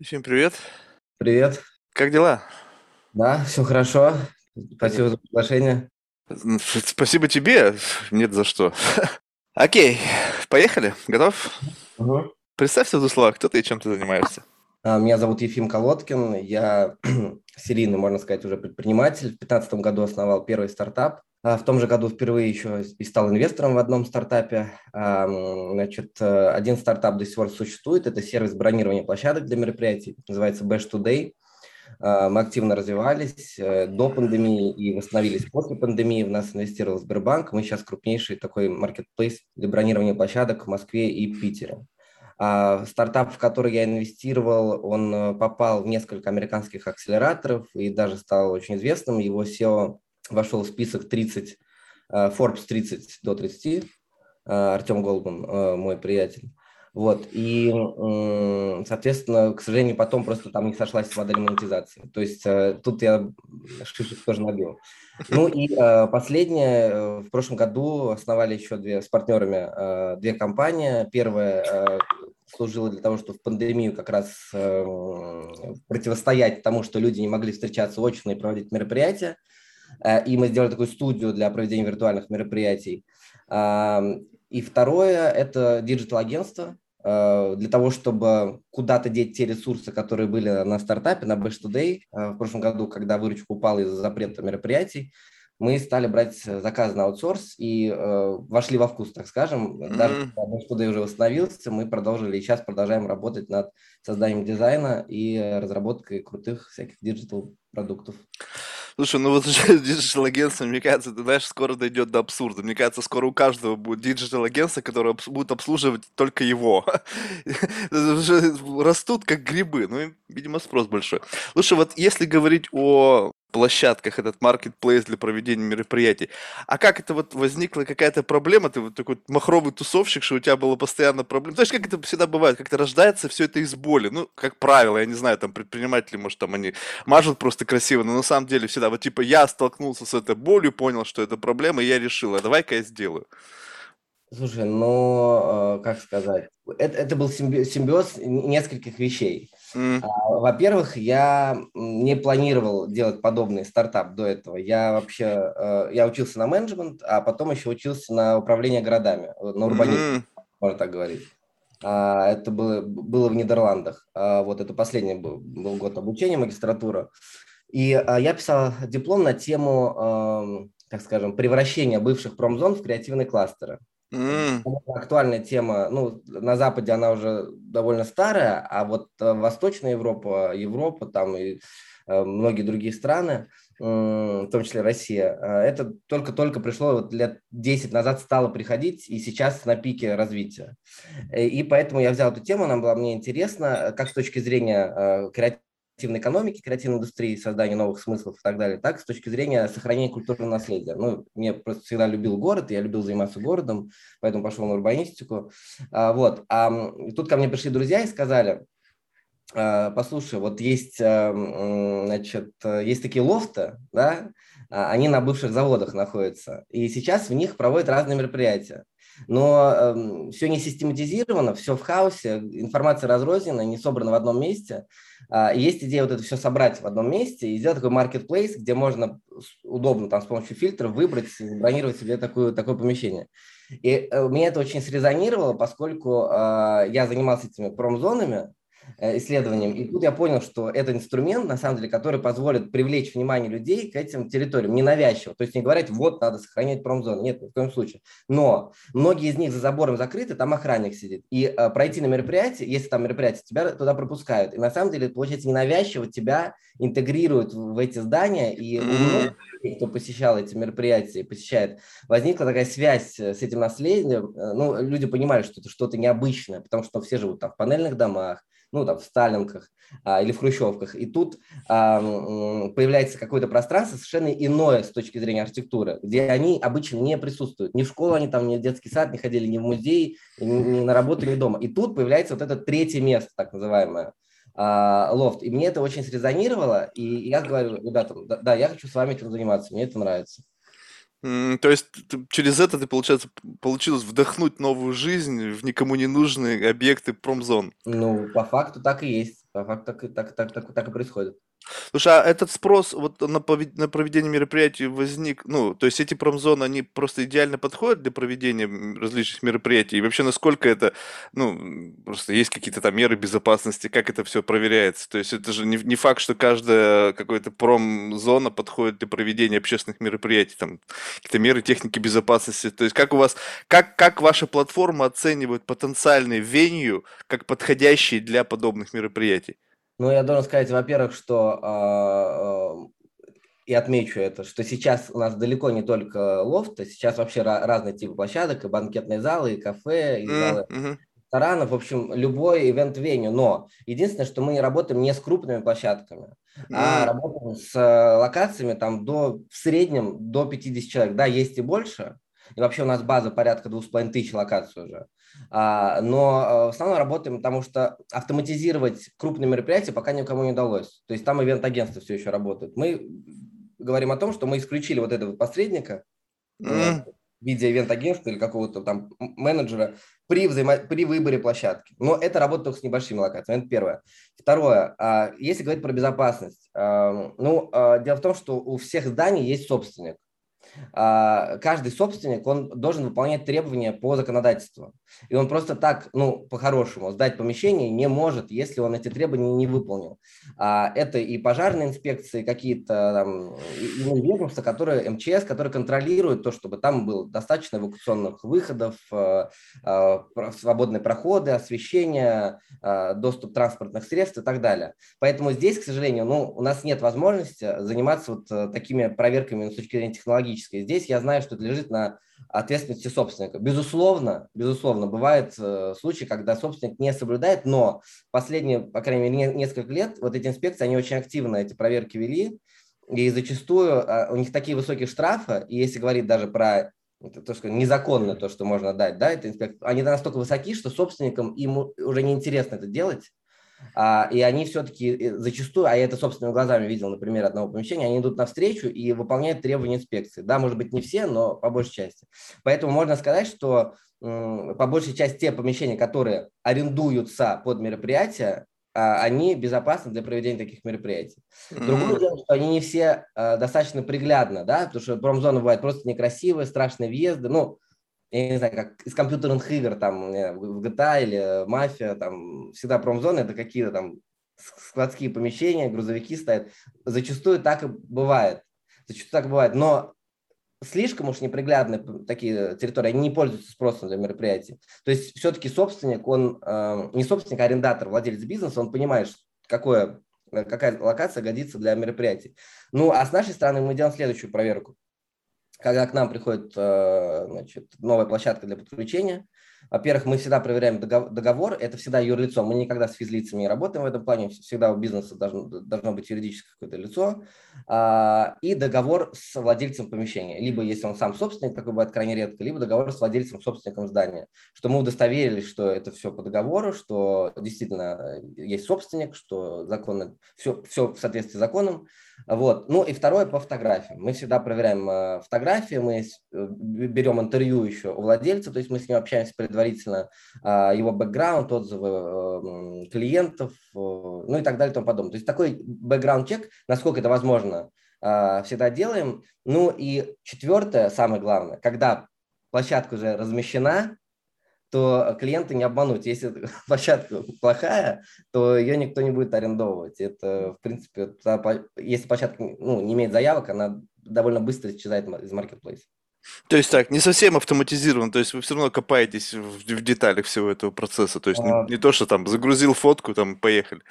Всем привет. Привет. Как дела? Да, все хорошо. Спасибо за приглашение. Спасибо тебе. Нет за что. Окей, поехали. Готов? Угу. Представься в двух словах, кто ты и чем ты занимаешься. А, Меня зовут Ефим Колодкин. Я серийный, можно сказать, уже предприниматель. В 2015 году основал первый стартап. А В том же году впервые еще и стал инвестором в одном стартапе. Значит, э, один стартап до сих пор существует. Это сервис бронирования площадок для мероприятий. Называется Bash Today. А, Мы активно развивались э, до пандемии и восстановились после пандемии. В нас инвестировал Сбербанк. Мы сейчас крупнейший такой маркетплейс для бронирования площадок в Москве и Питере. А стартап, в который я инвестировал, он э, попал в несколько американских акселераторов и даже стал очень известным. Его SEO вошел в список 30, э, Forbes 30 до 30. Э, Артем Голубан, э, мой приятель. Вот, и, соответственно, к сожалению, потом просто там не сошлась модель монетизации. То есть тут я шишек тоже набил. Ну и последнее, в прошлом году основали еще две, с партнерами две компании. Первая служила для того, чтобы в пандемию как раз противостоять тому, что люди не могли встречаться очно и проводить мероприятия. Э, И мы сделали такую студию для проведения виртуальных мероприятий. И второе – это digital-агентство, э, для того, чтобы куда-то деть те ресурсы, которые были на стартапе, на Bash Today. Э, В прошлом году, когда выручка упала из-за запрета мероприятий, мы стали брать заказы на аутсорс и э, вошли во вкус, так скажем. Даже М, когда Bash Today уже восстановился, мы продолжили и сейчас продолжаем работать над созданием дизайна и разработкой крутых всяких digital-продуктов. Слушай, ну вот уже digital-агентство, мне кажется, ты знаешь, скоро дойдет до абсурда. Мне кажется, скоро у каждого будет digital-агентство, которое обс- будет обслуживать только его. Растут как грибы, ну, видимо, спрос большой. Слушай, вот если говорить о площадках, этот маркетплейс для проведения мероприятий, а как это вот возникла какая-то проблема? Ты вот такой махровый тусовщик, что у тебя было постоянно проблема. Знаешь, как это всегда бывает, как-то рождается все это из боли. Ну, как правило, я не знаю, там предприниматели, может, там они мажут просто красиво, но на самом деле всегда вот типа я столкнулся с этой болью, понял, что это проблема, и я решил, а давай-ка я сделаю. Слушай, ну, как сказать, это, это был симби- симбиоз нескольких вещей. А, Во-первых, я не планировал делать подобный стартап до этого. Я вообще, э, я учился на менеджмент, а потом еще учился на управление городами, на урбанизм, м, можно так говорить. А, Это было, было в Нидерландах. А, Вот это последний был, был год обучения, магистратура. И я писал диплом на тему, ам, так скажем, превращения бывших промзон в креативные кластеры. М. Актуальная тема, ну, на Западе она уже довольно старая, а вот э, Восточная Европа, Европа, там и э, многие другие страны, в том числе Россия, э, это только-только пришло, вот лет 10 назад стало приходить, и сейчас на пике развития. И поэтому я взял эту тему, она была мне интересна, как с точки зрения э, креативной экономики, креативной индустрии, создания новых смыслов и так далее, так с точки зрения сохранения культурного наследия. Ну, мне просто всегда любил город, я любил заниматься городом, поэтому пошел на урбанистику. А, вот. А тут ко мне пришли друзья и сказали, а, послушай, вот есть, а, значит, есть такие лофты, да, а, они на бывших заводах находятся, и сейчас в них проводят разные мероприятия. Но все не систематизировано, все в хаосе, информация разрознена, не собрана в одном месте. И есть идея вот это все собрать в одном месте и сделать такой маркетплейс, где можно удобно там с помощью фильтров выбрать, бронировать себе такую, такое помещение. И э, меня это очень срезонировало, поскольку а, я занимался этими промзонами, э, исследованием. И тут я понял, что это инструмент, на самом деле, который позволит привлечь внимание людей к этим территориям ненавязчиво. То есть не говорить, вот, надо сохранять промзону. Нет, ни в коем случае. Но многие из них за забором закрыты, там охранник сидит. И э, пройти на мероприятие, если там мероприятие, тебя туда пропускают. И на самом деле, получается, ненавязчиво тебя интегрируют в, эти здания. И у многих, кто посещал эти мероприятия и посещает, возникла такая связь э, с этим наследием. Э, Ну, люди понимали, что это что-то необычное, потому что все живут там в панельных домах, ну, там, в Сталинках а, или в Хрущевках. И тут а, появляется какое-то пространство совершенно иное с точки зрения архитектуры, где они обычно не присутствуют. Ни в школу они там, ни в детский сад не ходили, ни в музей, ни, на работу, ни дома. И тут появляется вот это третье место, так называемое, а, лофт. И мне это очень срезонировало, и я говорю ребятам, да, да, я хочу с вами этим заниматься, мне это нравится. То есть через это ты, получается, получилось вдохнуть новую жизнь в никому не нужные объекты промзон. Ну, по факту так и есть. По факту так, так, так, так, так и происходит. Слушай, а этот спрос вот на, повед- на проведение мероприятий возник, ну, то есть эти промзоны, они просто идеально подходят для проведения различных мероприятий? И вообще, насколько это, ну, просто есть какие-то там меры безопасности, как это все проверяется? То есть это же не, не факт, что каждая какая-то промзона подходит для проведения общественных мероприятий, там, какие-то меры техники безопасности. То есть как у вас, как, как ваша платформа оценивает потенциальный венью как подходящий для подобных мероприятий? Ну, я должен сказать, во-первых, что э, и отмечу это, что сейчас у нас далеко не только лофты, сейчас вообще разные типы площадок, и банкетные залы, и кафе, и залы mm-hmm. ресторанов, в общем, любой ивент-веню. Но единственное, что мы работаем не с крупными площадками, mm-hmm. а работаем с локациями там до, в среднем до 50 человек. Да, есть и больше, и вообще у нас база порядка двух с половиной тысяч локаций уже. А, но э, в основном работаем, потому что автоматизировать крупные мероприятия пока никому не удалось. То есть там ивент-агентство все еще работает. Мы говорим о том, что мы исключили вот этого посредника mm. в виде ивент-агентства или какого-то там менеджера при, взаимо... при выборе площадки. Но это работает только с небольшими локациями. Это первое. Второе. А, если говорить про безопасность. Ну, дело в том, что у всех зданий есть собственник. А, каждый собственник, он должен выполнять требования по законодательству. И он просто так, ну, по-хорошему, сдать помещение не может, если он эти требования не выполнил. А, это и пожарные инспекции, какие-то там ведомства, которые, МЧС, которые контролируют то, чтобы там было достаточно эвакуационных выходов, а, свободные проходы, освещение, доступ транспортных средств и так далее. Поэтому здесь, к сожалению, ну, у нас нет возможности заниматься вот э, такими проверками с точки зрения технологической юридической. Здесь я знаю, что это лежит на ответственности собственника. Безусловно, безусловно, бывают э, случаи, когда собственник не соблюдает, но последние, по крайней мере, несколько лет вот эти инспекции, они очень активно эти проверки вели, и зачастую э, у них такие высокие штрафы, и если говорить даже про то, что незаконно то, что можно дать, да, это инспектор, они настолько высоки, что собственникам им уже неинтересно это делать, а, и они все-таки э, зачастую, а я это собственными глазами видел, например, одного помещения, они идут навстречу и выполняют требования инспекции. Да, может быть, не все, но по большей части. Поэтому можно сказать, что по большей части те помещения, которые арендуются под мероприятия, а, они безопасны для проведения таких мероприятий. Другое дело, что они не все а, достаточно приглядно, да, потому что промзоны бывают просто некрасивые, страшные въезды, ну, я не знаю, как из компьютерных игр, там, в GTA или Мафия, там, всегда промзоны, это какие-то там складские помещения, грузовики стоят. Зачастую так и бывает. Зачастую так бывает. Но слишком уж неприглядные такие территории, они не пользуются спросом для мероприятий. То есть все-таки собственник, он э, не собственник, а арендатор, владелец бизнеса, он понимает, какое, какая локация годится для мероприятий. Ну, а с нашей стороны мы делаем следующую проверку когда к нам приходит э, значит, новая площадка для подключения, во-первых, мы всегда проверяем договор, это всегда юрлицо, мы никогда с физлицами не работаем в этом плане, всегда у бизнеса должно, должно быть юридическое какое-то лицо, а, и договор с владельцем помещения, либо если он сам собственник, такое бывает крайне редко, либо договор с владельцем, собственником здания, что мы удостоверились, что это все по договору, что действительно есть собственник, что законно, все, все в соответствии с законом, вот. Ну и второе по фотографиям. Мы всегда проверяем э, фотографии, мы э, берем интервью еще у владельца, то есть мы с ним общаемся предварительно, а, его бэкграунд, отзывы э, клиентов, ну и так далее и тому подобное. То есть такой бэкграунд-чек, насколько это возможно, а, всегда делаем. Ну и четвертое, самое главное, когда площадка уже размещена, то клиенты не обмануть. Если площадка плохая, то ее никто не будет арендовывать. Это, в принципе, если площадка ну, не имеет заявок, она довольно быстро исчезает из маркетплейса. То есть так, не совсем автоматизирован, то есть вы все равно копаетесь в, в деталях всего этого процесса, то есть а... не, не то, что там загрузил фотку, там поехали.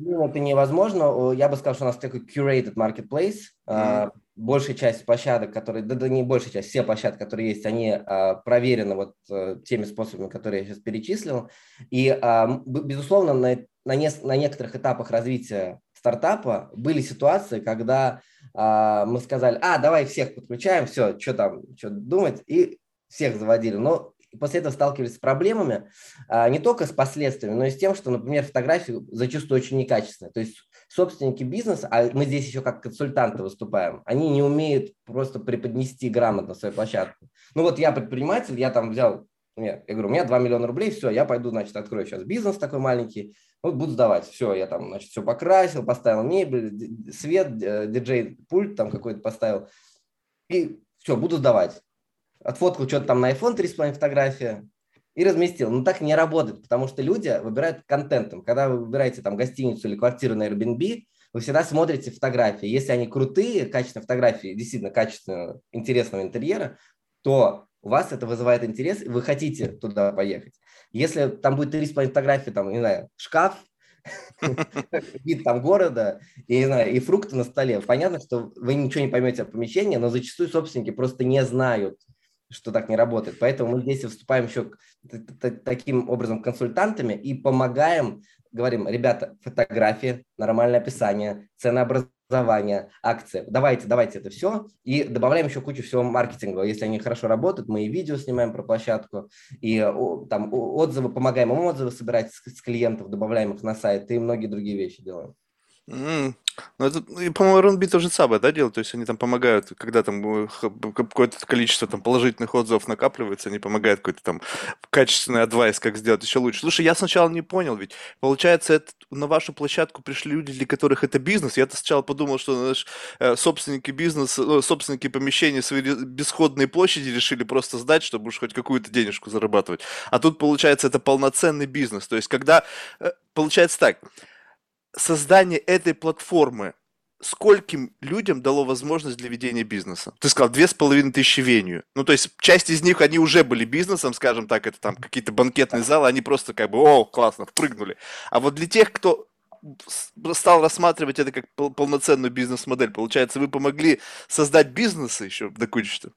Ну, это невозможно, я бы сказал, что у нас такой curated marketplace, mm. большая часть площадок, которые, да, да не большая часть, все площадки, которые есть, они а, проверены вот а, теми способами, которые я сейчас перечислил, и, а, безусловно, на, на, не, на некоторых этапах развития стартапа были ситуации, когда а, мы сказали, а, давай всех подключаем, все, что там, что думать, и всех заводили. Но после этого сталкивались с проблемами, а, не только с последствиями, но и с тем, что, например, фотографии зачастую очень некачественные. То есть собственники бизнеса, а мы здесь еще как консультанты выступаем, они не умеют просто преподнести грамотно свою площадку. Ну вот я предприниматель, я там взял Нет, я говорю, у меня 2 миллиона рублей, все, я пойду, значит, открою сейчас бизнес такой маленький, вот буду сдавать. Все, я там, значит, все покрасил, поставил мебель, свет, диджей, пульт там какой-то поставил. И все, буду сдавать. Отфоткал что-то там на iPhone 3,5 фотография, и разместил. Но так не работает, потому что люди выбирают контентом. Когда вы выбираете там гостиницу или квартиру на Airbnb, вы всегда смотрите фотографии. Если они крутые, качественные фотографии, действительно качественного, интересного интерьера, то у вас это вызывает интерес, и вы хотите туда поехать. Если там будет 3,5 фотографии, там, не знаю, шкаф, вид там города, я не знаю, и фрукты на столе, понятно, что вы ничего не поймете о помещении, но зачастую собственники просто не знают, что так не работает. Поэтому мы здесь выступаем еще таким образом консультантами и помогаем, говорим, ребята, фотографии, нормальное описание, ценообразование, акции. Давайте, давайте это все. И добавляем еще кучу всего маркетинга. Если они хорошо работают, мы и видео снимаем про площадку, и там отзывы, помогаем им отзывы собирать с клиентов, добавляем их на сайт, и многие другие вещи делаем. М. Ну, это, ну, по-моему, R&B то же самое, да, делают? То есть они там помогают, когда там э, какое-то количество там положительных отзывов накапливается, они помогают какой-то там качественный адвайс, как сделать еще лучше. Слушай, я сначала не понял, ведь получается, это, на вашу площадку пришли люди, для которых это бизнес. Я-то сначала подумал, что знаешь, э, собственники бизнеса, ну, собственники помещения свои бесходные площади решили просто сдать, чтобы уж хоть какую-то денежку зарабатывать. А тут, получается, это полноценный бизнес. То есть, когда, э, получается так, создание этой платформы скольким людям дало возможность для ведения бизнеса? Ты сказал, две с половиной тысячи веню. Ну, то есть, часть из них, они уже были бизнесом, скажем так, это там какие-то банкетные залы, они просто как бы, о, классно, впрыгнули. А вот для тех, кто стал рассматривать это как полноценную бизнес-модель, получается, вы помогли создать бизнесы еще до кучи-то?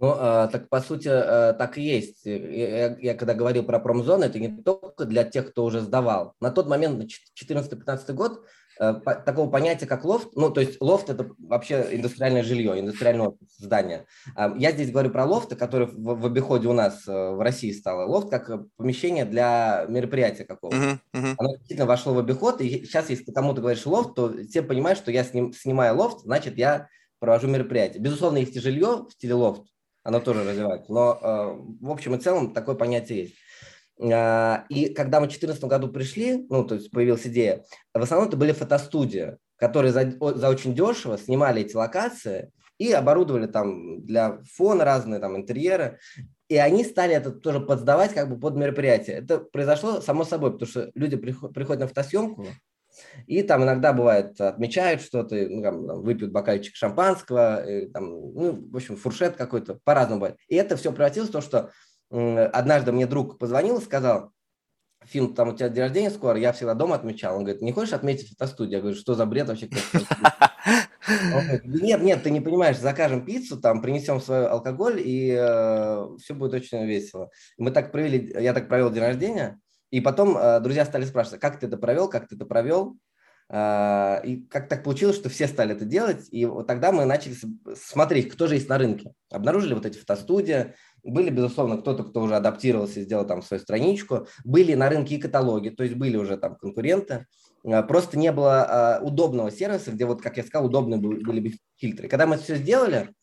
Ну, а, так по сути а, так и есть. Я, я когда говорил про промзоны, это не только для тех, кто уже сдавал. На тот момент, 2014-2015 год, по, такого понятия, как лофт, ну, то есть лофт – это вообще индустриальное жилье, индустриальное здание. А, я здесь говорю про лофты, которые в, в обиходе у нас э, в России стало. Лофт как помещение для мероприятия какого-то. Uh-huh, uh-huh. Оно действительно вошло в обиход, и сейчас, если кому-то говоришь лофт, то все понимают, что я сним, снимаю лофт, значит, я провожу мероприятие. Безусловно, есть и жилье в стиле лофт, оно тоже развивается. Но э, в общем и целом такое понятие есть. А, и когда мы в 2014 году пришли, ну, то есть появилась идея, в основном это были фотостудии, которые за, за очень дешево снимали эти локации и оборудовали там для фона разные там интерьеры. И они стали это тоже подсдавать как бы под мероприятие. Это произошло само собой, потому что люди приходят на фотосъемку, и там иногда бывает, отмечают что-то, ну, там, выпьют бокальчик шампанского, и, там, ну, в общем, фуршет какой-то, по-разному бывает. И это все превратилось в то, что однажды мне друг позвонил и сказал, Фин, там у тебя день рождения скоро, я всегда дома отмечал. Он говорит, не хочешь отметить фотостудию? Я говорю, что за бред вообще? Он говорит, нет, нет, ты не понимаешь, закажем пиццу, там принесем свой алкоголь, и э, все будет очень весело. Мы так провели, я так провел день рождения, и потом э, друзья стали спрашивать, как ты это провел, как ты это провел. Э, и как так получилось, что все стали это делать. И вот тогда мы начали смотреть, кто же есть на рынке. Обнаружили вот эти фотостудии. Были, безусловно, кто-то, кто уже адаптировался и сделал там свою страничку. Были на рынке и каталоги, то есть были уже там конкуренты. Э, просто не было удобного сервиса, где вот, как я сказал, удобные были бы фильтры. Когда мы это все сделали,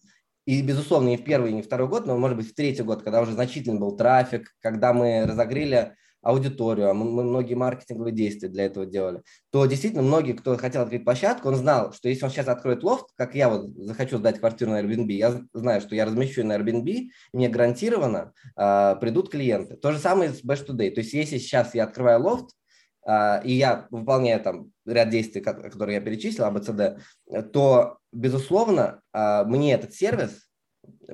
и, безусловно, не в первый, не в второй год, но, может быть, в третий год, когда уже значительный был трафик, когда мы разогрели аудиторию, а мы, многие маркетинговые действия для этого делали, то действительно многие, кто хотел открыть площадку, он знал, что если он сейчас откроет лофт, как я вот захочу сдать квартиру на Airbnb, я знаю, что я размещу на Airbnb, мне гарантированно а, придут клиенты. То же самое с Bash Today. То есть если сейчас я открываю лофт, а, и я выполняю там ряд действий, которые я перечислил, АБЦД, то, безусловно, а, мне этот сервис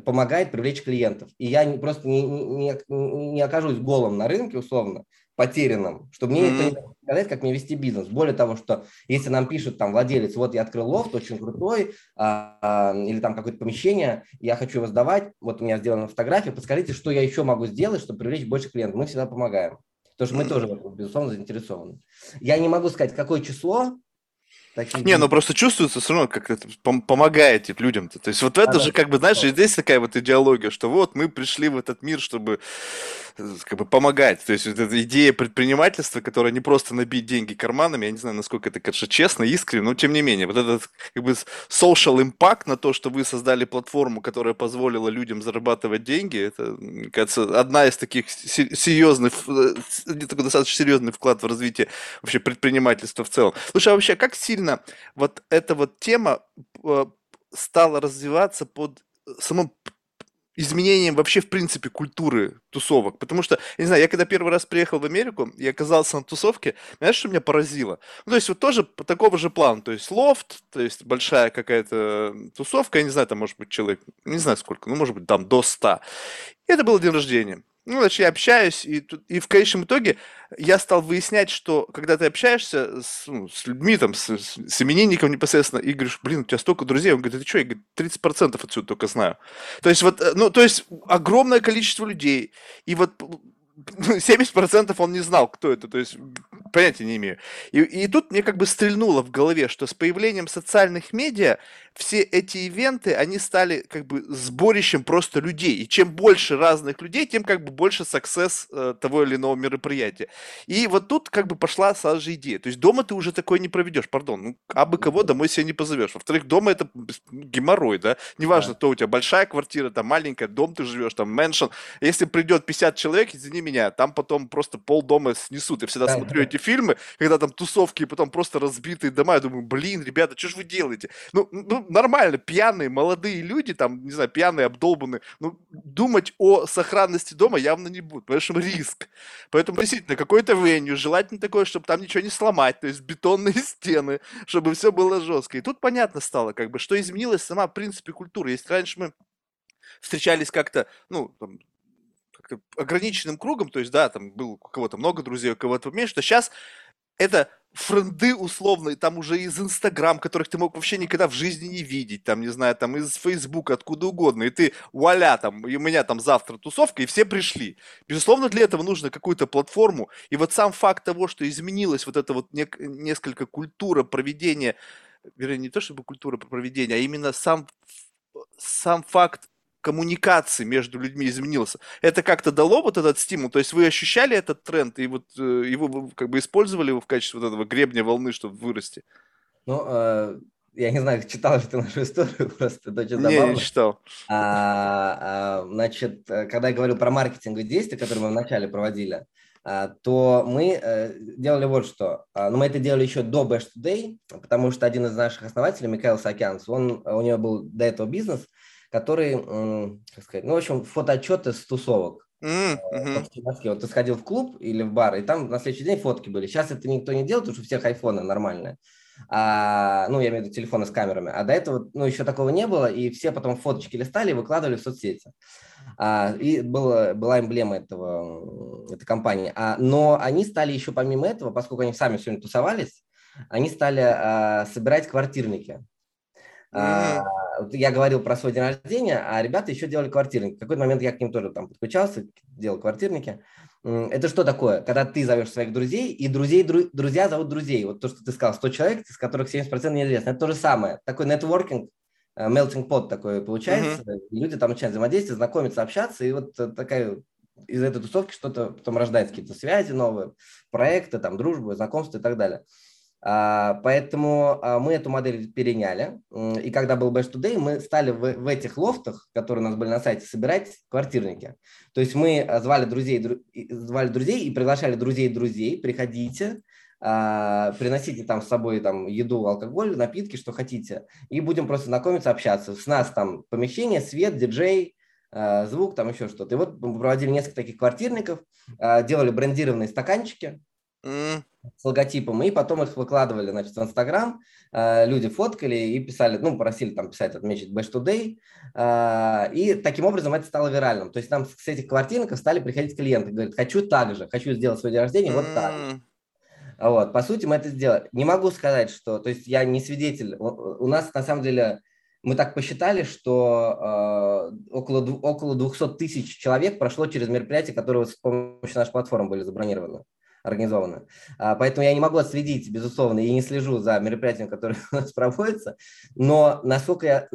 помогает привлечь клиентов. И я не, просто не, не, не окажусь голым на рынке, условно, потерянным, чтобы мне mm-hmm. это не сказать, как мне вести бизнес. Более того, что если нам пишут там владелец, вот я открыл лофт, очень крутой, а, а, или там какое-то помещение, я хочу его сдавать, вот у меня сделана фотография, подскажите, что я еще могу сделать, чтобы привлечь больше клиентов. Мы всегда помогаем. Потому что мы тоже, безусловно, заинтересованы. Я не могу сказать, какое число, Такие не, ну просто чувствуется все равно, как это пом- помогаете людям. -то. то есть вот это а, же, да. как бы, знаешь, здесь такая вот идеология, что вот мы пришли в этот мир, чтобы как бы помогать. То есть вот эта идея предпринимательства, которая не просто набить деньги карманами, я не знаю, насколько это, конечно, честно, искренне, но тем не менее, вот этот как бы social impact на то, что вы создали платформу, которая позволила людям зарабатывать деньги, это, мне кажется, одна из таких серьезных, э, такой достаточно серьезный вклад в развитие вообще предпринимательства в целом. Слушай, а вообще, как сильно сильно вот эта вот тема э, стала развиваться под самым изменением вообще, в принципе, культуры тусовок. Потому что, я не знаю, я когда первый раз приехал в Америку и оказался на тусовке, знаешь, что меня поразило? Ну, то есть вот тоже такого же плана, то есть лофт, то есть большая какая-то тусовка, я не знаю, там может быть человек, не знаю сколько, ну, может быть, там до 100. И это был день рождения. Ну, значит, я общаюсь, и, и в конечном итоге я стал выяснять, что когда ты общаешься с, ну, с людьми, там, с, с именинником непосредственно, и говоришь, блин, у тебя столько друзей, он говорит, ты что? Я говорю, 30% отсюда только знаю. То есть вот, э, ну, то есть огромное количество людей, и вот 70% он не знал, кто это, то есть понятия не имею. И, и тут мне как бы стрельнуло в голове, что с появлением социальных медиа все эти ивенты, они стали как бы сборищем просто людей. И чем больше разных людей, тем как бы больше success э, того или иного мероприятия. И вот тут как бы пошла сразу же идея. То есть дома ты уже такое не проведешь, пардон. Ну, а бы кого домой себе не позовешь. Во-вторых, дома это геморрой, да? Неважно, да. то у тебя большая квартира, там маленькая, дом ты живешь, там мэншн. Если придет 50 человек, извини меня, там потом просто пол дома снесут. Я всегда да, смотрю да. эти фильмы, когда там тусовки и потом просто разбитые дома. Я думаю, блин, ребята, что же вы делаете? Ну, ну, нормально, пьяные, молодые люди, там, не знаю, пьяные, обдолбанные, ну, думать о сохранности дома явно не будут, потому что риск. Поэтому, действительно, какой-то веню, желательно такое, чтобы там ничего не сломать, то есть бетонные стены, чтобы все было жестко. И тут понятно стало, как бы, что изменилась сама, в принципе, культура. Если раньше мы встречались как-то, ну, там, как ограниченным кругом, то есть, да, там был у кого-то много друзей, у кого-то меньше, то сейчас это френды условные, там уже из Инстаграм, которых ты мог вообще никогда в жизни не видеть, там, не знаю, там из Фейсбука, откуда угодно, и ты, вуаля, там, и у меня там завтра тусовка, и все пришли. Безусловно, для этого нужно какую-то платформу, и вот сам факт того, что изменилась вот эта вот не, несколько культура проведения, вернее, не то чтобы культура проведения, а именно сам, сам факт коммуникации между людьми изменился. Это как-то дало вот этот стимул? То есть вы ощущали этот тренд и вот э, его как бы использовали его в качестве вот этого гребня волны, чтобы вырасти? Ну, э, я не знаю, читал ли ты нашу историю, просто забавно. Не, не читал. А, а, значит, э, когда я говорил про маркетинговые действия, которые мы вначале проводили, а, то мы э, делали вот что. А, ну, мы это делали еще до Bash Today, потому что один из наших основателей, Михаил Сакянс, он, у него был до этого бизнес – который, как сказать, ну, в общем, фотоотчеты с тусовок. Mm-hmm. Вот ты сходил в клуб или в бар, и там на следующий день фотки были. Сейчас это никто не делает, потому что у всех айфоны нормальные. А, ну, я имею в виду телефоны с камерами. А до этого, ну, еще такого не было, и все потом фоточки листали и выкладывали в соцсети. А, и было, была эмблема этого, этой компании. А, но они стали еще помимо этого, поскольку они сами сегодня тусовались, они стали а, собирать квартирники. Mm-hmm. Я говорил про свой день рождения, а ребята еще делали квартирники. В какой-то момент я к ним тоже там подключался, делал квартирники. Это что такое? Когда ты зовешь своих друзей, и друзей, дру, друзья зовут друзей. Вот то, что ты сказал, 100 человек, из которых 70% неизвестно. Это то же самое. Такой нетворкинг, э, melting pot такой получается. Mm-hmm. Люди там начинают взаимодействовать, знакомиться, общаться. И вот такая из этой тусовки что-то потом рождается, какие-то связи новые, проекты, там, дружбы, знакомства и так далее. А, поэтому а, мы эту модель переняли. И когда был Bash Today, мы стали в, в этих лофтах, которые у нас были на сайте, собирать квартирники. То есть мы а, звали друзей, звали друзей и приглашали друзей друзей, приходите, приносите там с собой там еду, алкоголь, напитки, что хотите, и будем просто знакомиться, общаться. С нас там помещение, свет, диджей, звук, там еще что-то. И вот мы проводили несколько таких квартирников, делали брендированные стаканчики, mm. с логотипом, и потом их выкладывали, значит, в Инстаграм, э, люди фоткали и писали, ну, просили там писать, отмечать Bash Today, э, и таким образом это стало виральным. То есть нам с этих квартирников стали приходить клиенты, говорят, хочу так же, хочу сделать свой день рождения вот так. Вот, по сути, мы это сделали. Не могу сказать, что, то есть я не свидетель, у нас на самом деле мы так посчитали, что э, около, около 200 тысяч человек прошло через мероприятия, которые с помощью нашей платформы были забронированы. Организовано. А, поэтому я не могу отследить, безусловно, и не слежу за мероприятием, которое у нас проводится. Но насколько я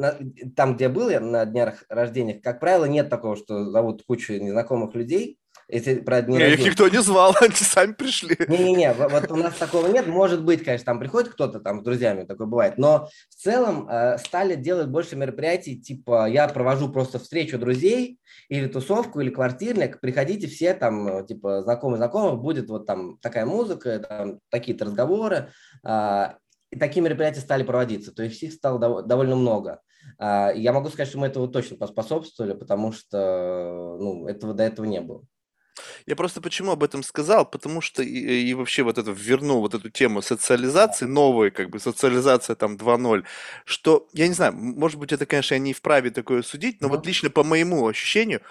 там, где был я на днях рождения, как правило, нет такого, что зовут кучу незнакомых людей, если про дни не, их никто не звал, они сами пришли. Не-не-не, вот у нас такого нет. Может быть, конечно, там приходит кто-то там с друзьями, такое бывает. Но в целом э, стали делать больше мероприятий, типа я провожу просто встречу друзей или тусовку, или квартирник, приходите все там, э, типа знакомые знакомых, будет вот там такая музыка, там такие-то разговоры. Э, и такие мероприятия стали проводиться, то есть их стало дов- довольно много. Uh, я могу сказать, что мы этого точно поспособствовали, потому что ну, этого до этого не было. Я просто почему об этом сказал, потому что и, и вообще вот это вернул вот эту тему социализации, новой как бы социализация там 2.0, что, я не знаю, может быть это, конечно, я не вправе такое судить, но вот лично по моему ощущению,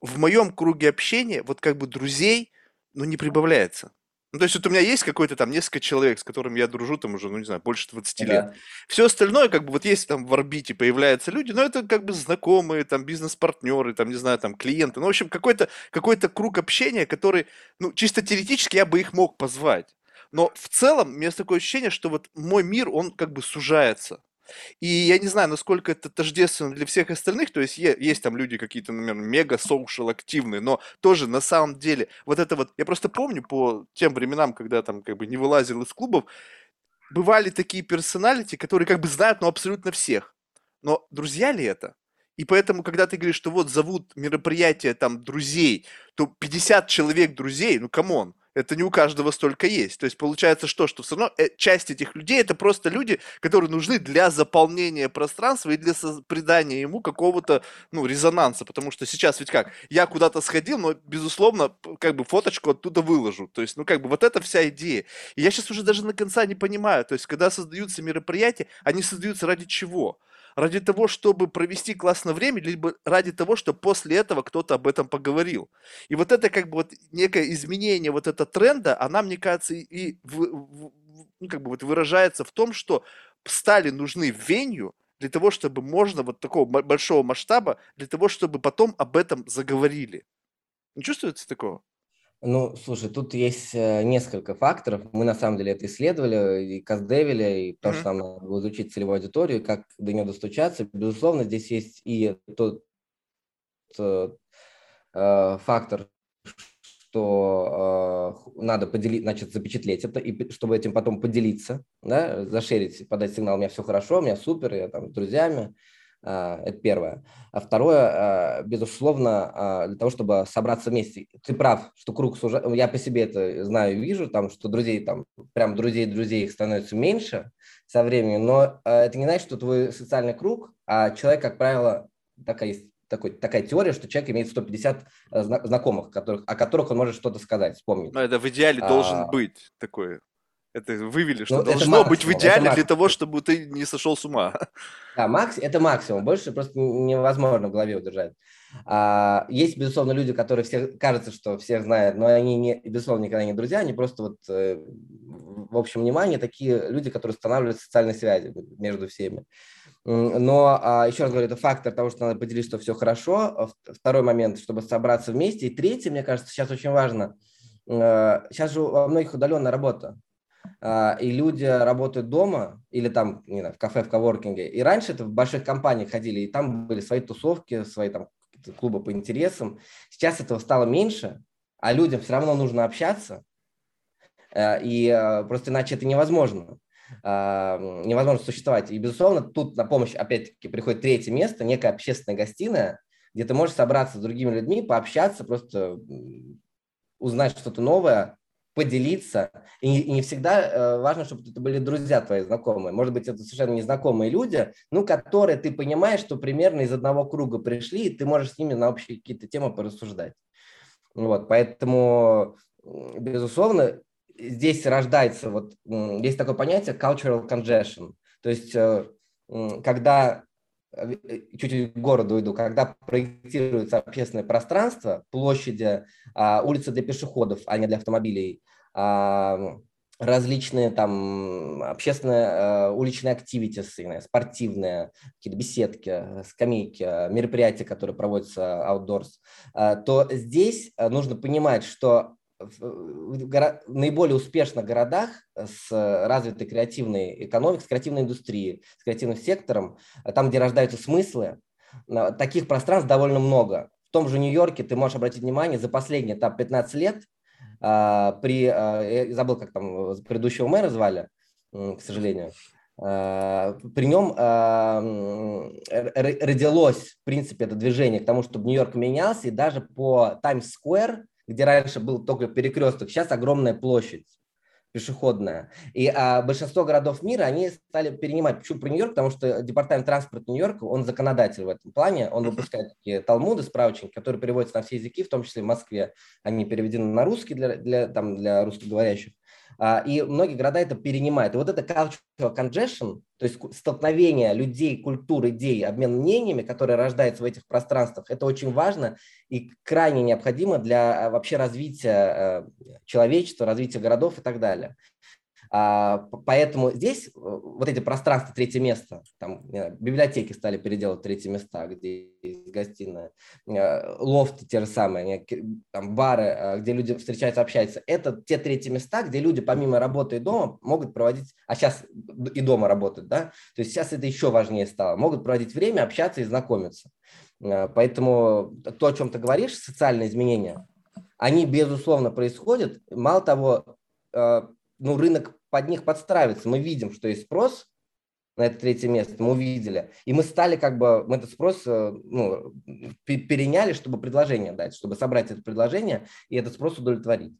в моем круге общения вот как бы друзей, ну, не прибавляется. Ну, то есть вот у меня есть какой-то там несколько человек, с которыми я дружу там уже, ну, не знаю, больше 20 да. лет. Все остальное, как бы, вот есть там в орбите появляются люди, но это как бы знакомые, там, бизнес-партнеры, там, не знаю, там, клиенты. Ну, в общем, какой-то какой круг общения, который, ну, чисто теоретически я бы их мог позвать. Но в целом у меня такое ощущение, что вот мой мир, он как бы сужается. И я не знаю, насколько это тождественно для всех остальных, то есть есть там люди какие-то, например, мега-соушал активные, но тоже на самом деле вот это вот, я просто помню по тем временам, когда там как бы не вылазил из клубов, бывали такие персоналити, которые как бы знают, ну, абсолютно всех. Но друзья ли это? И поэтому, когда ты говоришь, что вот зовут мероприятие там друзей, то 50 человек друзей, ну, come on, это не у каждого столько есть. То есть получается что, что все равно э, часть этих людей это просто люди, которые нужны для заполнения пространства и для придания ему какого-то ну, резонанса. Потому что сейчас ведь как, я куда-то сходил, но безусловно как бы фоточку оттуда выложу. То есть ну как бы вот это вся идея. И я сейчас уже даже до конца не понимаю. То есть когда создаются мероприятия, они создаются ради чего? Ради того, чтобы провести классное время, либо ради того, чтобы после этого кто-то об этом поговорил. И вот это как бы вот некое изменение вот этого тренда, она, мне кажется, и в, в, ну, как бы вот выражается в том, что стали нужны венью для того, чтобы можно вот такого большого масштаба, для того, чтобы потом об этом заговорили. Не чувствуется такого? Ну, слушай, тут есть э, несколько факторов. Мы на самом деле это исследовали и каздевили, и то, mm-hmm. что нам надо было изучить целевую аудиторию, как до нее достучаться. Безусловно, здесь есть и тот э, э фактор, что э, надо поделить, значит, запечатлеть это, и чтобы этим потом поделиться, да, зашерить, подать сигнал, у меня все хорошо, у меня супер, я там с друзьями, это первое. А второе, а, безусловно, для того, чтобы собраться вместе. Ты прав, что круг сужается. Я по себе это знаю и вижу, там, что друзей, там, прям друзей-друзей их становится меньше со временем, но это не значит, что твой социальный круг, а человек, как правило, такая есть такой, такая теория, что человек имеет 150 э, знакомых, которых, о которых он может что-то сказать, вспомнить. Но это в идеале а... должен быть такой это вывели, что ну, должно максимум, быть в идеале для того, чтобы ты не сошел с ума. Да, макс, это максимум, больше просто невозможно в голове удержать. А, есть, безусловно, люди, которые все, кажется, что всех знают, но они, не, безусловно, никогда не друзья, они просто вот э, в общем внимании такие люди, которые устанавливают социальные связи между всеми. Но, а, еще раз говорю, это фактор того, что надо поделить, что все хорошо. Второй момент, чтобы собраться вместе. И третий, мне кажется, сейчас очень важно. Э, сейчас же во многих удаленная работа. А, и люди работают дома или там, не знаю, в кафе, в коворкинге. И раньше это в больших компаниях ходили, и там были свои тусовки, свои там клубы по интересам. Сейчас этого стало меньше, а людям все равно нужно общаться, э, и э, просто иначе это невозможно а, невозможно существовать. И, безусловно, тут на помощь, опять-таки, приходит третье место, некая общественная гостиная, где ты можешь собраться с другими людьми, пообщаться, просто узнать что-то новое, поделиться. И и не всегда э, важно, чтобы это были друзья твои знакомые. Может быть, это совершенно незнакомые люди, ну, которые ты понимаешь, что примерно из одного круга пришли, и ты можешь с ними на общие какие-то темы порассуждать. Вот, поэтому, безусловно, здесь рождается вот, есть такое понятие cultural congestion. То есть, э, когда Э, чуть-чуть к городу иду, когда проектируется общественное пространство, площади, а, улицы для пешеходов, а не для автомобилей, различные там общественные э, уличные активити, спортивные, какие-то беседки, скамейки, мероприятия, которые проводятся outdoors, э, то здесь нужно понимать, что в горо... наиболее успешных городах с развитой креативной экономикой, с креативной индустрией, с креативным сектором, там, где рождаются смыслы, таких пространств довольно много. В том же Нью-Йорке ты можешь обратить внимание, за последние там, 15 лет при, а, я забыл, как там предыдущего мэра звали, к сожалению, а, при нем родилось, в принципе, это движение к тому, чтобы Нью-Йорк менялся, и даже по Таймс-сквер, где раньше был только перекресток, сейчас огромная площадь пешеходная. И а, большинство городов мира, они стали перенимать. Почему про Нью-Йорк? Потому что департамент транспорта Нью-Йорка, он законодатель в этом плане. Он выпускает такие талмуды, справочники, которые переводятся на все языки, в том числе в Москве. Они переведены на русский для, для, там, для русскоговорящих. А, и многие города это перенимают. И вот это cultural congestion, то есть столкновение людей, культур, идей, обмен мнениями, которые рождаются в этих пространствах, это очень важно и крайне необходимо для а, вообще развития э, человечества, развития городов и так далее. А, поэтому здесь э, вот эти пространства, третье место, там библиотеки стали переделывать третье места, где есть гостиная, э, лофты те же самые, там бары, э, где люди встречаются, общаются. Это те третьи места, где люди помимо работы и дома могут проводить, а сейчас и дома работают, да, то есть сейчас это еще важнее стало, могут проводить время, общаться и знакомиться. Поэтому то, о чем ты говоришь, социальные изменения, они, безусловно, происходят. Мало того, ну, рынок под них подстраивается. Мы видим, что есть спрос на это третье место, мы увидели. И мы стали как бы, мы этот спрос э, ну, переняли, чтобы предложение дать, чтобы собрать это предложение и этот спрос удовлетворить.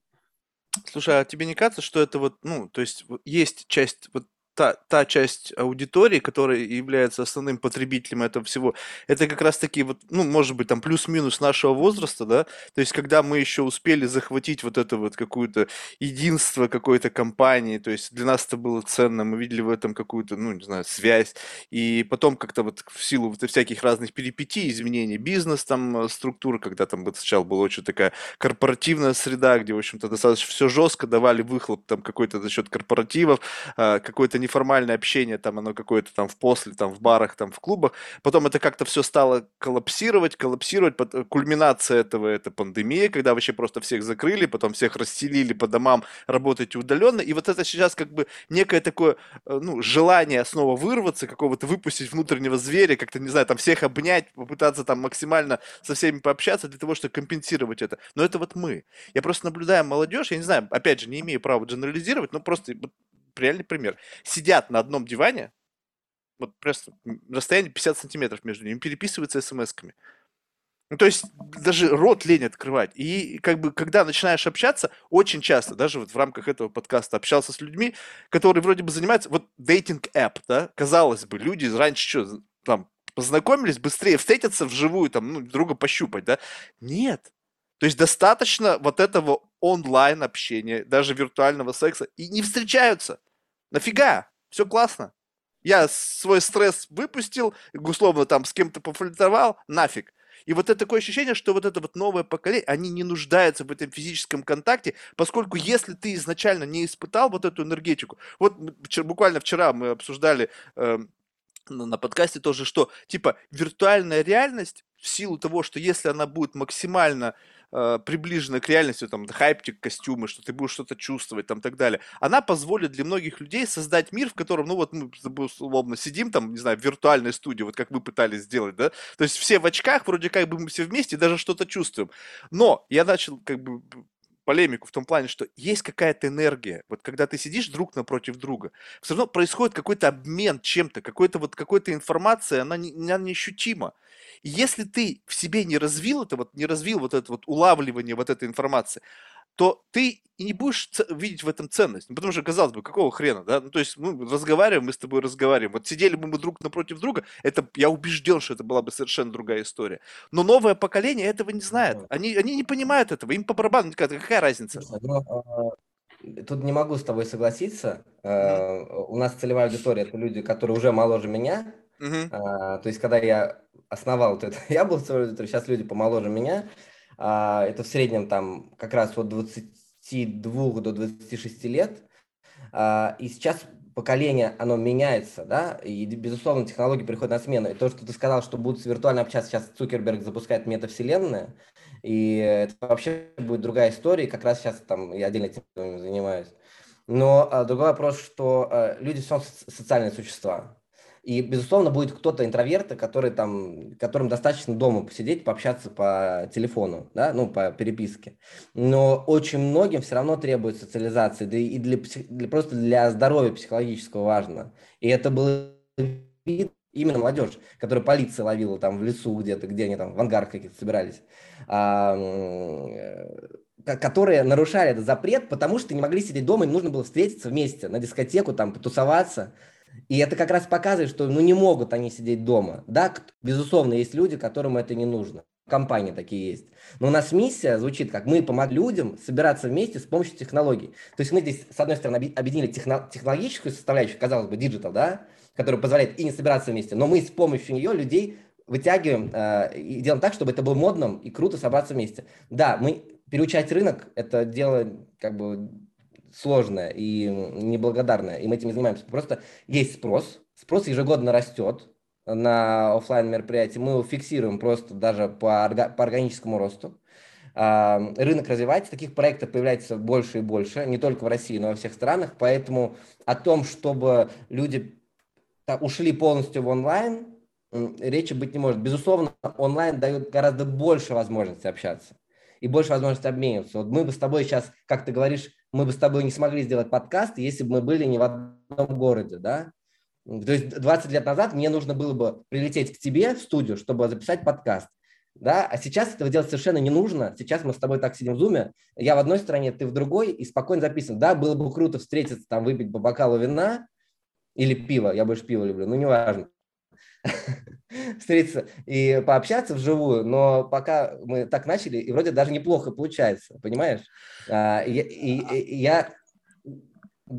Слушай, а тебе не кажется, что это вот, ну, то есть есть часть вот та, та часть аудитории, которая является основным потребителем этого всего, это как раз таки вот, ну, может быть, там плюс-минус нашего возраста, да, то есть когда мы еще успели захватить вот это вот какое-то единство какой-то компании, то есть для нас это было ценно, мы видели в этом какую-то, ну, не знаю, связь, и потом как-то вот в силу вот всяких разных перипетий, изменений бизнес там, э, структуры, когда там вот сначала была очень такая корпоративная среда, где, в общем-то, достаточно все жестко, давали выхлоп там какой-то за счет корпоративов, а, какой-то неформальное общение, там оно какое-то там в после, там в барах, там в клубах. Потом это как-то все стало коллапсировать, коллапсировать. Э, кульминация этого это пандемия, когда вообще просто всех закрыли, потом всех расселили по домам, работать удаленно. И вот это сейчас как бы некое такое, э, ну, желание снова вырваться, какого-то выпустить внутреннего зверя, как-то, не знаю, там всех обнять, попытаться там максимально со всеми пообщаться для того, чтобы компенсировать это. Но это вот мы. Я просто наблюдаю молодежь, я не знаю, опять же, не имею права дженерализировать, но просто реальный пример. Сидят на одном диване, вот просто расстояние 50 сантиметров между ними, переписываются смс-ками. Ну, то есть даже рот лень открывать. И как бы, когда начинаешь общаться, очень часто, даже вот в рамках этого подкаста общался с людьми, которые вроде бы занимаются, вот дейтинг app, да, казалось бы, люди раньше что, там, познакомились, быстрее встретятся вживую, там, ну, друга пощупать, да? Нет. То есть достаточно вот этого онлайн общения, даже виртуального секса, и не встречаются. Нафига? Все классно. Я свой стресс выпустил, условно там с кем-то пофлиртовал, нафиг. И вот это такое ощущение, что вот это вот новое поколение, они не нуждаются в этом физическом контакте, поскольку если ты изначально не испытал вот эту энергетику, вот буквально вчера мы обсуждали э, на подкасте тоже, что типа виртуальная реальность в силу того, что если она будет максимально э, приближена к реальности, там, хайптик, костюмы, что ты будешь что-то чувствовать, там, так далее, она позволит для многих людей создать мир, в котором, ну, вот мы, условно, сидим там, не знаю, в виртуальной студии, вот как вы пытались сделать, да, то есть все в очках, вроде как бы мы все вместе, даже что-то чувствуем. Но я начал, как бы, полемику в том плане, что есть какая-то энергия. Вот когда ты сидишь друг напротив друга, все равно происходит какой-то обмен чем-то, какой-то вот какой-то информация, она, не, она неощутима. Если ты в себе не развил это, вот не развил вот это вот улавливание вот этой информации, то ты и не будешь видеть в этом ценность. Ну, потому что, казалось бы, какого хрена, да? Ну, то есть, мы разговариваем, мы с тобой разговариваем. Вот сидели бы мы друг напротив друга, это, я убежден, что это была бы совершенно другая история. Но новое поколение этого не знает. Они, они не понимают этого, им по барабану, какая разница? Ну, а, тут не могу с тобой согласиться. Mm-hmm. У нас целевая аудитория – это люди, которые уже моложе меня. Mm-hmm. То есть, когда я основал вот это, я был целевой аудиторией, сейчас люди помоложе меня – а, это в среднем там как раз от 22 до 26 лет. А, и сейчас поколение, оно меняется, да, и, безусловно, технологии приходят на смену. И то, что ты сказал, что будут виртуально общаться, сейчас Цукерберг запускает метавселенную, И это вообще будет другая история, как раз сейчас там я отдельно этим занимаюсь. Но а, другой вопрос, что а, люди все социальные существа. И, безусловно, будет кто-то интроверты, который там, которым достаточно дома посидеть, пообщаться по телефону, да, ну, по переписке. Но очень многим все равно требует социализации, да и для, для, просто для здоровья психологического важно. И это было именно молодежь, которая полиция ловила там в лесу где-то, где они там в ангарах каких-то собирались, а, э, которые нарушали этот запрет, потому что не могли сидеть дома, им нужно было встретиться вместе на дискотеку, там, потусоваться. И это как раз показывает, что ну, не могут они сидеть дома. Да, безусловно, есть люди, которым это не нужно. Компании такие есть. Но у нас миссия звучит как мы помогаем людям собираться вместе с помощью технологий. То есть мы здесь, с одной стороны, объединили техно- технологическую составляющую, казалось бы, digital, да, который позволяет и не собираться вместе, но мы с помощью нее людей вытягиваем э, и делаем так, чтобы это было модным и круто собраться вместе. Да, мы переучать рынок – это дело как бы сложное и неблагодарное, и мы этим не занимаемся. Просто есть спрос, спрос ежегодно растет на офлайн мероприятия, мы его фиксируем просто даже по, орга, по органическому росту. А, рынок развивается, таких проектов появляется больше и больше, не только в России, но и во всех странах, поэтому о том, чтобы люди ушли полностью в онлайн, речи быть не может. Безусловно, онлайн дает гораздо больше возможностей общаться и больше возможностей обмениваться. Вот мы бы с тобой сейчас, как ты говоришь, мы бы с тобой не смогли сделать подкаст, если бы мы были не в одном городе, да? То есть 20 лет назад мне нужно было бы прилететь к тебе в студию, чтобы записать подкаст. Да? А сейчас этого делать совершенно не нужно. Сейчас мы с тобой так сидим в зуме, я в одной стране, ты в другой, и спокойно записываем. Да, было бы круто встретиться, там, выпить по бокалу вина или пива, я больше пиво люблю, ну, неважно. встретиться и пообщаться вживую, но пока мы так начали, и вроде даже неплохо получается, понимаешь? А, и, и, и я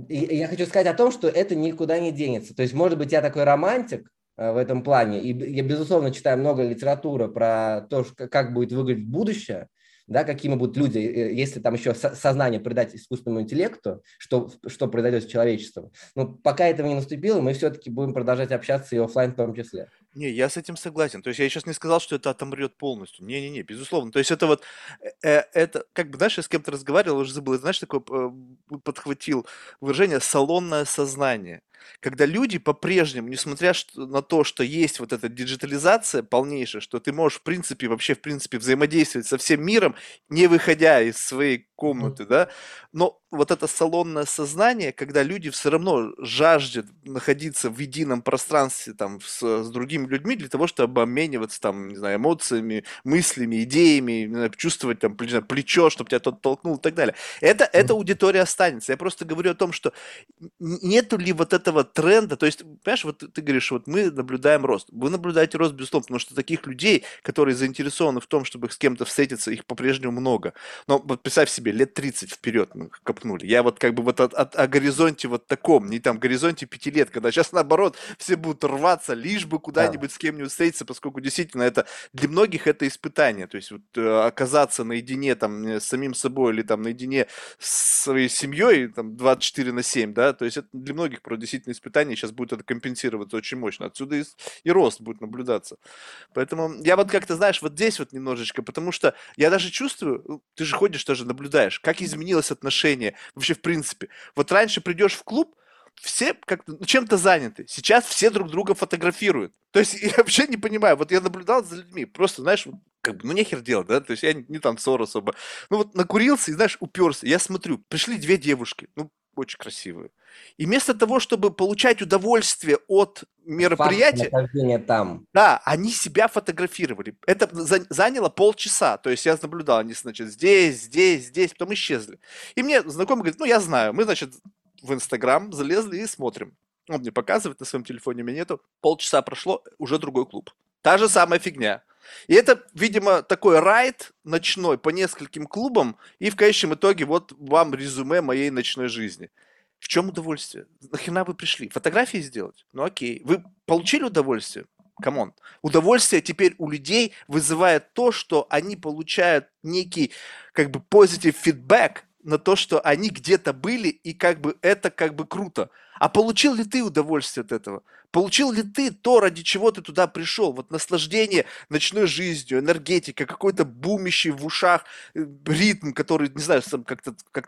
я хочу сказать о том, что это никуда не денется. То есть, может быть, я такой романтик а, в этом плане, и я, безусловно, читаю много литературы про то, как будет выглядеть будущее, да, какими будут люди, если там еще сознание придать искусственному интеллекту, что, что произойдет с человечеством. Но пока этого не наступило, мы все-таки будем продолжать общаться и офлайн в том числе. Не, я с этим согласен. То есть я сейчас не сказал, что это отомрет полностью. Не-не-не, безусловно. То есть это вот, э, э это, как бы, знаешь, я с кем-то разговаривал, уже забыл, знаешь, такое э, подхватил выражение «салонное сознание» когда люди по-прежнему, несмотря на то, что есть вот эта диджитализация полнейшая, что ты можешь, в принципе, вообще, в принципе, взаимодействовать со всем миром, не выходя из своей комнаты, да, но вот это салонное сознание, когда люди все равно жаждут находиться в едином пространстве там с, с другими людьми для того, чтобы обмениваться там, не знаю, эмоциями, мыслями, идеями, знаю, чувствовать там плечо, чтобы тебя тот толкнул и так далее. Это, эта аудитория останется. Я просто говорю о том, что нету ли вот этого тренда, то есть, понимаешь, вот ты говоришь, вот мы наблюдаем рост. Вы наблюдаете рост, безусловно, потому что таких людей, которые заинтересованы в том, чтобы с кем-то встретиться, их по-прежнему много. Но вот представь себе, лет 30 вперед мы копнули. Я вот как бы вот от, от, о горизонте вот таком, не там горизонте пяти лет, когда сейчас наоборот все будут рваться, лишь бы куда-нибудь да. с кем-нибудь встретиться, поскольку действительно это для многих это испытание. То есть вот, э, оказаться наедине там э, с самим собой или там наедине с своей семьей там 24 на 7, да, то есть это для многих про действительно испытание, сейчас будет это компенсироваться очень мощно. Отсюда и, и рост будет наблюдаться. Поэтому я вот как-то, знаешь, вот здесь вот немножечко, потому что я даже чувствую, ну, ты же ходишь, тоже наблюдаешь, как изменилось отношение вообще в принципе. Вот раньше придешь в клуб, все как ну, чем-то заняты. Сейчас все друг друга фотографируют. То есть я вообще не понимаю. Вот я наблюдал за людьми. Просто, знаешь, как бы, ну нехер делать, да? То есть я не, не танцор особо. Ну вот накурился и, знаешь, уперся. Я смотрю, пришли две девушки. Ну, очень красивые. И вместо того, чтобы получать удовольствие от мероприятия, там. да, они себя фотографировали. Это заняло полчаса. То есть я наблюдал, они, значит, здесь, здесь, здесь, потом исчезли. И мне знакомый говорит, ну, я знаю, мы, значит, в Инстаграм залезли и смотрим. Он мне показывает, на своем телефоне у меня нету. Полчаса прошло, уже другой клуб. Та же самая фигня. И это, видимо, такой ride ночной по нескольким клубам, и в конечном итоге вот вам резюме моей ночной жизни. В чем удовольствие? Нахрена вы пришли? Фотографии сделать? Ну окей. Вы получили удовольствие? Come on. Удовольствие теперь у людей вызывает то, что они получают некий как бы positive feedback на то, что они где-то были, и как бы это как бы круто. А получил ли ты удовольствие от этого? Получил ли ты то, ради чего ты туда пришел? Вот наслаждение ночной жизнью, энергетика, какой-то бумящий в ушах э, ритм, который, не знаю, как-то как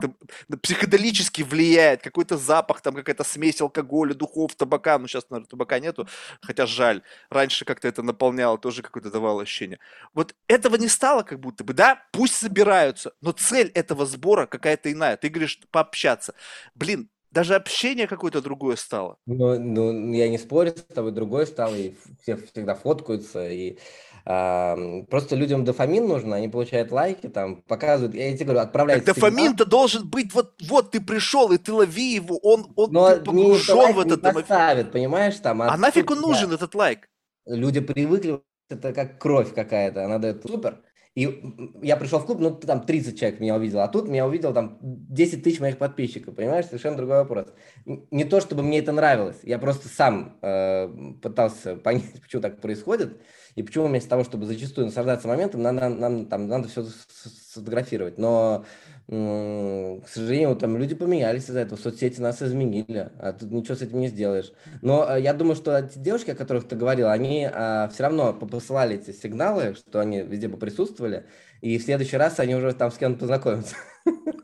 психоделически влияет, какой-то запах, там какая-то смесь алкоголя, духов, табака. Ну, сейчас, наверное, табака нету, хотя жаль. Раньше как-то это наполняло, тоже какое-то давало ощущение. Вот этого не стало как будто бы, да? Пусть собираются, но цель этого сбора какая-то иная. Ты говоришь, пообщаться. Блин, даже общение какое-то другое стало. Ну, ну, я не спорю с тобой, другое стало, и все всегда фоткаются, и э, просто людям дофамин нужен, они получают лайки, там, показывают, я тебе говорю, отправляют так дофамин-то должен быть, вот, вот ты пришел, и ты лови его, он, он Но ты погружен в этот дофамин. Поставит, понимаешь, там. А, а нафиг он нужен, этот лайк? Люди привыкли, это как кровь какая-то, она дает супер, и я пришел в клуб, ну, там 30 человек меня увидел, а тут меня увидел там 10 тысяч моих подписчиков, понимаешь, совершенно другой вопрос. Не то, чтобы мне это нравилось, я просто сам э, пытался понять, почему так происходит, и почему вместо того, чтобы зачастую наслаждаться моментом, нам, нам, там, надо все сфотографировать. Но к сожалению, там люди поменялись из-за этого, соцсети нас изменили, а тут ничего с этим не сделаешь. Но э, я думаю, что эти девушки, о которых ты говорил, они а, все равно посылали эти сигналы, что они везде бы присутствовали, и в следующий раз они уже там с кем-то познакомятся.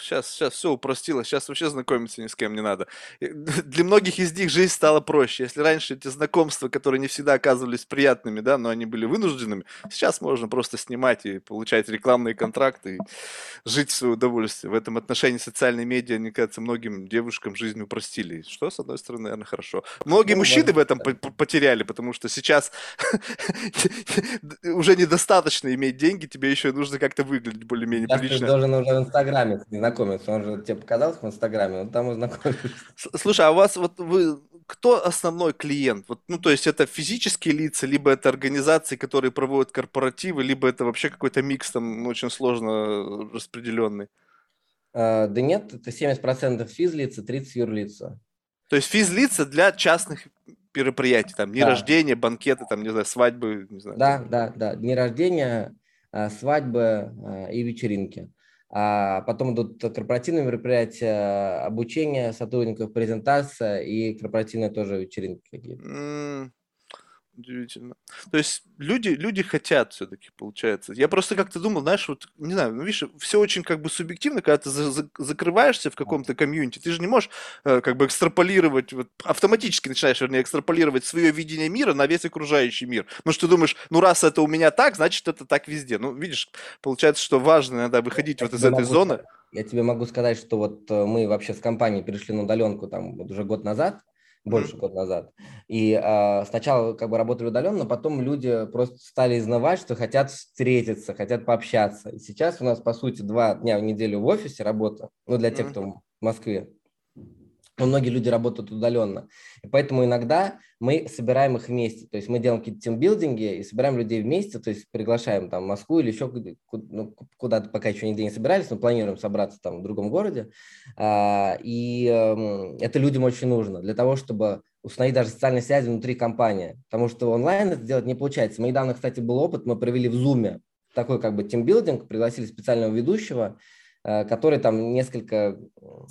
сейчас, сейчас все упростилось, сейчас вообще знакомиться ни с кем не надо. Для многих из них жизнь стала проще. Если раньше эти знакомства, которые не всегда оказывались приятными, да, но они были вынужденными, сейчас можно просто снимать и получать рекламные контракты и жить в свое удовольствие. В этом отношении социальные медиа, мне кажется, многим девушкам жизнь упростили. Что, с одной стороны, наверное, хорошо. Многие ну, мужчины в этом потеряли, потому что сейчас уже недостаточно иметь деньги, тебе еще нужно как-то выглядеть более-менее прилично. Ты должен уже в Инстаграме знакомиться он же тебе показался в Инстаграме, он там и Слушай, а у вас вот вы кто основной клиент? Вот, ну, то есть это физические лица, либо это организации, которые проводят корпоративы, либо это вообще какой-то микс там ну, очень сложно распределенный? А, да нет, это 70% физлица, 30 юрлица. То есть физлица для частных мероприятий, там, дни да. рождения, банкеты, там, не знаю, свадьбы, не знаю. Да, да, да, дни рождения, а, свадьбы и вечеринки а потом идут корпоративные мероприятия, обучение сотрудников, презентация и корпоративные тоже вечеринки какие-то. Удивительно. То есть люди, люди хотят все-таки, получается. Я просто как-то думал, знаешь, вот, не знаю, ну, видишь, все очень как бы субъективно, когда ты за- за- закрываешься в каком-то комьюнити, ты же не можешь э, как бы экстраполировать, вот, автоматически начинаешь, вернее, экстраполировать свое видение мира на весь окружающий мир. Ну, что ты думаешь, ну, раз это у меня так, значит, это так везде. Ну, видишь, получается, что важно иногда выходить я вот из этой зоны. Я тебе могу сказать, что вот э, мы вообще с компанией перешли на удаленку там вот уже год назад, больше года назад. И э, сначала как бы работали удаленно, потом люди просто стали изнавать, что хотят встретиться, хотят пообщаться. И сейчас у нас, по сути, два дня в неделю в офисе работа, ну, для тех, кто в Москве но многие люди работают удаленно. И поэтому иногда мы собираем их вместе. То есть мы делаем какие-то тимбилдинги и собираем людей вместе, то есть приглашаем там Москву или еще ну, куда-то, пока еще нигде не собирались, но планируем собраться там в другом городе. А, и эм, это людям очень нужно для того, чтобы установить даже социальные связи внутри компании. Потому что онлайн это сделать не получается. Мы недавно, кстати, был опыт, мы провели в Zoom такой как бы тимбилдинг, пригласили специального ведущего, который там несколько,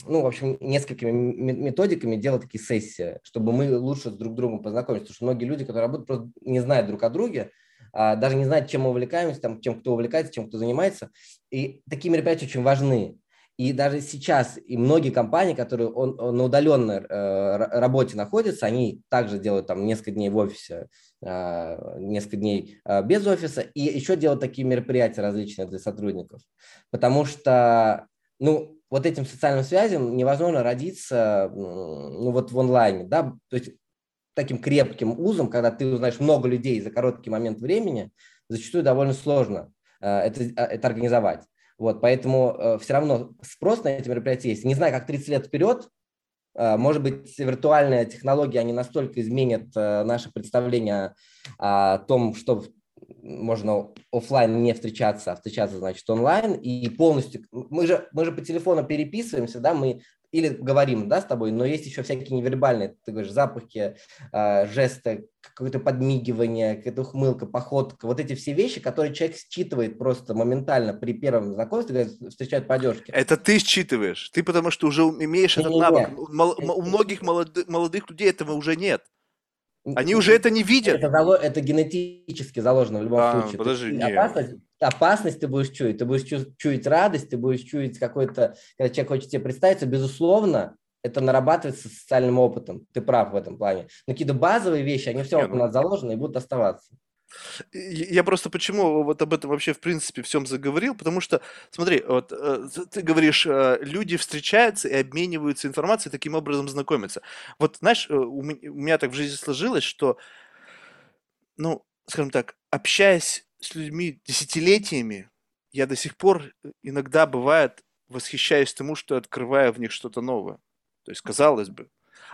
ну, в общем, несколькими методиками делал такие сессии, чтобы мы лучше друг с другом познакомились, потому что многие люди, которые работают, просто не знают друг о друге, а даже не знают, чем мы увлекаемся, там, чем кто увлекается, чем кто занимается. И такие мероприятия очень важны. И даже сейчас и многие компании, которые он, он на удаленной э, работе находятся, они также делают там несколько дней в офисе, э, несколько дней э, без офиса, и еще делают такие мероприятия различные для сотрудников. Потому что, ну, вот этим социальным связям невозможно родиться, ну, вот в онлайне, да, то есть таким крепким узом, когда ты узнаешь много людей за короткий момент времени, зачастую довольно сложно э, это, э, это организовать. Вот, поэтому э, все равно спрос на эти мероприятия есть. Не знаю, как 30 лет вперед, э, может быть, виртуальные технологии, они настолько изменят э, наше представление о том, что можно офлайн не встречаться, а встречаться, значит, онлайн, и полностью, мы же, мы же по телефону переписываемся, да, мы или говорим, да, с тобой, но есть еще всякие невербальные, ты говоришь, запахи, э, жесты, какое-то подмигивание, какая-то ухмылка, походка, вот эти все вещи, которые человек считывает просто моментально при первом знакомстве, когда встречают по одежке. Это ты считываешь, ты потому что уже имеешь этот навык. У многих молодых, молодых людей этого уже нет. Они уже это не видят. Это, это генетически заложено в любом а, случае. Подожди, опасность, опасность ты будешь чуять, ты будешь чу- чуять радость, ты будешь чуять какой-то, когда человек хочет тебе представиться, безусловно, это нарабатывается социальным опытом. Ты прав в этом плане. Но какие-то базовые вещи, они все равно у нас заложены и будут оставаться. Я просто почему вот об этом вообще в принципе всем заговорил, потому что, смотри, вот э, ты говоришь, э, люди встречаются и обмениваются информацией, таким образом знакомятся. Вот знаешь, э, у меня так в жизни сложилось, что, ну, скажем так, общаясь с людьми десятилетиями, я до сих пор иногда бывает восхищаюсь тому, что открываю в них что-то новое. То есть, казалось бы,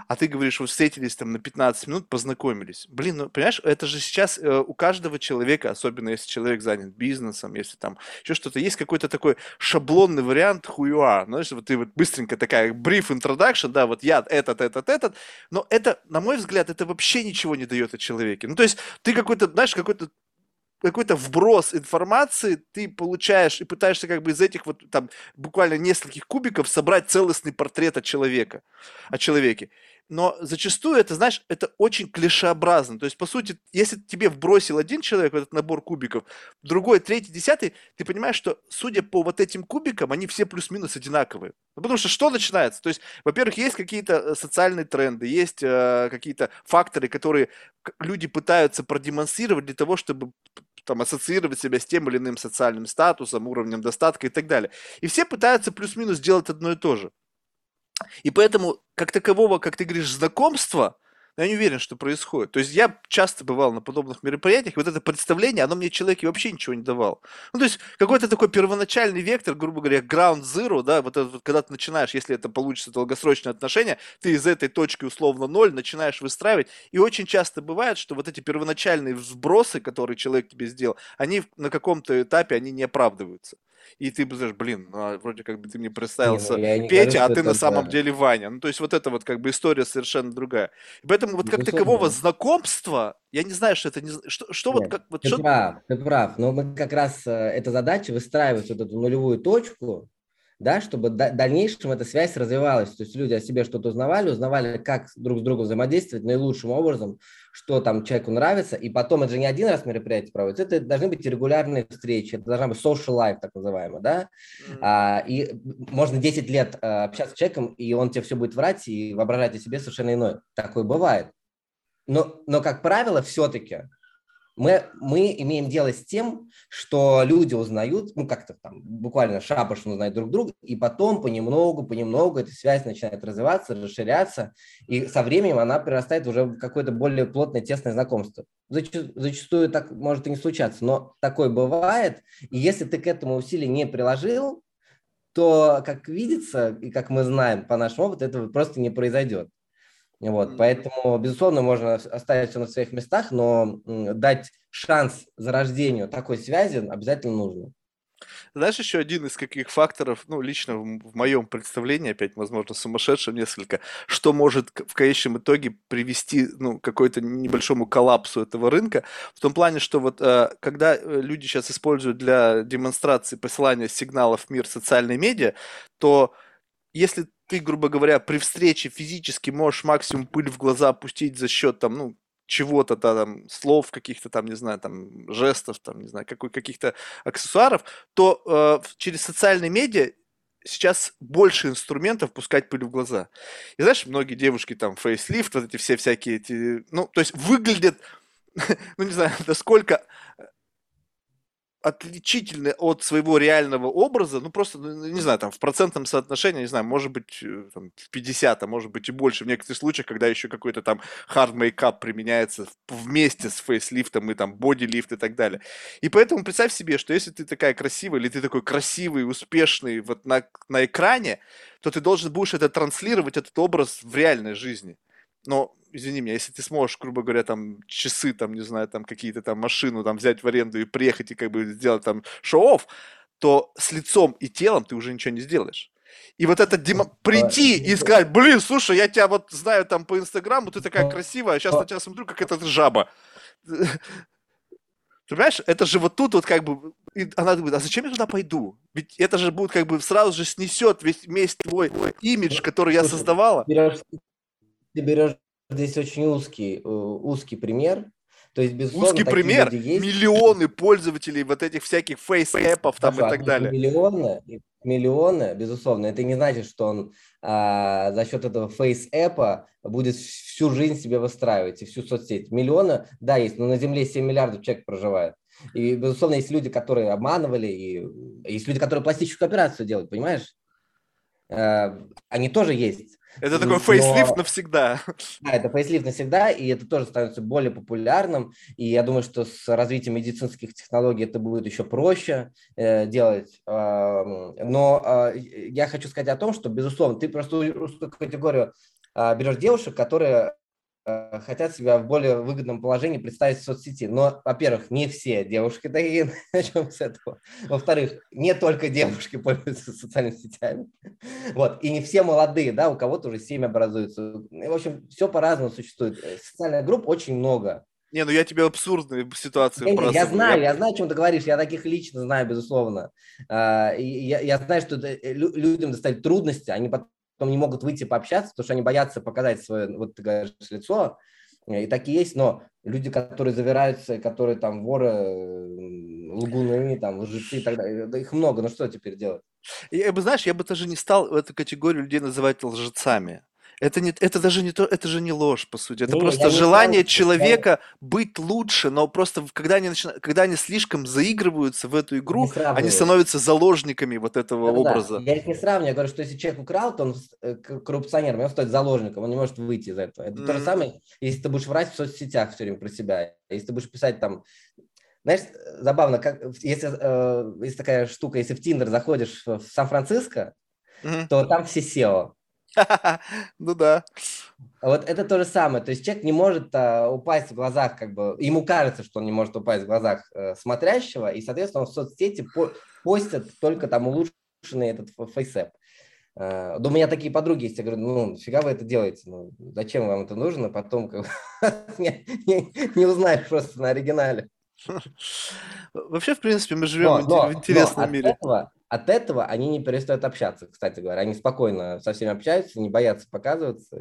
а ты говоришь, вы встретились там на 15 минут, познакомились. Блин, ну, понимаешь, это же сейчас э, у каждого человека, особенно если человек занят бизнесом, если там еще что-то, есть какой-то такой шаблонный вариант are. Знаешь, вот ты вот быстренько такая brief introduction, да, вот я этот, этот, этот, но это, на мой взгляд, это вообще ничего не дает о человеке. Ну, то есть ты какой-то, знаешь, какой-то какой-то вброс информации ты получаешь и пытаешься как бы из этих вот там буквально нескольких кубиков собрать целостный портрет от человека, о человеке. Но зачастую это, знаешь, это очень клишеобразно. То есть, по сути, если тебе вбросил один человек в этот набор кубиков, другой, третий, десятый, ты понимаешь, что, судя по вот этим кубикам, они все плюс-минус одинаковые. Ну, потому что что начинается? То есть, во-первых, есть какие-то э, социальные тренды, есть э, какие-то факторы, которые люди пытаются продемонстрировать для того, чтобы там, ассоциировать себя с тем или иным социальным статусом, уровнем достатка и так далее. И все пытаются плюс-минус делать одно и то же. И поэтому, как такового, как ты говоришь, знакомства, я не уверен, что происходит. То есть я часто бывал на подобных мероприятиях, вот это представление, оно мне человеке вообще ничего не давало. Ну, то есть какой-то такой первоначальный вектор, грубо говоря, ground zero, да, вот это вот, когда ты начинаешь, если это получится долгосрочные отношения, ты из этой точки условно ноль начинаешь выстраивать. И очень часто бывает, что вот эти первоначальные сбросы, которые человек тебе сделал, они на каком-то этапе, они не оправдываются и ты бы знаешь, блин, ну, а вроде как бы ты мне представился не, ну, Петя, говорю, а ты на самом да. деле Ваня. Ну, то есть вот это вот как бы история совершенно другая. И поэтому вот как такового знакомства, я не знаю, что это не... Что, что Нет, вот как... Вот, ты что... прав, ты прав. Но мы как раз, э, эта задача выстраивать вот эту нулевую точку, да, чтобы в дальнейшем эта связь развивалась. То есть люди о себе что-то узнавали, узнавали, как друг с другом взаимодействовать наилучшим образом, что там человеку нравится, и потом это же не один раз мероприятие проводится, это должны быть регулярные встречи, это должна быть social life, так называемый, да, mm-hmm. а, и можно 10 лет а, общаться с человеком, и он тебе все будет врать и воображать о себе совершенно иное. Такое бывает. Но, но как правило, все-таки мы, мы имеем дело с тем, что люди узнают, ну, как-то там буквально шапошно узнают друг друга, и потом понемногу, понемногу эта связь начинает развиваться, расширяться, и со временем она прирастает уже в какое-то более плотное, тесное знакомство. Зачастую, зачастую так может и не случаться, но такое бывает, и если ты к этому усилия не приложил, то, как видится, и как мы знаем по нашему опыту, этого просто не произойдет. Вот, поэтому, безусловно, можно оставить все на своих местах, но дать шанс зарождению такой связи обязательно нужно. Знаешь, еще один из каких факторов, ну, лично в, в моем представлении, опять, возможно, сумасшедшим несколько, что может в конечном итоге привести, ну, к какой-то небольшому коллапсу этого рынка, в том плане, что вот э, когда э, люди сейчас используют для демонстрации посылания сигналов в мир социальной медиа, то если ты, грубо говоря, при встрече физически можешь максимум пыль в глаза опустить за счет там, ну, чего-то там, слов каких-то там, не знаю, там, жестов, там, не знаю, какой, каких-то аксессуаров, то э, через социальные медиа сейчас больше инструментов пускать пыль в глаза. И знаешь, многие девушки там фейслифт, вот эти все всякие эти, ну, то есть выглядят, ну, не знаю, насколько отличительны от своего реального образа, ну просто, ну, не знаю, там в процентном соотношении, не знаю, может быть э, там, в 50, а может быть и больше в некоторых случаях, когда еще какой-то там hard makeup применяется вместе с фейслифтом и там бодилифт и так далее. И поэтому представь себе, что если ты такая красивая, или ты такой красивый, успешный вот на, на экране, то ты должен будешь это транслировать, этот образ в реальной жизни. Но извини меня, если ты сможешь, грубо говоря, там часы, там, не знаю, там какие-то там машину там взять в аренду и приехать и как бы сделать там шоу то с лицом и телом ты уже ничего не сделаешь. И вот это демо... прийти и сказать, блин, слушай, я тебя вот знаю там по Инстаграму, ты такая красивая, а сейчас на тебя смотрю, как это жаба. Понимаешь, это же вот тут вот как бы, и она думает, а зачем я туда пойду? Ведь это же будет как бы сразу же снесет весь, весь твой имидж, который я создавала. Ты берешь здесь очень узкий, э, узкий пример, то есть, безусловно, Узкий пример, есть. миллионы пользователей вот этих всяких фейс-эпов там Хорошо, и так далее. Миллионы, миллионы, безусловно. Это не значит, что он а, за счет этого фейс-эпа будет всю жизнь себе выстраивать и всю соцсеть. Миллионы, да, есть, но на Земле 7 миллиардов человек проживает. И, безусловно, есть люди, которые обманывали, и есть люди, которые пластическую операцию делают, понимаешь? А, они тоже есть. Это такой фейслифт Но... навсегда. Да, это фейслифт навсегда, и это тоже становится более популярным. И я думаю, что с развитием медицинских технологий это будет еще проще э, делать. Э, но э, я хочу сказать о том, что, безусловно, ты просто русскую категорию э, берешь девушек, которые хотят себя в более выгодном положении представить в соцсети. Но, во-первых, не все девушки такие, начнем с этого. Во-вторых, не только девушки пользуются социальными сетями. Вот. И не все молодые, да, у кого-то уже семь образуется. В общем, все по-разному существует. Э, социальных групп очень много. Не, ну я тебе абсурдные ситуации не, просто... Я знаю, я... я знаю, о чем ты говоришь, я таких лично знаю, безусловно. А, я, я знаю, что э, людям доставить трудности, они потом потом не могут выйти пообщаться, потому что они боятся показать свое, вот ты говоришь, лицо, и такие есть, но люди, которые завираются, которые там воры, лгуны, там, лжецы и так далее, их много, ну что теперь делать? Я бы, знаешь, я бы даже не стал эту категорию людей называть лжецами. Это, не, это даже не то, это же не ложь, по сути. Это не, просто желание знаю, человека я... быть лучше, но просто когда они, начинают, когда они слишком заигрываются в эту игру, они становятся заложниками вот этого да, образа. Да. Я их не сравниваю. Я говорю, что если человек украл, то он э, коррупционером, он стоит заложником, он не может выйти из этого. Это mm. то же самое, если ты будешь врать в соцсетях все время про себя. Если ты будешь писать там знаешь, забавно, как если э, есть такая штука, если в Тиндер заходишь в Сан-Франциско, mm-hmm. то там все CEO. Ну да. Вот это то же самое. То есть человек не может а, упасть в глазах, как бы, ему кажется, что он не может упасть в глазах э, смотрящего, и, соответственно, он в соцсети по постят только там улучшенный этот FaceApp. Uh, да у меня такие подруги есть, я говорю, ну, фига вы это делаете, ну, зачем вам это нужно, потом как не, не, не узнаешь просто на оригинале. Вообще, в принципе, мы живем но, но, в интересном но мире. От этого, от этого они не перестают общаться, кстати говоря. Они спокойно со всеми общаются, не боятся показываться.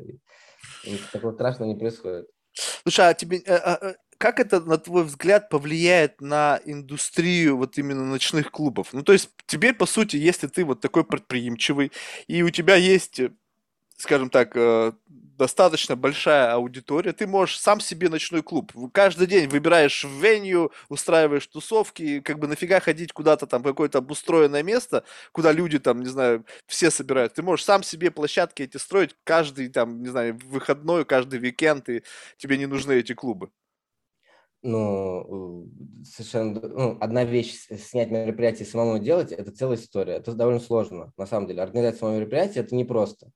Такого страшного не происходит. Слушай, а тебе, а, а, как это, на твой взгляд, повлияет на индустрию вот именно ночных клубов? Ну, то есть теперь, по сути, если ты вот такой предприимчивый, и у тебя есть, скажем так, э, достаточно большая аудитория, ты можешь сам себе ночной клуб. Каждый день выбираешь веню, устраиваешь тусовки, как бы нафига ходить куда-то там какое-то обустроенное место, куда люди там, не знаю, все собирают. Ты можешь сам себе площадки эти строить каждый там, не знаю, выходной, каждый уикенд, и тебе не нужны эти клубы. Ну, совершенно, ну, одна вещь снять мероприятие и самому делать, это целая история. Это довольно сложно, на самом деле. Организация самого мероприятия – это непросто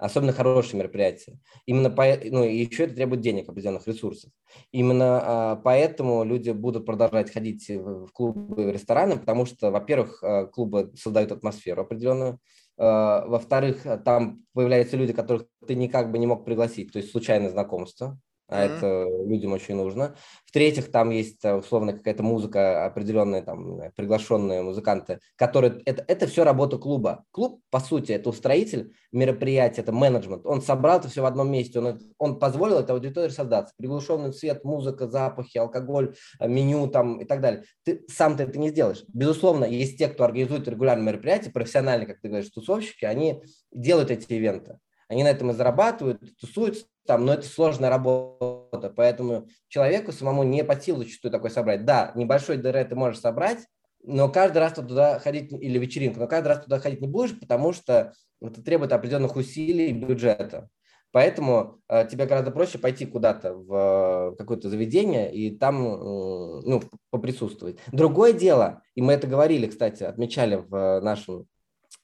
особенно хорошие мероприятия. Именно по, ну, еще это требует денег, определенных ресурсов. Именно а, поэтому люди будут продолжать ходить в, в клубы, в рестораны, потому что, во-первых, а, клубы создают атмосферу определенную, а, во-вторых, там появляются люди, которых ты никак бы не мог пригласить, то есть случайное знакомство а mm-hmm. это людям очень нужно. В-третьих, там есть э, условно какая-то музыка, определенные там приглашенные музыканты, которые... Это, это все работа клуба. Клуб, по сути, это устроитель мероприятия, это менеджмент. Он собрал это все в одном месте, он, он позволил этой аудитории создаться. Приглушенный цвет, музыка, запахи, алкоголь, э, меню там и так далее. Ты сам ты это не сделаешь. Безусловно, есть те, кто организует регулярные мероприятия, профессиональные, как ты говоришь, тусовщики, они делают эти ивенты. Они на этом и зарабатывают, тусуются там, но это сложная работа, поэтому человеку самому не по силу зачастую такой собрать. Да, небольшой ДР ты можешь собрать, но каждый раз туда ходить, или вечеринку, но каждый раз туда ходить не будешь, потому что это требует определенных усилий и бюджета. Поэтому э, тебе гораздо проще пойти куда-то в э, какое-то заведение и там э, ну, поприсутствовать. Другое дело, и мы это говорили, кстати, отмечали в нашем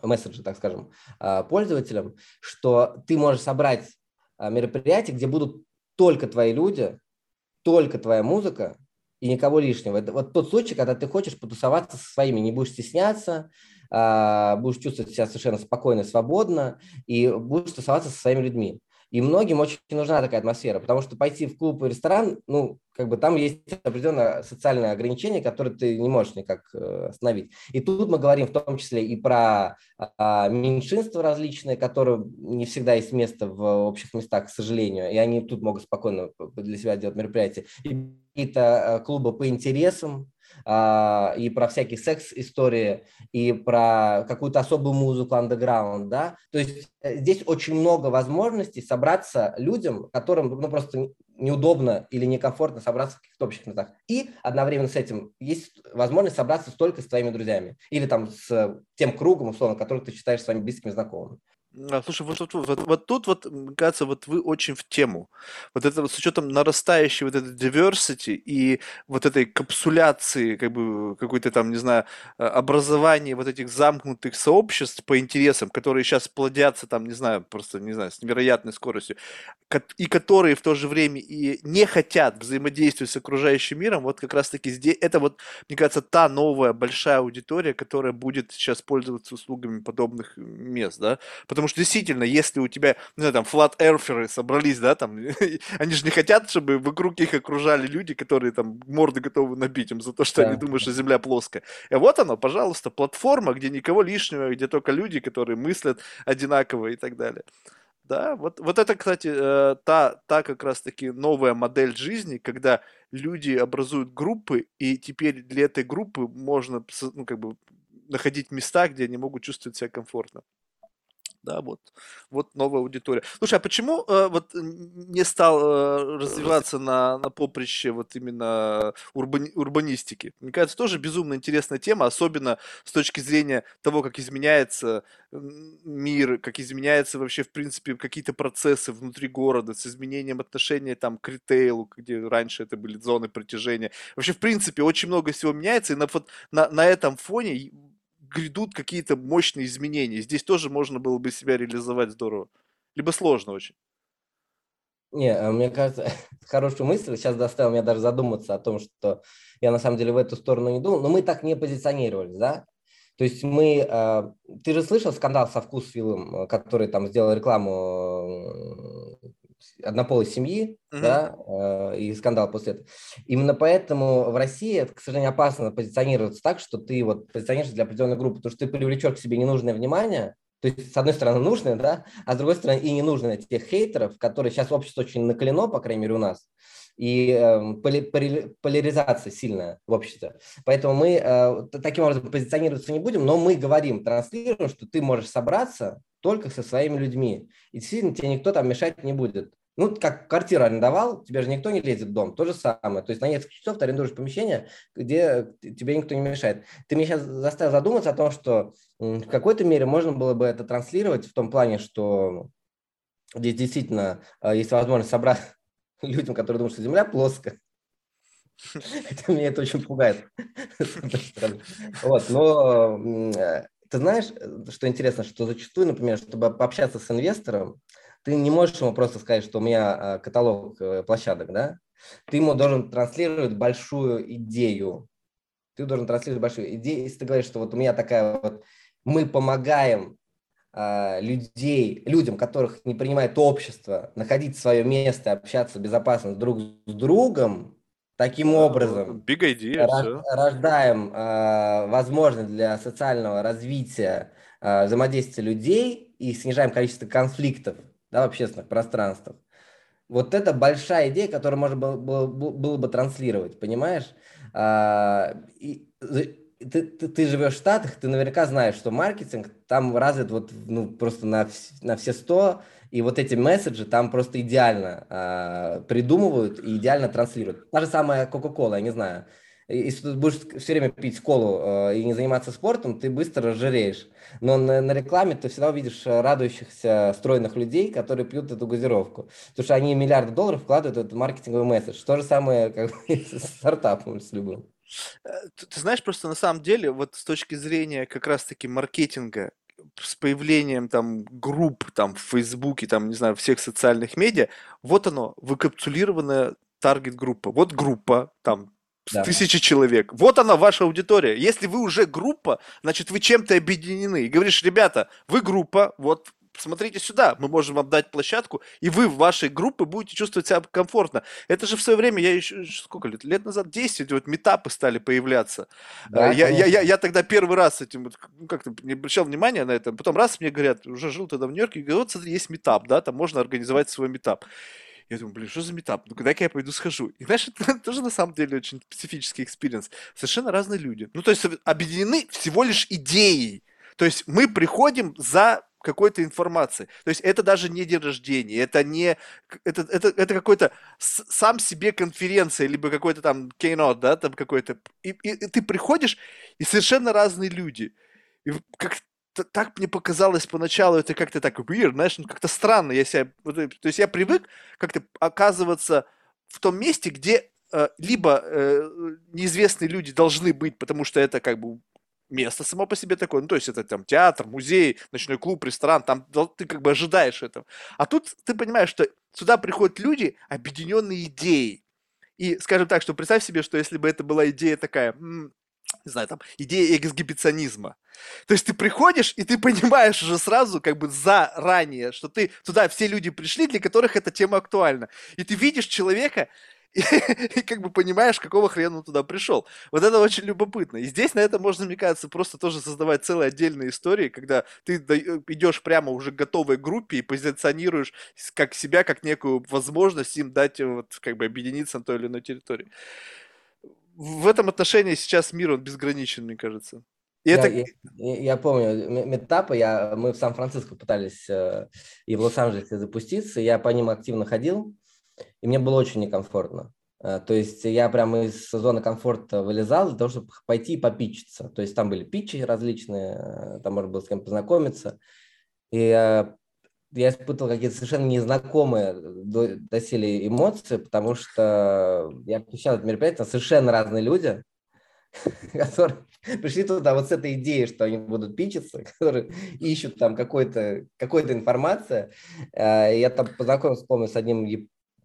месседже, так скажем, э, пользователям, что ты можешь собрать а, мероприятие, где будут только твои люди, только твоя музыка и никого лишнего. Это вот тот случай, когда ты хочешь потусоваться со своими, не будешь стесняться, а, будешь чувствовать себя совершенно спокойно, свободно и будешь тусоваться со своими людьми. И многим очень нужна такая атмосфера, потому что пойти в клуб и ресторан, ну, как бы там есть определенное социальное ограничение, которое ты не можешь никак э, остановить. И тут мы говорим в том числе и про а, меньшинства различные, которые не всегда есть место в общих местах, к сожалению, и они тут могут спокойно для себя делать мероприятия. И какие-то э, клубы по интересам, и про всякие секс-истории, и про какую-то особую музыку underground, да, то есть э, здесь очень много возможностей собраться людям, которым ну, просто неудобно или некомфортно собраться в каких-то общих местах. И одновременно с этим есть возможность собраться только с твоими друзьями или там с тем кругом, условно, который ты считаешь своими близкими знакомыми. А, слушай, вот, вот, вот, вот тут вот, мне кажется, вот вы очень в тему. Вот это вот с учетом нарастающей вот этой diversity и вот этой капсуляции, как бы, какой-то там, не знаю, а, образования вот этих замкнутых сообществ по интересам, которые сейчас плодятся там, не знаю, просто, не знаю, с невероятной скоростью, и которые в то же время и не хотят взаимодействовать с окружающим миром, вот как раз-таки здесь, это вот, мне кажется, та новая большая аудитория, которая будет сейчас пользоваться услугами подобных мест, да, потому Потому что действительно, если у тебя, не знаю, там, флат эрферы собрались, да, там, они же не хотят, чтобы вокруг их окружали люди, которые там морды готовы набить им за то, что да. они думают, что Земля плоская. И вот оно, пожалуйста, платформа, где никого лишнего, где только люди, которые мыслят одинаково и так далее. Да, вот, вот это, кстати, э, та, та как раз-таки новая модель жизни, когда люди образуют группы, и теперь для этой группы можно ну, как бы, находить места, где они могут чувствовать себя комфортно да, вот, вот новая аудитория. Слушай, а почему э, вот не стал э, развиваться на, на поприще вот именно урбани, урбанистики? Мне кажется, тоже безумно интересная тема, особенно с точки зрения того, как изменяется мир, как изменяются вообще, в принципе, какие-то процессы внутри города с изменением отношения там к ритейлу, где раньше это были зоны притяжения. Вообще, в принципе, очень много всего меняется, и на, на, на этом фоне грядут какие-то мощные изменения. Здесь тоже можно было бы себя реализовать здорово. Либо сложно очень. Не, а мне кажется, хорошую мысль сейчас заставил меня даже задуматься о том, что я на самом деле в эту сторону не думал, но мы так не позиционировались, да? То есть мы, э, ты же слышал скандал со Вкусвиллом, э, который там сделал рекламу однополой семьи, uh-huh. да, э, и скандал после этого. Именно поэтому в России, это, к сожалению, опасно позиционироваться так, что ты вот позиционируешься для определенной группы, потому что ты привлечешь к себе ненужное внимание, то есть, с одной стороны, нужное, да, а с другой стороны, и ненужное тех хейтеров, которые сейчас общество очень наколено, по крайней мере, у нас, и э, поли, поли, поляризация сильная в обществе. Поэтому мы э, таким образом позиционироваться не будем, но мы говорим, транслируем, что ты можешь собраться только со своими людьми. И действительно, тебе никто там мешать не будет. Ну, как квартиру арендовал, тебе же никто не лезет в дом, то же самое. То есть на несколько часов ты арендуешь помещение, где тебе никто не мешает. Ты меня сейчас заставил задуматься о том, что в какой-то мере можно было бы это транслировать в том плане, что здесь действительно э, есть возможность собрать людям, которые думают, что Земля плоская. Хотя меня это очень пугает. Вот, но э, ты знаешь, что интересно, что зачастую, например, чтобы пообщаться с инвестором, ты не можешь ему просто сказать, что у меня а, каталог э, площадок, да? Ты ему должен транслировать большую идею. Ты должен транслировать большую идею. Если ты говоришь, что вот у меня такая вот, мы помогаем а, людей, людям, которых не принимает общество, находить свое место, общаться безопасно друг с другом, таким образом Big idea, рож, рождаем э, возможность для социального развития э, взаимодействия людей и снижаем количество конфликтов да, в общественных пространствах. Вот это большая идея, которую можно было, было, было бы транслировать, понимаешь? А, и, ты, ты, ты живешь в Штатах, ты наверняка знаешь, что маркетинг там развит вот, ну, просто на, на все сто, и вот эти месседжи там просто идеально а, придумывают и идеально транслируют. Та же самая Coca-Cola, я не знаю, если ты будешь все время пить колу э, и не заниматься спортом, ты быстро разжиреешь. Но на, на рекламе ты всегда увидишь э, радующихся стройных людей, которые пьют эту газировку. Потому что они миллиарды долларов вкладывают в этот маркетинговый месседж. То же самое как бы, с стартапом, с любым. Э, ты, ты знаешь, просто на самом деле, вот с точки зрения как раз-таки маркетинга, с появлением там групп там в Фейсбуке, там, не знаю, всех социальных медиа, вот оно, выкапсулированная таргет-группа. Вот группа, там Да. тысячи человек. Вот она, ваша аудитория. Если вы уже группа, значит, вы чем-то объединены. И говоришь, ребята, вы группа, вот смотрите сюда, мы можем вам дать площадку, и вы в вашей группе будете чувствовать себя комфортно. Это же в свое время, я еще, сколько лет, лет назад, 10, вот meetup ы стали появляться. Да, Э, я, я, конечно. я, я тогда первый раз этим, ну, как-то не обращал внимания на это, потом раз мне говорят, уже жил тогда в Нью-Йорке, и говорят, вот смотри, есть meetup, да, там можно организовать свой meetup. Я думаю, блин, что за meetup? Ну, дай-ка я пойду схожу. И знаешь, это тоже на самом деле очень специфический experience. Совершенно разные люди. Ну, то есть объединены всего лишь идеей. То есть мы приходим за какой-то информации. То есть это даже не день рождения, это не это, это, это какой-то сам себе конференция, либо какой-то там keynote, да, там какой-то. И, и- и ты приходишь, и совершенно разные люди. И как так мне показалось поначалу, это как-то так weird, знаешь, ну как-то странно. Я себя, э, то есть я привык как-то оказываться в том месте, где э, либо э, неизвестные люди должны быть, потому что это как бы место само по себе такое, ну, то есть это там театр, музей, ночной клуб, ресторан, там ты как бы ожидаешь этого. А тут ты понимаешь, что сюда приходят люди, объединенные идеей. И, скажем так, что представь себе, что если бы это была идея такая, не знаю, там, идея эксгибиционизма. То есть ты приходишь, и ты понимаешь уже сразу, как бы заранее, что ты туда все люди пришли, для которых эта тема актуальна. И ты видишь человека, и, и как бы понимаешь, какого хрена он туда пришел. Вот это очень любопытно. И здесь на это можно, мне кажется, просто тоже создавать целые отдельные истории, когда ты э, идешь прямо уже к готовой группе и позиционируешь как себя, как некую возможность им дать э, вот как бы объединиться на той или иной территории. В этом отношении сейчас мир, он безграничен, мне кажется. И Я, это... я, я- помню ме- метапы, я, мы в Сан-Франциско пытались э, и в Лос-Анджелесе запуститься, я по ним активно ходил, и мне было очень некомфортно. Э, То есть я прямо из зоны комфорта вылезал для того, чтобы пойти попичиться. То есть там были питчи различные, э, там можно было с кем познакомиться. И э, я испытывал какие-то совершенно незнакомые до, доселе эмоции, потому что я посещал это мероприятие, там совершенно разные люди, которые пришли туда вот с этой идеей, что они будут пичиться, которые ищут там какой-то, какой-то информация. Я там познакомился, помню, с одним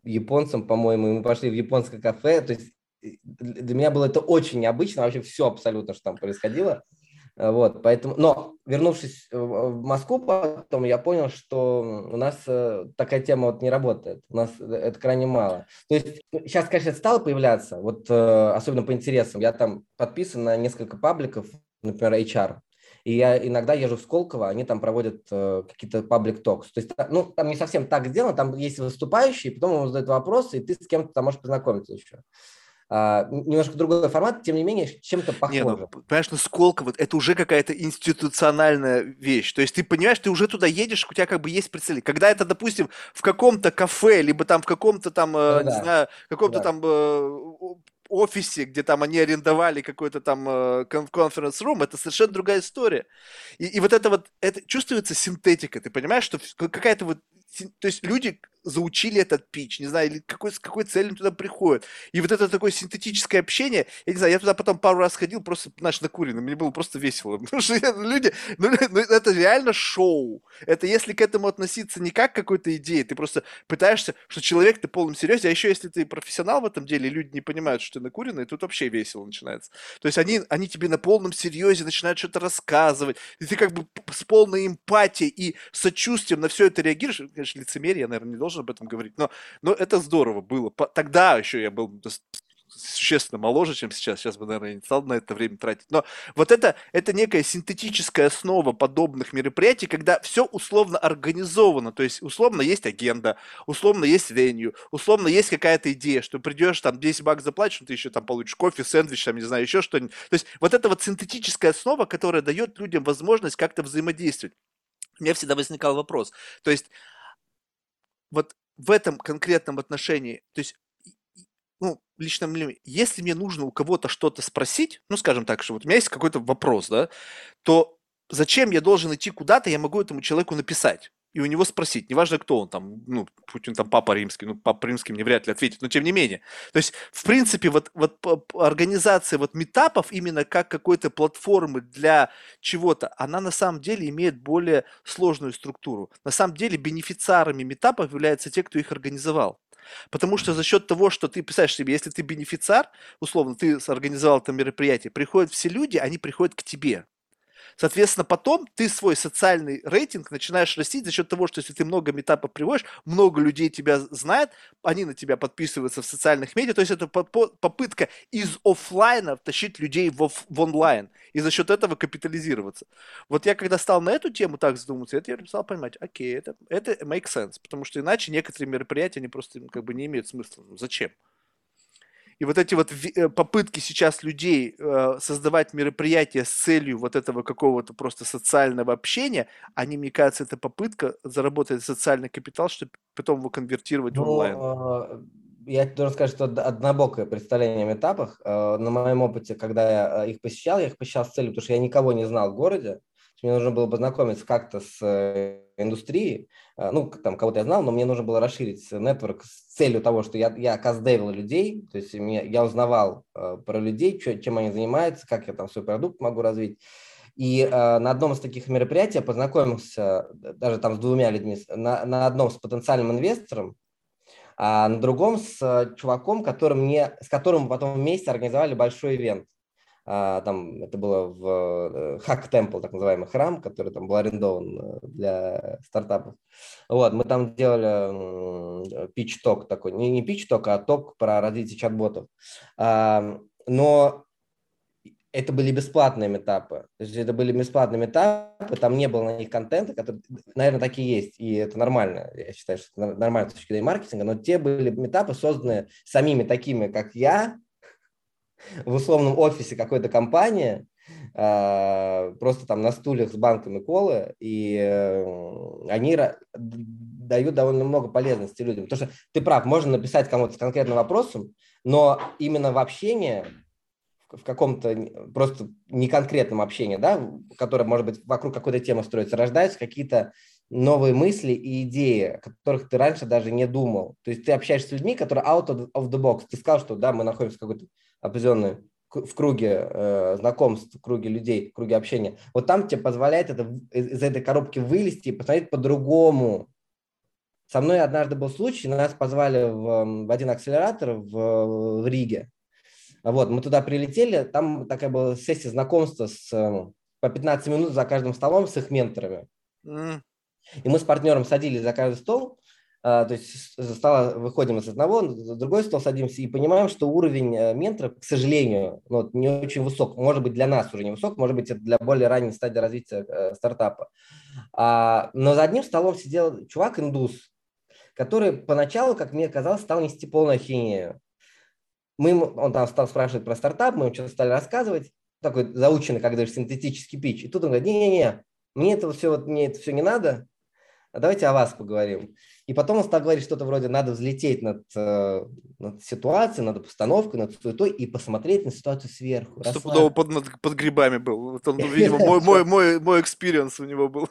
яп- японцем, по-моему, мы пошли в японское кафе. То есть э, для меня было это очень необычно, вообще все абсолютно, что там происходило. Э, Вот, поэтому, но вернувшись в в Москву потом, я понял, что у нас э, такая тема вот не работает, у нас э, это крайне мало. То есть сейчас, конечно, это стало появляться, вот э, особенно по интересам. Я там подписан на несколько пабликов, например, HR, и я иногда езжу в Сколково, они там проводят э, какие-то паблик токс. То есть, та- ну, там не совсем так сделано, там есть выступающие, потом он задает вопросы, и ты с кем-то там можешь познакомиться еще. А, н- немножко другой формат, тем не менее, чем-то Не, ну, похоже. понимаешь, ну Сколково, это уже какая-то институциональная вещь. То есть ты понимаешь, ты уже туда едешь, у тебя как бы есть представление. Когда это, допустим, в каком-то кафе, либо там в каком-то там, э, не Да-да. знаю, каком-то Да. там э, офисе, где там они арендовали какой-то там конференц-рум, это совершенно другая история. И, и вот это вот, это чувствуется синтетика, ты понимаешь, что какая-то вот, то есть люди заучили этот пич, не знаю, или какой, с какой целью туда приходят. И вот это такое синтетическое общение, я не знаю, я туда потом пару раз ходил, просто, знаешь, накуренный, мне было просто весело. Потому что я- люди, ну, ну, это реально шоу. Это если к этому относиться не как к какой-то идее, ты просто пытаешься, что человек, ты полном серьезе, а еще если ты профессионал в этом деле, люди не понимают, что ты накуренный, тут вообще весело начинается. То есть они, они тебе на полном серьезе начинают что-то рассказывать, и ты как бы с полной эмпатией и сочувствием на все это реагируешь. Конечно, лицемерие, я, наверное, не должен об этом говорить, но, но это здорово было. Тогда еще я был существенно моложе, чем сейчас. Сейчас бы, наверное, не стал на это время тратить. Но вот это, это некая синтетическая основа подобных мероприятий, когда все условно организовано. То есть, условно, есть агenda, условно, есть веню, условно, есть какая-то идея, что придешь, там, 10 баксов заплатишь, ну, ты еще там получишь кофе, сэндвич, там, не знаю, еще что-нибудь. То есть, вот это вот синтетическая основа, которая дает людям возможность как-то взаимодействовать. У меня всегда возникал вопрос. То есть, вот в этом конкретном отношении, то есть, ну, лично мне, если мне нужно у кого-то что-то спросить, ну, скажем так, что вот у меня есть какой-то вопрос, да, то зачем я должен идти куда-то, я могу этому человеку написать и у него спросить, неважно кто он там, ну, пусть он там папа римский, ну, папа римский мне вряд ли ответит, но тем не менее. То есть, в принципе, вот, вот организация вот метапов именно как какой-то платформы для чего-то, она на самом деле имеет более сложную структуру. На самом деле бенефициарами метапов являются те, кто их организовал. Потому что за счет того, что ты представляешь себе, если ты бенефициар, условно, ты организовал это мероприятие, приходят все люди, они приходят к тебе. Соответственно, потом ты свой социальный рейтинг начинаешь растить за счет того, что если ты много метапов приводишь, много людей тебя знает, они на тебя подписываются в социальных медиа, то есть это попытка из офлайна тащить людей в, оф- в онлайн и за счет этого капитализироваться. Вот я когда стал на эту тему так задумываться, это я стал понимать, окей, это, это make sense, потому что иначе некоторые мероприятия, они просто как бы не имеют смысла. Ну, зачем? И вот эти вот э, попытки сейчас людей э, создавать мероприятия с целью вот этого какого-то просто социального общения, они, мне кажется, это попытка заработать социальный капитал, чтобы потом его конвертировать ну, в онлайн. А, я должен сказать, что однобокое представление о этапах. Э, на моем опыте, когда я их посещал, я их посещал с целью, потому что я никого не знал в городе, мне нужно было познакомиться как-то с э, индустрией, э, ну, там, кого-то я знал, но мне нужно было расширить нетворк с целью того, что я, я каздевил людей, то есть мне, я узнавал э, про людей, что, чем они занимаются, как я там свой продукт могу развить. И э, на одном из таких мероприятий я познакомился даже там с двумя людьми, на, на одном с потенциальным инвестором, а на другом с чуваком, которым мне, с которым потом вместе организовали большой ивент. А, там это было в Hack э, Temple, так называемый храм, который там был арендован э, для стартапов. Вот, мы там делали pitch-ток такой, не, не pitch-ток, а ток про развитие чат-ботов. Но это были бесплатные есть это были бесплатные метапы, там не было на них контента, который, наверное, такие есть, и это нормально. Я считаю, что это нормально с точки зрения маркетинга, но те были метапы, созданные самими такими, как я, в условном офисе какой-то компании, а, просто там на стульях с банками колы, и э, они дают довольно много полезности людям. Потому что ты прав, можно написать кому-то с конкретным вопросом, но именно в общении, в каком-то просто неконкретном общении, да, которое, может быть, вокруг какой-то темы строится, рождаются какие-то новые мысли и идеи, о которых ты раньше даже не думал. То есть ты общаешься с людьми, которые out of the box. Ты сказал, что да, мы находимся в какой-то определенной в круге э, знакомств, в круге людей, в круге общения. Вот там тебе позволяет это, из, из этой коробки вылезти и посмотреть по-другому. Со мной однажды был случай, нас позвали в, в один акселератор в, в Риге. Вот, мы туда прилетели, там такая была сессия знакомства с, по 15 минут за каждым столом с их менторами. Mm. И мы с партнером садились за каждый стол, то есть стало, выходим из одного, за другой стол садимся и понимаем, что уровень э, ментора, к сожалению, ну, не очень высок. Может быть, для нас уже не высок, может быть, это для более ранней стадии развития э, стартапа. А, но за одним столом сидел чувак-индус, который поначалу, как мне казалось, стал нести полную ахинею. Мы, он там стал спрашивать про стартап, мы ему что-то стали рассказывать, такой заученный, как даже синтетический пич. И тут он говорит, не-не-не, мне это все, вот, мне это все не надо, а давайте о вас поговорим. И потом он стал говорить что-то вроде надо взлететь над, э, над ситуацией, над постановкой, над суетой и посмотреть на ситуацию сверху. Стопудово под, под грибами был. Вот он, видимо, мой, мой, мой, мой experience у него был.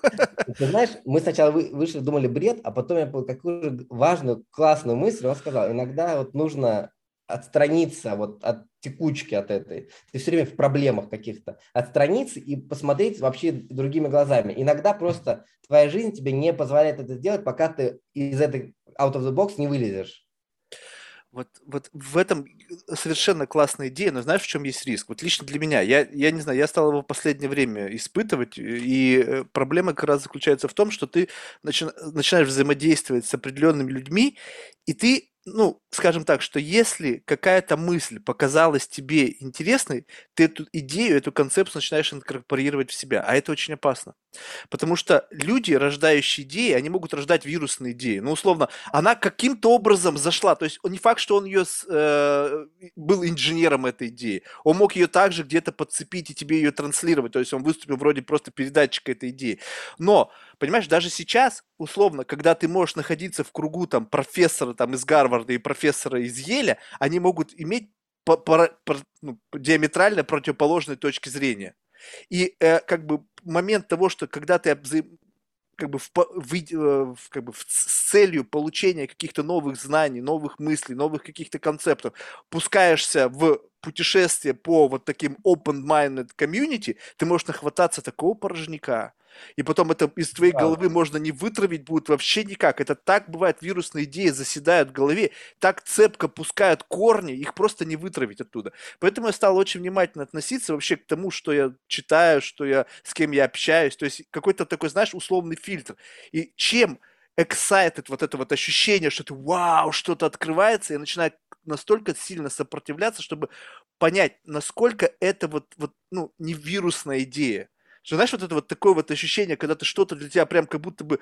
Ты знаешь, мы сначала вышли, думали бред, а потом я понял, какую же важную, классную мысль он сказал. Иногда вот нужно отстраниться вот от текучки от этой. Ты все время в проблемах каких-то. Отстраниться и посмотреть вообще другими глазами. Иногда просто твоя жизнь тебе не позволяет это сделать, пока ты из этой out of the box не вылезешь. Вот, вот в этом совершенно классная идея, но знаешь, в чем есть риск? Вот лично для меня, я, я не знаю, я стал его в последнее время испытывать, и э, проблема как раз заключается в том, что ты начи, начинаешь взаимодействовать с определенными людьми, и ты ну, скажем так, что если какая-то мысль показалась тебе интересной, ты эту идею, эту концепцию начинаешь инкорпорировать в себя, а это очень опасно. Потому что люди, рождающие идеи, они могут рождать вирусные идеи. Ну, условно, она каким-то образом зашла. То есть не факт, что он ее э, был инженером этой идеи. Он мог ее также где-то подцепить и тебе ее транслировать. То есть он выступил вроде просто передатчика этой идеи. Но, понимаешь, даже сейчас, условно, когда ты можешь находиться в кругу там профессора там из Гарварда и профессора из Еля, они могут иметь по, по, по, ну, диаметрально противоположные точки зрения. И э, как бы момент того, что когда ты как бы, в, э, в, как бы в, с целью получения каких-то новых знаний, новых мыслей, новых каких-то концептов, пускаешься в путешествие по вот таким open-minded community, ты можешь нахвататься такого порожняка, и потом это из твоей Да. головы можно не вытравить будет вообще никак. Это так бывает, вирусные идеи заседают в голове, так цепко пускают корни, их просто не вытравить оттуда. Поэтому я стал очень внимательно относиться вообще к тому, что я читаю, что я, с кем я общаюсь. То есть какой-то такой, знаешь, условный фильтр. И чем excited вот это вот ощущение, что ты вау, что-то открывается, я начинаю настолько сильно сопротивляться, чтобы понять, насколько это вот, вот ну, не вирусная идея. Что, знаешь, вот это вот такое вот ощущение, когда ты что-то для тебя прям как будто бы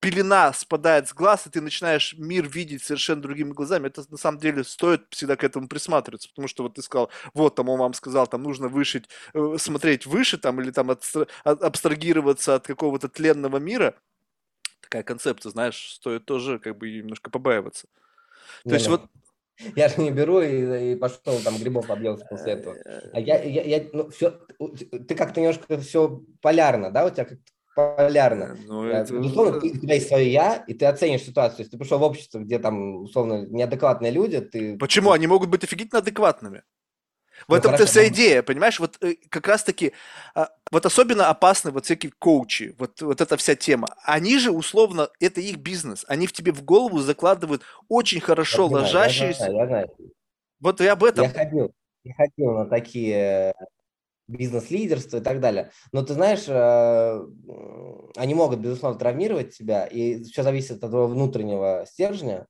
пелена спадает с глаз, и ты начинаешь мир видеть совершенно другими глазами, это на самом деле стоит всегда к этому присматриваться, потому что вот ты сказал, вот там он вам сказал, там нужно вышить, э, смотреть выше там или там а- абстрагироваться от какого-то тленного мира, такая концепция, знаешь, стоит тоже как бы немножко побаиваться. То Не, есть ну, вот... Я же не беру и, и пошел там грибов объелся после этого. А я, я, я ну, все, ты как-то немножко все полярно, да, у тебя как-то полярно. Ну, Э, это- Безусловно, ты- у тебя есть свое я, и ты оценишь ситуацию. Если ты пришел в общество, где там, условно, неадекватные люди, ты... Почему? Они могут быть офигительно адекватными. В Ну, этом-то вся идея, понимаешь? Вот э, как раз-таки, а, вот особенно опасны вот всякие коучи, вот, вот эта вся тема. Они же, условно, это их бизнес. Они в тебе в голову закладывают очень хорошо Я я ложащиеся... знаю, я знаю. Вот и об этом. Я ходил, я ходил на такие э, бизнес-лидерства и так далее. Но ты знаешь, э, они могут, безусловно, травмировать тебя, и все зависит от твоего внутреннего стержня.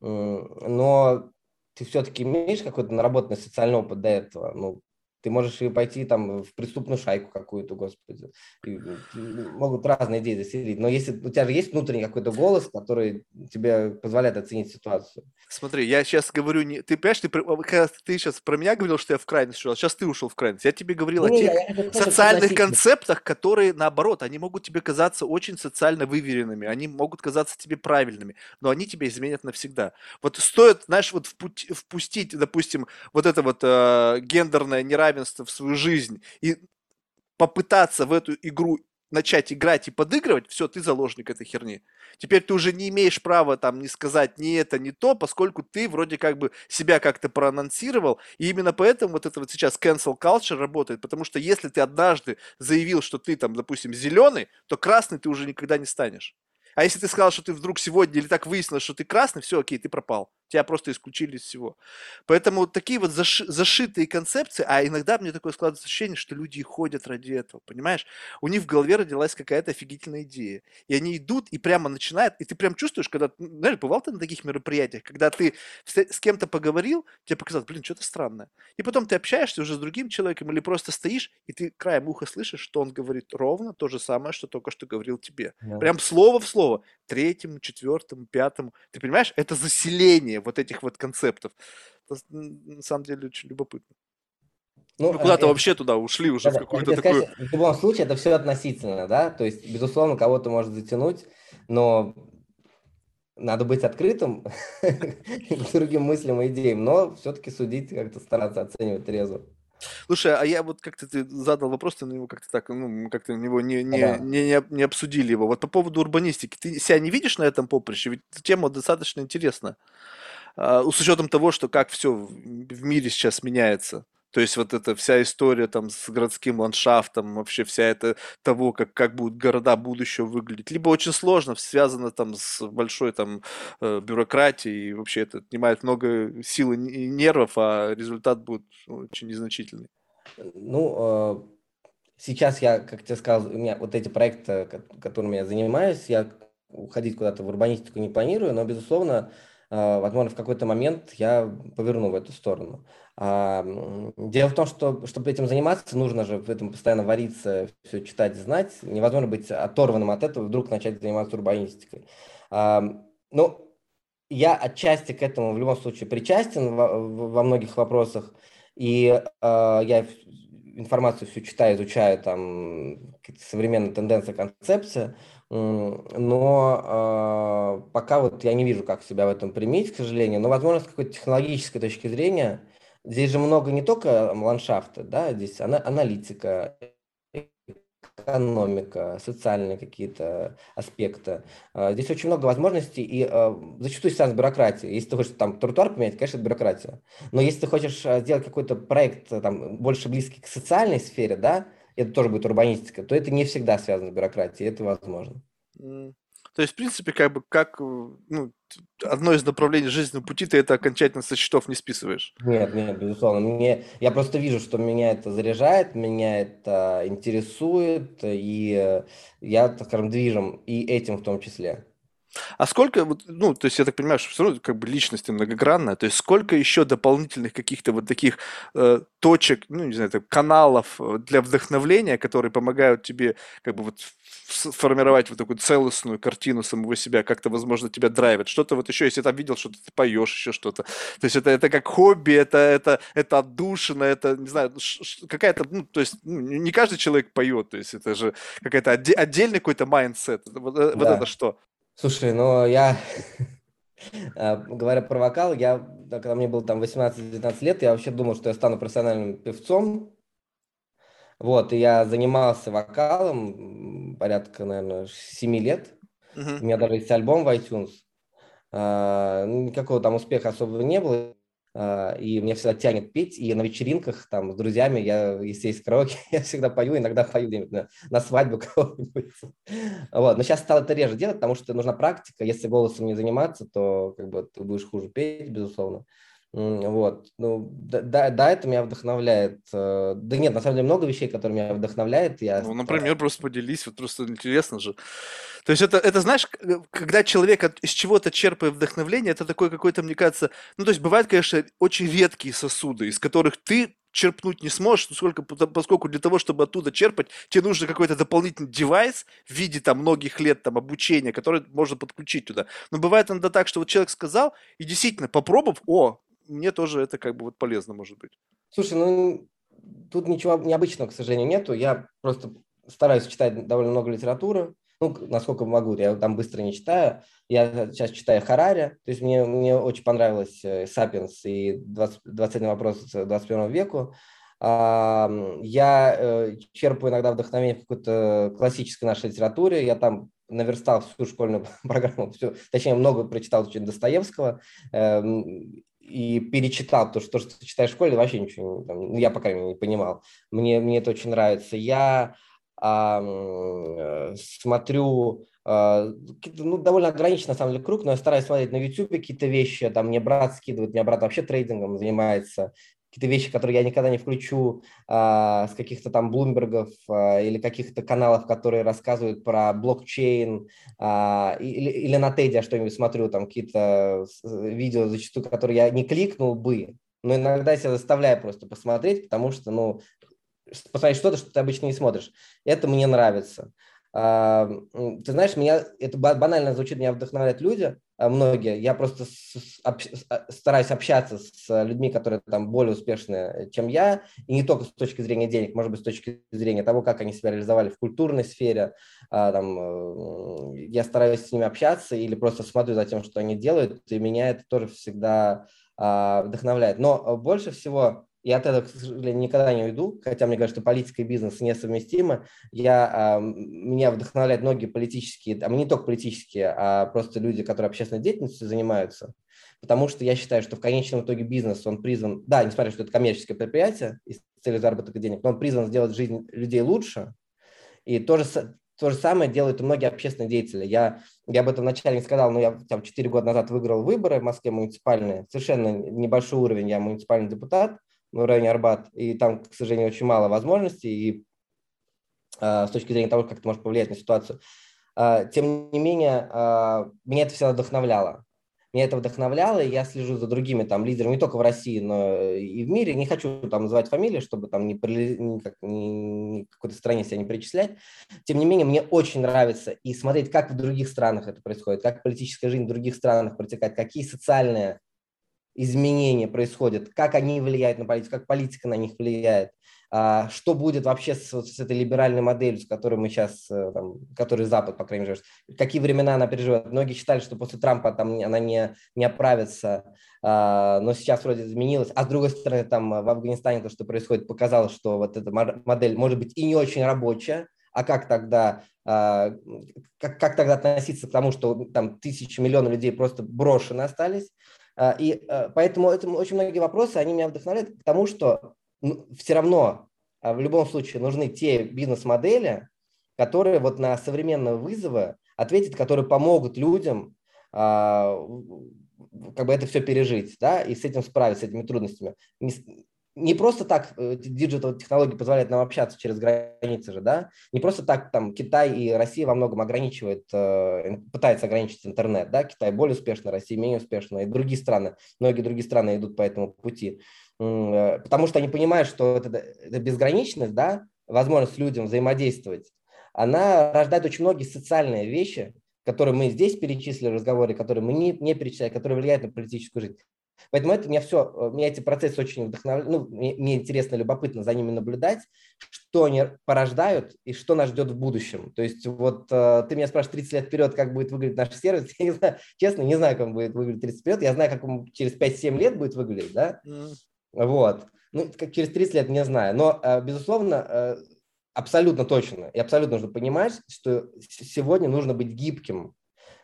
Но ты все-таки имеешь какой-то наработанный социальный опыт до этого. Ну, ты можешь и пойти там в преступную шайку какую-то, господи. И, могут разные идеи заселить. Но если у тебя же есть внутренний какой-то голос, который тебе позволяет оценить ситуацию. Смотри, я сейчас говорю не... Ты понимаешь, ты, когда ты сейчас про меня говорил, что я в крайность ушел, сейчас ты ушел в крайность. Я тебе говорил о Не-не, тех я- я хотел социальных концептах, которые, наоборот, они могут тебе казаться очень социально выверенными, они могут казаться тебе правильными, но они тебя изменят навсегда. Вот стоит, знаешь, вот впуть- впустить, допустим, вот это вот э, гендерное неравенство в свою жизнь и попытаться в эту игру начать играть и подыгрывать, все, ты заложник этой херни. Теперь ты уже не имеешь права там не сказать ни это, ни то, поскольку ты вроде как бы себя как-то проанонсировал, и именно поэтому вот это вот сейчас cancel culture работает, потому что если ты однажды заявил, что ты там, допустим, зеленый, то красный ты уже никогда не станешь. А если ты сказал, что ты вдруг сегодня или так выяснилось, что ты красный, все, окей, ты пропал. Тебя просто исключили из всего. Поэтому вот такие вот заши- зашитые концепции, а иногда мне такое складывается ощущение, что люди ходят ради этого, понимаешь? У них в голове родилась какая-то офигительная идея. И они идут и прямо начинают, и ты прям чувствуешь, когда, ну, знаешь, бывал ты на таких мероприятиях, когда ты с кем-то поговорил, тебе показалось, блин, что-то странное. И потом ты общаешься уже с другим человеком или просто стоишь, и ты краем уха слышишь, что он говорит ровно то же самое, что только что говорил тебе. Да. Прям слово в слово. Третьему, четвертому, пятому. Ты понимаешь, это заселение вот этих вот концептов. Это, на самом деле очень любопытно. Ну, Мы э, куда-то я- вообще туда ушли уже в Да-да, я какую-то такую... сказать, в любом случае это все относительно, да, то есть, безусловно, кого-то может затянуть, но надо быть открытым к другим мыслям и идеям, но все-таки судить, как-то стараться оценивать трезво. Слушай, а я вот как-то ты задал вопрос, ты на него как-то так, ну, мы как-то на него не, не, Да. не, не не обсудили его. Вот по поводу урбанистики, ты себя не видишь на этом поприще? Ведь тема достаточно интересна. А, с учетом того, что как все в мире сейчас меняется. То есть вот эта вся история там с городским ландшафтом, вообще вся эта того, как, как будут города будущего выглядеть. Либо очень сложно, связано там с большой там э, бюрократией, и вообще это отнимает много сил и нервов, а результат будет очень незначительный. Ну, э, сейчас я, как тебе сказал, у меня вот эти проекты, ко- которыми я занимаюсь, я уходить куда-то в урбанистику не планирую, но, безусловно, э, возможно, в какой-то момент я поверну в эту сторону. А, Дело в том, что чтобы этим заниматься, нужно же в этом постоянно вариться, все читать, знать. Невозможно быть оторванным от этого вдруг начать заниматься урбанистикой. А, Ну, я отчасти к этому в любом случае причастен во, многих вопросах. И э, я информацию всю читаю, изучаю, там современные тенденции, концепции, но пока вот я не вижу, как себя в этом применить, к сожалению. Но, возможно, с какой-то технологической точки зрения, здесь же много не только ландшафта, да, здесь ана- аналитика, экономика, социальные какие-то аспекты. А, здесь очень много возможностей, и а, зачастую связано с бюрократией. Если ты хочешь там тротуар поменять, конечно, это бюрократия. Но если ты хочешь а, сделать какой-то проект там, больше близкий к социальной сфере, да, это тоже будет урбанистика, то это не всегда связано с бюрократией, это возможно. То есть, в принципе, как бы как ну, одно из направлений жизненного пути ты это окончательно со счетов не списываешь. Нет, нет, безусловно. Мне, я просто вижу, что меня это заряжает, меня это интересует, и я, так скажем, движим и этим в том числе. А сколько, ну, то есть я так понимаю, что все равно как бы личность многогранная, то есть сколько еще дополнительных каких-то вот таких э, точек, ну, не знаю, каналов э, для вдохновления, которые помогают тебе как бы вот сформировать вот такую целостную картину самого себя, как-то, возможно, тебя драйвит. Что-то вот еще, если там видел, что ты поешь, еще что-то. То есть это, это как хобби, это, это, это отдушина, это, не знаю, какая-то, ну, то есть ну, не каждый человек поет, то есть это же какая-то отдельный какой-то mindset. Вот, да. вот это что? Слушай, ну я, а, говоря про вокал, я, когда мне было там 18-19 лет, я вообще думал, что я стану профессиональным певцом. Вот, и я занимался вокалом порядка, наверное, 7 лет. Uh-huh. У меня даже есть альбом в iTunes. А, никакого там успеха особого не было. А, и мне всегда тянет петь, и на вечеринках там с друзьями, я, если есть караоке, я всегда пою, иногда пою на, на свадьбу кого-нибудь. Вот. Но сейчас стал это реже делать, потому что нужна практика, если голосом не заниматься, то как бы ты будешь хуже петь, безусловно. Вот. Ну, да, да, это меня вдохновляет. Э, да нет, на самом деле много вещей, которые меня вдохновляют. Я... Ну, например, просто поделись, вот просто интересно же. То есть это, это знаешь, э, когда человек от, из чего-то черпает вдохновление, это такой какой-то, мне кажется, ну, то есть бывают, конечно, очень редкие сосуды, из которых ты черпнуть не сможешь, сколько, поскольку для того, чтобы оттуда черпать, тебе нужен какой-то дополнительный девайс в виде там многих лет там обучения, который можно подключить туда. Но бывает иногда так, что вот человек сказал, и действительно, попробовав, о, мне тоже это как бы вот полезно может быть. Слушай, ну тут ничего необычного, к сожалению, нету. Я просто стараюсь читать довольно много литературы, ну, насколько могу, я там быстро не читаю. Я сейчас читаю Харари, то есть мне, мне очень понравилось э, «Сапиенс» и 20, 21 вопрос 21 веку. Я э, черпаю иногда вдохновение в какой-то классической нашей литературе, я там наверстал всю школьную программу, всю, точнее, много прочитал очень Достоевского, эм, и перечитал то, что, то, что ты читаешь в школе, вообще ничего, там, ну, я, по крайней мере, не понимал. Мне, мне это очень нравится. Я а, смотрю, а, ну, довольно ограниченный, на самом деле, круг, но я стараюсь смотреть на YouTube какие-то вещи, там мне брат скидывает, мне брат вообще трейдингом занимается, какие-то вещи, которые я никогда не включу а, с каких-то там Блумбергов а, или каких-то каналов, которые рассказывают про блокчейн, а, или, или на Теди что-нибудь смотрю, там какие-то видео зачастую, которые я не кликнул бы, но иногда себя заставляю просто посмотреть, потому что, ну, посмотреть что-то, что ты обычно не смотришь. Это мне нравится. Ты знаешь, меня это банально звучит, меня вдохновляют люди, многие. Я просто а, стараюсь общаться с людьми, которые там более успешные, чем я, и не только с точки зрения денег, может быть, с точки зрения того, как они себя реализовали в культурной сфере. Там, я стараюсь с ними общаться или просто смотрю за тем, что они делают, и меня это тоже всегда вдохновляет. Но больше всего я от этого, к сожалению, никогда не уйду, хотя мне кажется, что политика и бизнес несовместимы. Я, а, меня вдохновляют многие политические, а не только политические, а просто люди, которые общественной деятельностью занимаются, потому что я считаю, что в конечном итоге бизнес, он призван, да, несмотря что это коммерческое предприятие и с целью заработка денег, но он призван сделать жизнь людей лучше, и то же, то же самое делают и многие общественные деятели. Я, я об этом вначале не сказал, но я там 4 года назад выиграл выборы в Москве муниципальные, совершенно небольшой уровень, я муниципальный депутат, в районе Арбат, и там, к сожалению, очень мало возможностей, и а, с точки зрения того, как это может повлиять на ситуацию. А, тем не менее, а, меня это всегда вдохновляло. Меня это вдохновляло, и я слежу за другими там лидерами, не только в России, но и в мире. Не хочу там называть фамилии, чтобы там не, как, не, не какой-то стране себя не перечислять. Тем не менее, мне очень нравится и смотреть, как в других странах это происходит, как политическая жизнь в других странах протекает, какие социальные изменения происходят, как они влияют на политику, как политика на них влияет, а, что будет вообще с, с этой либеральной моделью, с которой мы сейчас, э, там, который Запад, по крайней мере, какие времена она переживает. Многие считали, что после Трампа там она не, не оправится, а, но сейчас вроде изменилось. А с другой стороны, там в Афганистане то, что происходит, показало, что вот эта модель может быть и не очень рабочая, а как тогда, а, как, как тогда относиться к тому, что там тысячи, миллионы людей просто брошены остались. А, и а, поэтому это очень многие вопросы, они меня вдохновляют к тому, что ну, все равно в любом случае нужны те бизнес-модели, которые вот на современные вызовы ответят, которые помогут людям как бы это все пережить, да, и с этим справиться, с этими трудностями не просто так э, digital технологии позволяют нам общаться через границы же, да, не просто так там Китай и Россия во многом ограничивает, э, пытается ограничить интернет, да, Китай более успешно, Россия менее успешно, и другие страны, многие другие страны идут по этому пути, э, потому что они понимают, что это, это безграничность, да, возможность людям взаимодействовать, она рождает очень многие социальные вещи, которые мы здесь перечислили в разговоре, которые мы не, не перечисляли, которые влияют на политическую жизнь. Поэтому это меня все, э, меня эти процессы очень вдохновляют, ну, мне, мне интересно, любопытно за ними наблюдать, что они порождают и что нас ждет в будущем. То есть вот э, ты меня спрашиваешь 30 лет вперед, как будет выглядеть наш сервис, я не знаю, честно, не знаю, как он будет выглядеть 30 лет вперед, я знаю, как он через 5-7 лет будет выглядеть, да, mm. вот, ну, как через 30 лет не знаю, но, э, безусловно, абсолютно точно и абсолютно нужно понимать, что сегодня нужно быть гибким,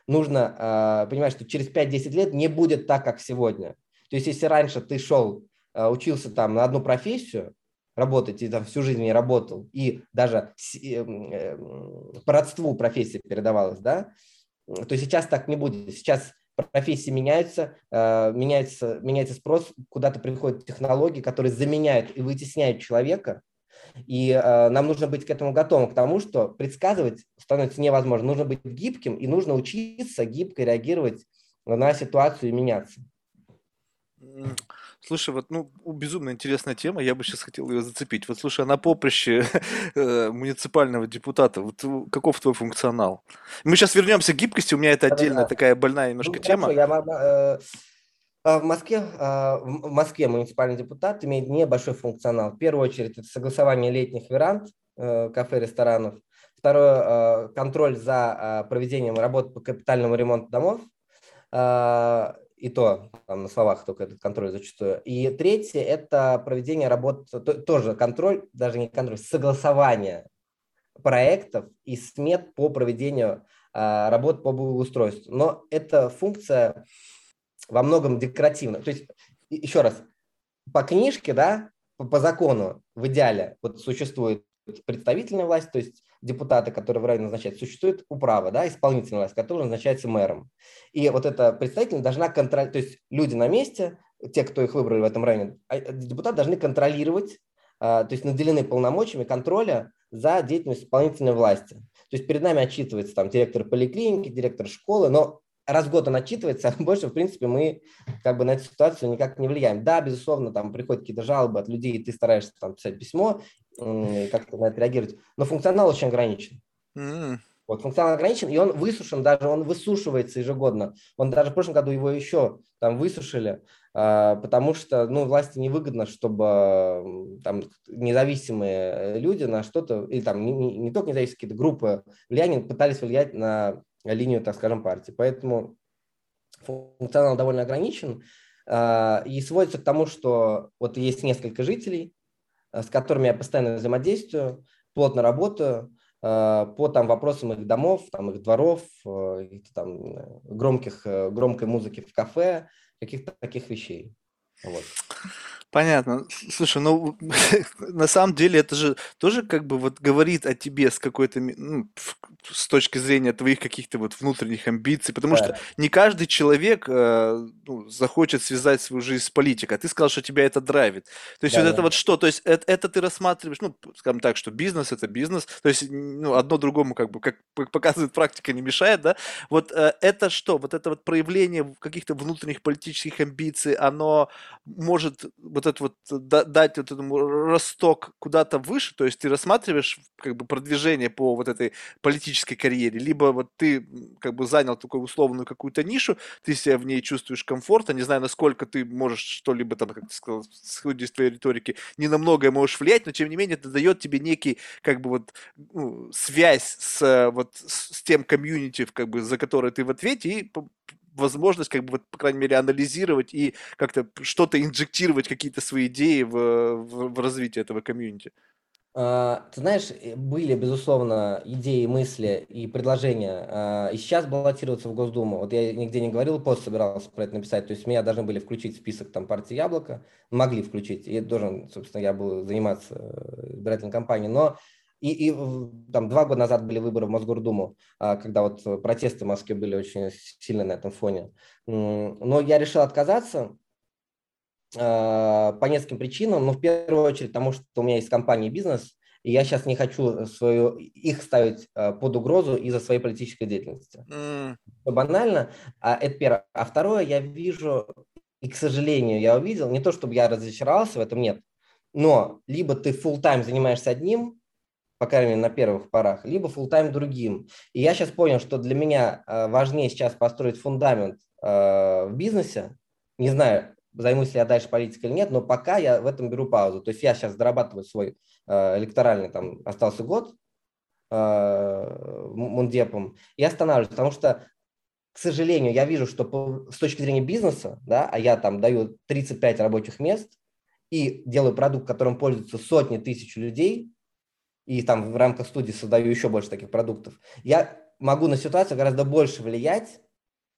нужно понимать, что через 5-10 лет не будет так, как сегодня. То есть, если раньше ты шел, э, учился там на одну профессию, работать и там всю жизнь не работал, и даже эм, по родству профессия передавалась, да, то сейчас так не будет. Сейчас профессии меняются, э, меняется, меняется спрос, куда-то приходят технологии, которые заменяют и вытесняют человека, и э, нам нужно быть к этому готовым, к тому, что предсказывать становится невозможно. Нужно быть гибким и нужно учиться гибко реагировать на ситуацию и меняться. Слушай, вот, ну, безумно интересная тема, я бы сейчас хотел ее зацепить. Вот, слушай, а на поприще э, муниципального депутата, вот каков твой функционал? Мы сейчас вернемся к гибкости, у меня это отдельная такая больная немножко ну, тема. Хорошо, я, э, а в Москве, а, в Москве муниципальный депутат имеет небольшой функционал. В первую очередь, это согласование летних веранд э, кафе, ресторанов. Второе, контроль за проведением работ по капитальному ремонту домов и то там, на словах только этот контроль зачастую. И третье – это проведение работ, тоже контроль, даже не контроль, согласование проектов и смет по проведению а, работ по благоустройству. Но эта функция во многом декоративна. То есть, еще раз, по книжке, да, по, по закону в идеале вот существует представительная власть, то есть депутаты, которые в районе назначают, существует управа, да, исполнительная власть, которая назначается мэром. И вот эта представительная должна контролировать, то есть люди на месте, те, кто их выбрали в этом районе, а, депутаты должны контролировать, а, то есть наделены полномочиями контроля за деятельностью исполнительной власти. То есть перед нами отчитывается там директор поликлиники, директор школы, но раз в год он отчитывается, а больше, в принципе, мы как бы на эту ситуацию никак не влияем. Да, безусловно, там приходят какие-то жалобы от людей, и ты стараешься там писать письмо, как-то на это реагировать, но функционал очень ограничен. Mm. Вот функционал ограничен, и он высушен, даже он высушивается ежегодно. Он даже в прошлом году его еще там высушили, а, потому что ну, власти невыгодно, чтобы там независимые люди на что-то, или там не, не, только независимые какие-то группы влияния пытались влиять на линию, так скажем, партии. Поэтому функционал довольно ограничен а, и сводится к тому, что вот есть несколько жителей, с которыми я постоянно взаимодействую, плотно работаю а, по там, вопросам их домов, там, их дворов, их, там, громких, громкой музыки в кафе, каких-то таких вещей. Вот. Понятно. Слушай, ну на самом деле это же тоже как бы вот говорит о тебе с какой-то, ну, с точки зрения твоих каких-то вот внутренних амбиций, потому что не каждый человек э, ну, захочет связать свою жизнь с политикой. А ты сказал, что тебя это драйвит. То есть вот это вот что? То есть это, это ты рассматриваешь, ну, скажем так, что бизнес это бизнес, то есть ну, одно другому как бы, как показывает практика, не мешает, да? Вот э, это что? Вот это вот проявление каких-то внутренних политических амбиций, оно может вот вот это вот дать вот этому росток куда-то выше, то есть ты рассматриваешь как бы продвижение по вот этой политической карьере, либо вот ты как бы занял такую условную какую-то нишу, ты себя в ней чувствуешь комфортно, не знаю, насколько ты можешь что-либо там, как ты сказал, сходить из твоей риторики, не на многое можешь влиять, но тем не менее это дает тебе некий как бы вот ну, связь с вот с тем комьюнити, как бы за которое ты в ответе и возможность, как бы, вот, по крайней мере, анализировать и как-то что-то инжектировать, какие-то свои идеи в, в, в развитие этого комьюнити. А, ты знаешь, э, были, безусловно, идеи, мысли и предложения. А, и сейчас баллотироваться в Госдуму. Вот я нигде не говорил, пост собирался про это написать. То есть меня должны были включить в список там партии Яблоко. Могли включить. И должен, собственно, я был заниматься э, избирательной кампанией. Но и, и там два года назад были выборы в Мосгордуму, а, когда вот протесты в Москве были очень сильны на этом фоне. Но я решил отказаться, а, по нескольким причинам, но в первую очередь потому, что у меня есть компания бизнес, и я сейчас не хочу свою, их ставить а, под угрозу из-за своей политической деятельности. Mm. Банально, а это первое. А второе, я вижу, и, к сожалению, я увидел, не то чтобы я разочаровался в этом, нет, но либо ты full тайм занимаешься одним, по крайней мере, на первых порах, либо full тайм другим. И я сейчас понял, что для меня важнее сейчас построить фундамент в бизнесе, не знаю, займусь ли я дальше политикой или нет, но пока я в этом беру паузу. То есть я сейчас зарабатываю свой э, электоральный, там остался год э, мундепом, и останавливаюсь, потому что, к сожалению, я вижу, что по, с точки зрения бизнеса, да, а я там даю 35 рабочих мест и делаю продукт, которым пользуются сотни тысяч людей, и там в рамках студии создаю еще больше таких продуктов, я могу на ситуацию гораздо больше влиять,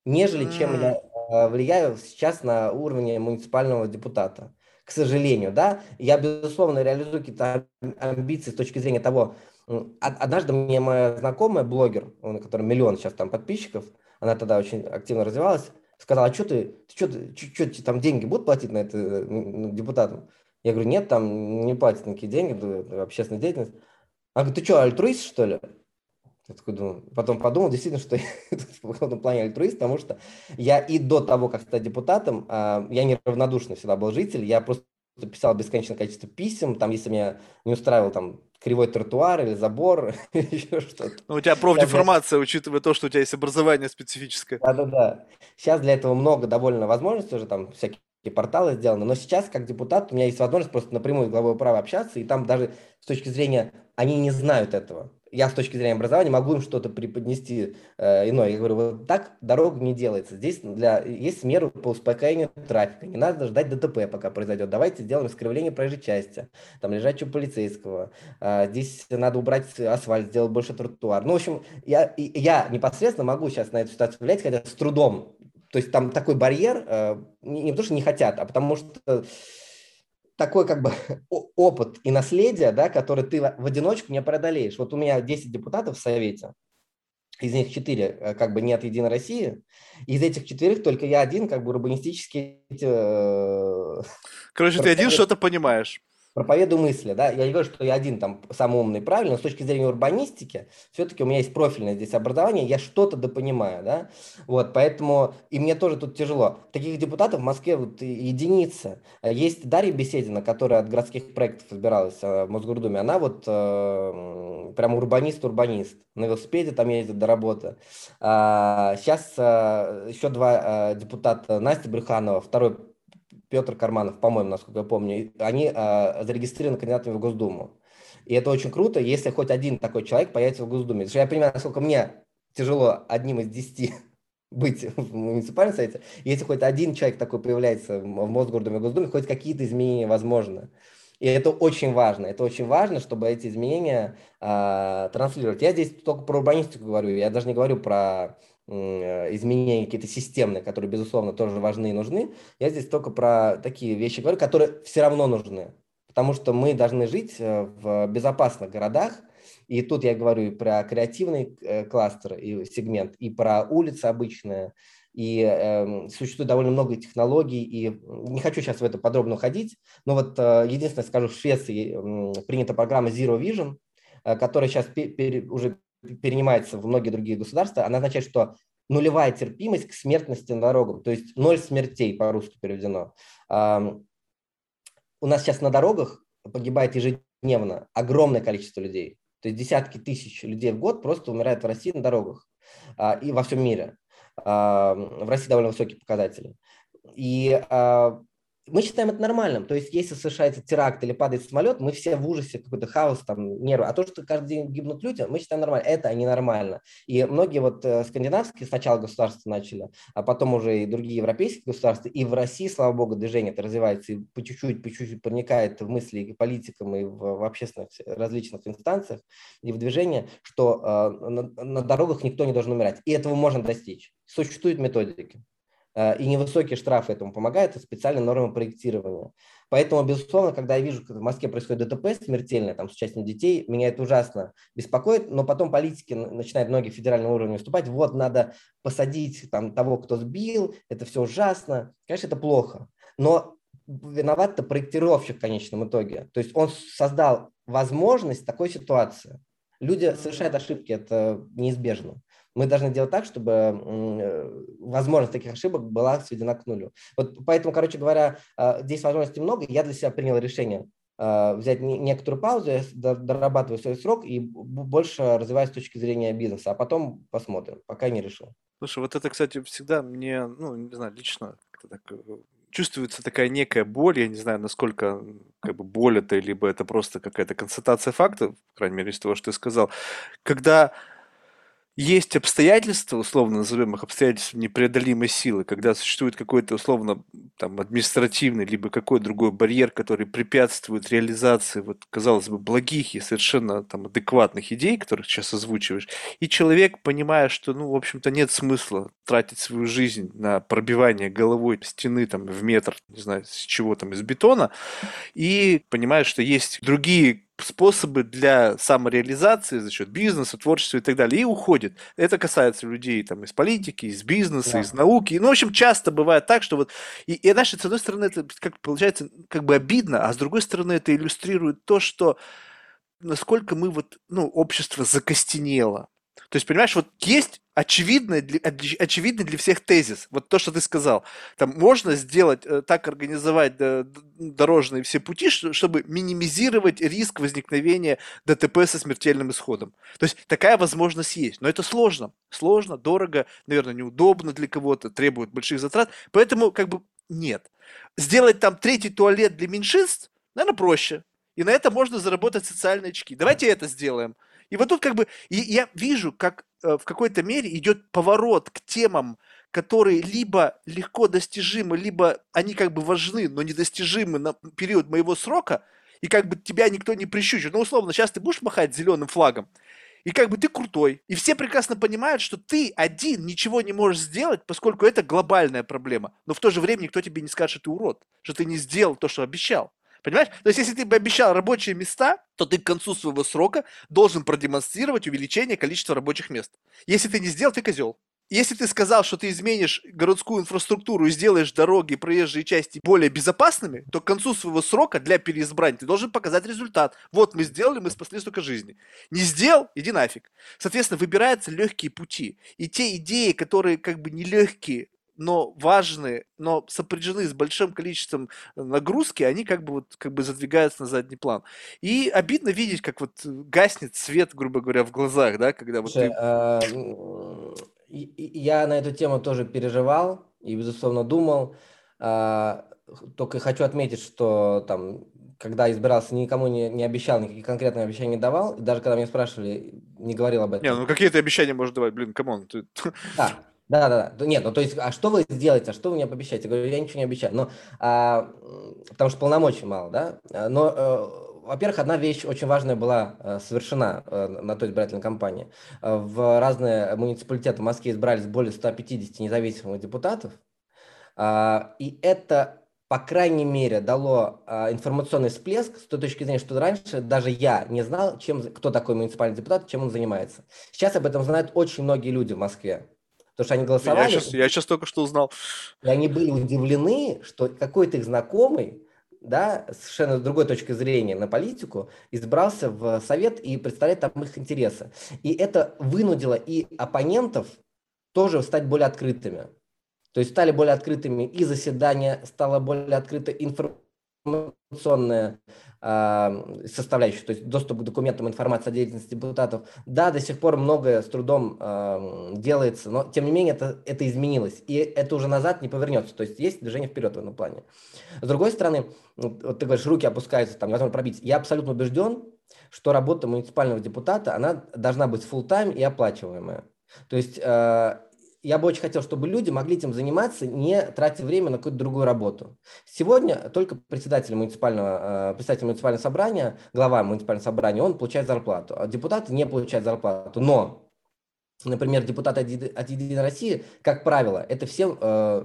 нежели чем я Э, влияю сейчас на уровне муниципального депутата. К сожалению, да, я, безусловно, реализую какие-то амбиции с точки зрения того, однажды мне моя знакомая, блогер, у которой миллион сейчас там подписчиков, она тогда очень активно развивалась, сказала, а что ты, что, ты, что, что, там деньги будут платить на это депутатам? Я говорю, нет, там не платят никакие деньги, общественная деятельность. Она говорит, ты что, альтруист, что ли? Я такой думаю, потом подумал, действительно, что я в плане альтруист, потому что я и до того, как стать депутатом, а, я неравнодушный всегда был житель, я просто писал бесконечное количество писем, там, если меня не устраивал там кривой тротуар или забор, еще что-то. Ну, у тебя профдеформация, учитывая то, что у тебя есть образование специфическое. Да-да-да. Сейчас для этого много довольно возможностей уже, там всякие порталы сделаны, но сейчас, как депутат, у меня есть возможность просто напрямую с главой права общаться, и там даже с точки зрения, они не знают этого я с точки зрения образования могу им что-то преподнести э, иное. Я говорю, вот так дорога не делается. Здесь для, есть меры по успокоению трафика. Не надо ждать ДТП, пока произойдет. Давайте сделаем искривление проезжей части, там лежачего полицейского. Э, здесь надо убрать асфальт, сделать больше тротуар. Ну, в общем, я, я непосредственно могу сейчас на эту ситуацию влиять, хотя с трудом. То есть там такой барьер, э, не, не потому что не хотят, а потому что такой как бы опыт и наследие, да, который ты в одиночку не преодолеешь. Вот у меня 10 депутатов в Совете, из них 4 э, как бы нет Единой России. Из этих четырех только я один как бы урбанистический... Э, Короче, ты один что-то понимаешь проповедую мысли, да, я не говорю, что я один там самый умный, правильно, но с точки зрения урбанистики, все-таки у меня есть профильное здесь образование, я что-то допонимаю, да, вот, поэтому, и мне тоже тут тяжело. Таких депутатов в Москве вот единица. Есть Дарья Беседина, которая от городских проектов избиралась э, в Мосгордуме, она вот э, прям урбанист-урбанист, на велосипеде там ездит до работы. А, сейчас э, еще два э, депутата, Настя Брюханова, второй Петр Карманов, по-моему, насколько я помню, они э, зарегистрированы кандидатами в Госдуму. И это очень круто, если хоть один такой человек появится в Госдуме. Потому что я понимаю, насколько мне тяжело одним из десяти быть в муниципальном совете. Если хоть один человек такой появляется в Мосгордуме, в Госдуме, хоть какие-то изменения возможны. И это очень важно. Это очень важно, чтобы эти изменения э, транслировать. Я здесь только про урбанистику говорю. Я даже не говорю про изменения какие-то системные, которые, безусловно, тоже важны и нужны. Я здесь только про такие вещи говорю, которые все равно нужны. Потому что мы должны жить э, в безопасных городах. И тут я говорю и про креативный э, кластер и сегмент, и про улицы обычные. И э, существует довольно много технологий, и не хочу сейчас в это подробно уходить, но вот э, единственное скажу, в Швеции э, принята программа Zero Vision, э, которая сейчас пер, пер, уже перенимается в многие другие государства, она означает, что нулевая терпимость к смертности на дорогах, то есть ноль смертей по-русски переведено. У нас сейчас на дорогах погибает ежедневно огромное количество людей. То есть десятки тысяч людей в год просто умирают в России на дорогах а, и во всем мире. В России довольно высокие показатели. И мы считаем это нормальным. То есть, если совершается теракт или падает самолет, мы все в ужасе, какой-то хаос, там, нервы. А то, что каждый день гибнут люди, мы считаем нормально. Это ненормально. И многие вот э, скандинавские сначала государства начали, а потом уже и другие европейские государства. И в России, слава богу, движение это развивается и по чуть-чуть, по чуть-чуть проникает в мысли и политикам, и в, в общественных различных инстанциях, и в движение, что э, на, на дорогах никто не должен умирать. И этого можно достичь. Существуют методики. Э, и невысокие штрафы этому помогают, и специальные нормы проектирования. Поэтому, безусловно, когда я вижу, как в Москве происходит ДТП смертельное там, с участием детей, меня это ужасно беспокоит, но потом политики начинают многие федеральные уровни выступать, вот, надо посадить там, того, кто сбил, это все ужасно. Конечно, это плохо, но виноват-то проектировщик в конечном итоге. То есть он создал возможность такой ситуации. Люди совершают ошибки, это неизбежно мы должны делать так, чтобы э, возможность таких ошибок была сведена к нулю. Вот поэтому, короче говоря, э, здесь возможностей много. Я для себя принял решение э, взять некоторую паузу, я дорабатываю свой срок и больше развиваюсь с точки зрения бизнеса, а потом посмотрим, пока не решил. Слушай, вот это, кстати, всегда мне, ну, не знаю, лично так чувствуется такая некая боль, я не знаю, насколько как бы боль это, либо это просто какая-то констатация фактов, по крайней мере, из того, что ты сказал, когда есть обстоятельства, условно назовем их обстоятельства непреодолимой силы, когда существует какой-то условно там административный либо какой-то другой барьер, который препятствует реализации вот казалось бы благих и совершенно там адекватных идей, которых сейчас озвучиваешь, и человек понимая, что ну в общем-то нет смысла тратить свою жизнь на пробивание головой стены там в метр, не знаю, с чего там из бетона, и понимает, что есть другие способы для самореализации за счет бизнеса, творчества и так далее, и уходит. Это касается людей там из политики, из бизнеса, да. из науки. Ну, в общем, часто бывает так, что вот... И, и знаешь, с одной стороны, это как получается как бы обидно, а с другой стороны, это иллюстрирует то, что насколько мы вот, ну, общество закостенело. То есть, понимаешь, вот есть очевидный для, очевидный для всех тезис. Вот то, что ты сказал. Там можно сделать, э, так организовать дорожные все пути, чтобы минимизировать риск возникновения ДТП со смертельным исходом. То есть такая возможность есть. Но это сложно. Сложно, дорого, наверное, неудобно для кого-то, требует больших затрат. Поэтому как бы нет. Сделать там третий туалет для меньшинств, наверное, проще. И на это можно заработать социальные очки. Давайте это сделаем. И вот тут как бы и я вижу, как э, в какой-то мере идет поворот к темам, которые либо легко достижимы, либо они как бы важны, но недостижимы на период моего срока, и как бы тебя никто не прищучит. Ну, условно, сейчас ты будешь махать зеленым флагом, и как бы ты крутой. И все прекрасно понимают, что ты один ничего не можешь сделать, поскольку это глобальная проблема. Но в то же время никто тебе не скажет, что ты урод, что ты не сделал то, что обещал. Понимаешь? То есть, если ты обещал рабочие места, то ты к концу своего срока должен продемонстрировать увеличение количества рабочих мест. Если ты не сделал, ты козел. Если ты сказал, что ты изменишь городскую инфраструктуру и сделаешь дороги, проезжие части более безопасными, то к концу своего срока для переизбрания ты должен показать результат. Вот мы сделали, мы спасли столько жизней. Не сделал, иди нафиг. Соответственно, выбираются легкие пути. И те идеи, которые как бы нелегкие, но важные, но сопряжены с большим количеством э, нагрузки, они как бы вот как бы задвигаются на задний план. И обидно видеть, как вот гаснет свет, грубо говоря, в глазах, да, когда вот Слушай, ты... а, я на эту тему тоже переживал и, безусловно, думал. А, только хочу отметить, что там когда избирался, никому не, не обещал, никаких конкретных обещаний не давал. И даже когда меня спрашивали, не говорил об этом. Не, ну какие то обещания можешь давать? Блин, come on. Ты... Да, да, да, да. Нет, ну то есть, а что вы сделаете, а что вы мне пообещаете? Я говорю, я ничего не обещаю. Но, а, потому что полномочий мало, да. А, но, а, во-первых, одна вещь очень важная была а, совершена а, на той избирательной кампании. В разные муниципалитеты в Москве избрались более 150 независимых депутатов. А, и это по крайней мере, дало а, информационный всплеск с той точки зрения, что раньше даже я не знал, чем, кто такой муниципальный депутат, чем он занимается. Сейчас об этом знают очень многие люди в Москве. Потому что они голосовали. Я сейчас, я сейчас только что узнал. И они были удивлены, что какой-то их знакомый, да, совершенно с другой точки зрения на политику, избрался в совет и представляет там их интересы. И это вынудило и оппонентов тоже стать более открытыми. То есть стали более открытыми и заседания, стало более открыто информация информационная э, составляющая, то есть доступ к документам, информации о деятельности депутатов, да, до сих пор многое с трудом э, делается, но тем не менее это, это изменилось, и это уже назад не повернется, то есть есть движение вперед в этом плане. С другой стороны, вот ты говоришь, руки опускаются, там, возможно, пробить. Я абсолютно убежден, что работа муниципального депутата, она должна быть full time и оплачиваемая. То есть э, я бы очень хотел, чтобы люди могли этим заниматься, не тратя время на какую-то другую работу. Сегодня только председатель муниципального, э, председатель муниципального собрания, глава муниципального собрания, он получает зарплату, а депутаты не получают зарплату. Но например, депутаты от Единой России, как правило, это все э,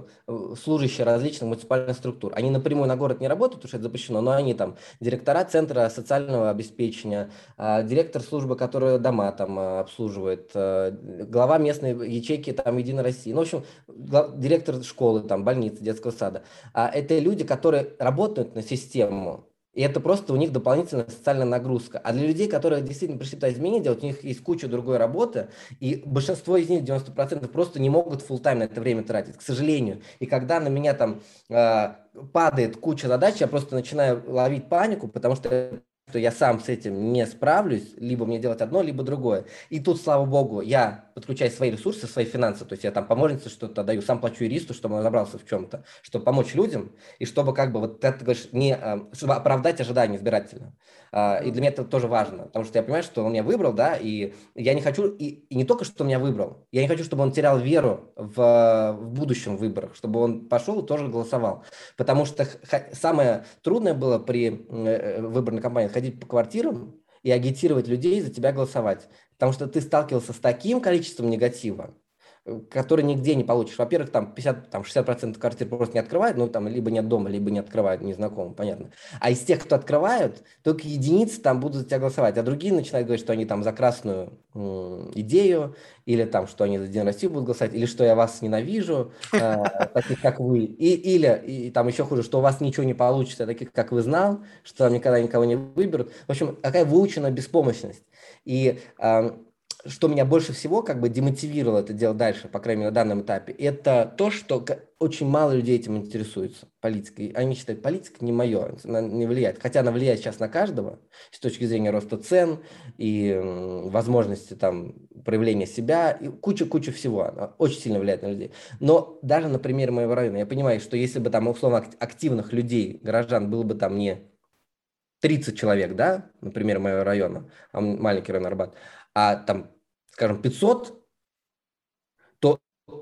служащие различных муниципальных структур. Они напрямую на город не работают, потому что это запрещено, но они там директора Центра социального обеспечения, э, директор службы, которая дома там э, обслуживает, э, глава местной ячейки там Единой России, ну, в общем, глав, директор школы, там, больницы, детского сада. А это люди, которые работают на систему, и это просто у них дополнительная социальная нагрузка. А для людей, которые действительно пришли туда изменения делать, у них есть куча другой работы, и большинство из них, 90%, просто не могут full тайм на это время тратить, к сожалению. И когда на меня там э, падает куча задач, я просто начинаю ловить панику, потому что что я сам с этим не справлюсь, либо мне делать одно, либо другое. И тут, слава богу, я подключаю свои ресурсы, свои финансы, то есть я там помощнице что-то даю, сам плачу юристу, чтобы он разобрался в чем-то, чтобы помочь людям, и чтобы как бы вот ты говоришь, не, а, чтобы оправдать ожидания избирателя. А, и для меня это тоже важно, потому что я понимаю, что он меня выбрал, да, и я не хочу, и, и не только, что он меня выбрал, я не хочу, чтобы он терял веру в, в будущем выборах, чтобы он пошел и тоже голосовал. Потому что самое трудное было при э, выборной кампании ходить по квартирам и агитировать людей за тебя голосовать. Потому что ты сталкивался с таким количеством негатива, который нигде не получишь. Во-первых, там 50, там 60% квартир просто не открывают, ну там либо нет дома, либо не открывают незнакомым, понятно. А из тех, кто открывают, только единицы там будут за тебя голосовать, а другие начинают говорить, что они там за красную идею, или там, что они за День России будут голосовать, или что я вас ненавижу, э, таких как вы, и, или и, там еще хуже, что у вас ничего не получится, таких как вы знал, что там никогда никого не выберут. В общем, какая выученная беспомощность. И э, что меня больше всего как бы демотивировало это делать дальше, по крайней мере, на данном этапе, это то, что очень мало людей этим интересуются, политикой. Они считают, политика не мое, она не влияет. Хотя она влияет сейчас на каждого с точки зрения роста цен и возможности там проявления себя, и куча-куча всего. Она очень сильно влияет на людей. Но даже на примере моего района, я понимаю, что если бы там условно активных людей, горожан, было бы там не 30 человек, да, например, моего района, а маленький район Арбат, а там, скажем, 500, то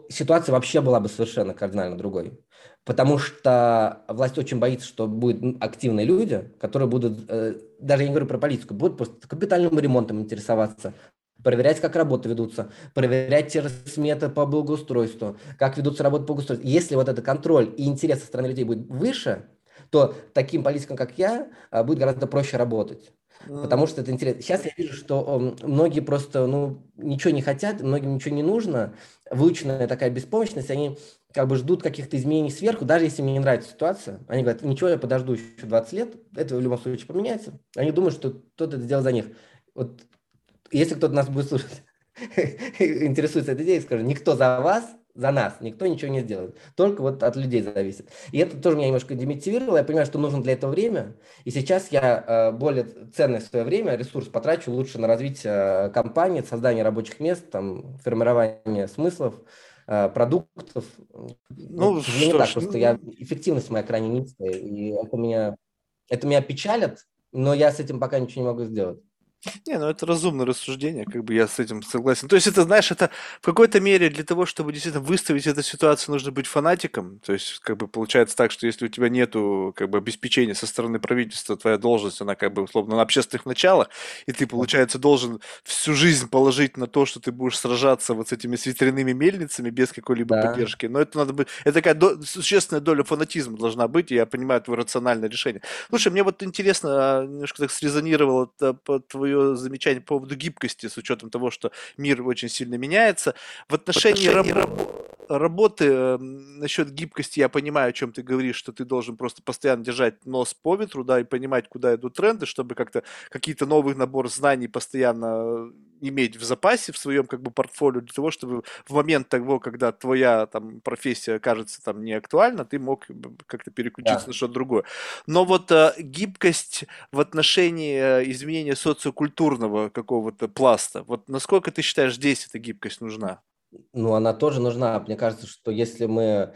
ситуация вообще была бы совершенно кардинально другой. Потому что власть очень боится, что будут активные люди, которые будут, э, даже я не говорю про политику, будут просто капитальным ремонтом интересоваться, проверять, как работы ведутся, проверять те сметы по благоустройству, как ведутся работы по благоустройству. Если вот этот контроль и интерес со стороны людей будет выше, то таким политикам, как я, э, будет гораздо проще работать. Потому что это интересно. Сейчас я вижу, что многие просто ну, ничего не хотят, многим ничего не нужно. Выученная такая беспомощность, они как бы ждут каких-то изменений сверху, даже если мне не нравится ситуация. Они говорят, ничего, я подожду еще 20 лет, это в любом случае поменяется. Они думают, что кто-то это сделал за них. Вот если кто-то нас будет слушать, интересуется этой идеей, скажу, никто за вас за нас. Никто ничего не сделает. Только вот от людей зависит. И это тоже меня немножко демотивировало. Я понимаю, что нужно для этого время. И сейчас я э, более ценное свое время, ресурс потрачу лучше на развитие э, компании, создание рабочих мест, там, формирование смыслов, э, продуктов. Ну, вот, что так, ж, просто ну... я, эффективность моя крайне низкая. И это меня, это меня печалит, но я с этим пока ничего не могу сделать. Не, ну это разумное рассуждение, как бы я с этим согласен. То есть это, знаешь, это в какой-то мере для того, чтобы действительно выставить эту ситуацию, нужно быть фанатиком. То есть как бы получается так, что если у тебя нету как бы обеспечения со стороны правительства, твоя должность, она как бы условно на общественных началах, и ты, получается, должен всю жизнь положить на то, что ты будешь сражаться вот с этими с ветряными мельницами без какой-либо да. поддержки. Но это надо быть... Это такая до... существенная доля фанатизма должна быть, и я понимаю твое рациональное решение. Слушай, мне вот интересно, а, немножко так срезонировало твое твое замечание по поводу гибкости, с учетом того, что мир очень сильно меняется. В отношении, в отношении раб- работы, э, насчет гибкости, я понимаю, о чем ты говоришь, что ты должен просто постоянно держать нос по ветру, да, и понимать, куда идут тренды, чтобы как-то какие-то новый набор знаний постоянно иметь в запасе в своем как бы портфолио для того, чтобы в момент того, когда твоя там профессия кажется там не актуальна, ты мог как-то переключиться да. на что-то другое. Но вот э, гибкость в отношении э, изменения социокультурного какого-то пласта, вот насколько ты считаешь здесь эта гибкость нужна? Ну, она тоже нужна. Мне кажется, что если мы...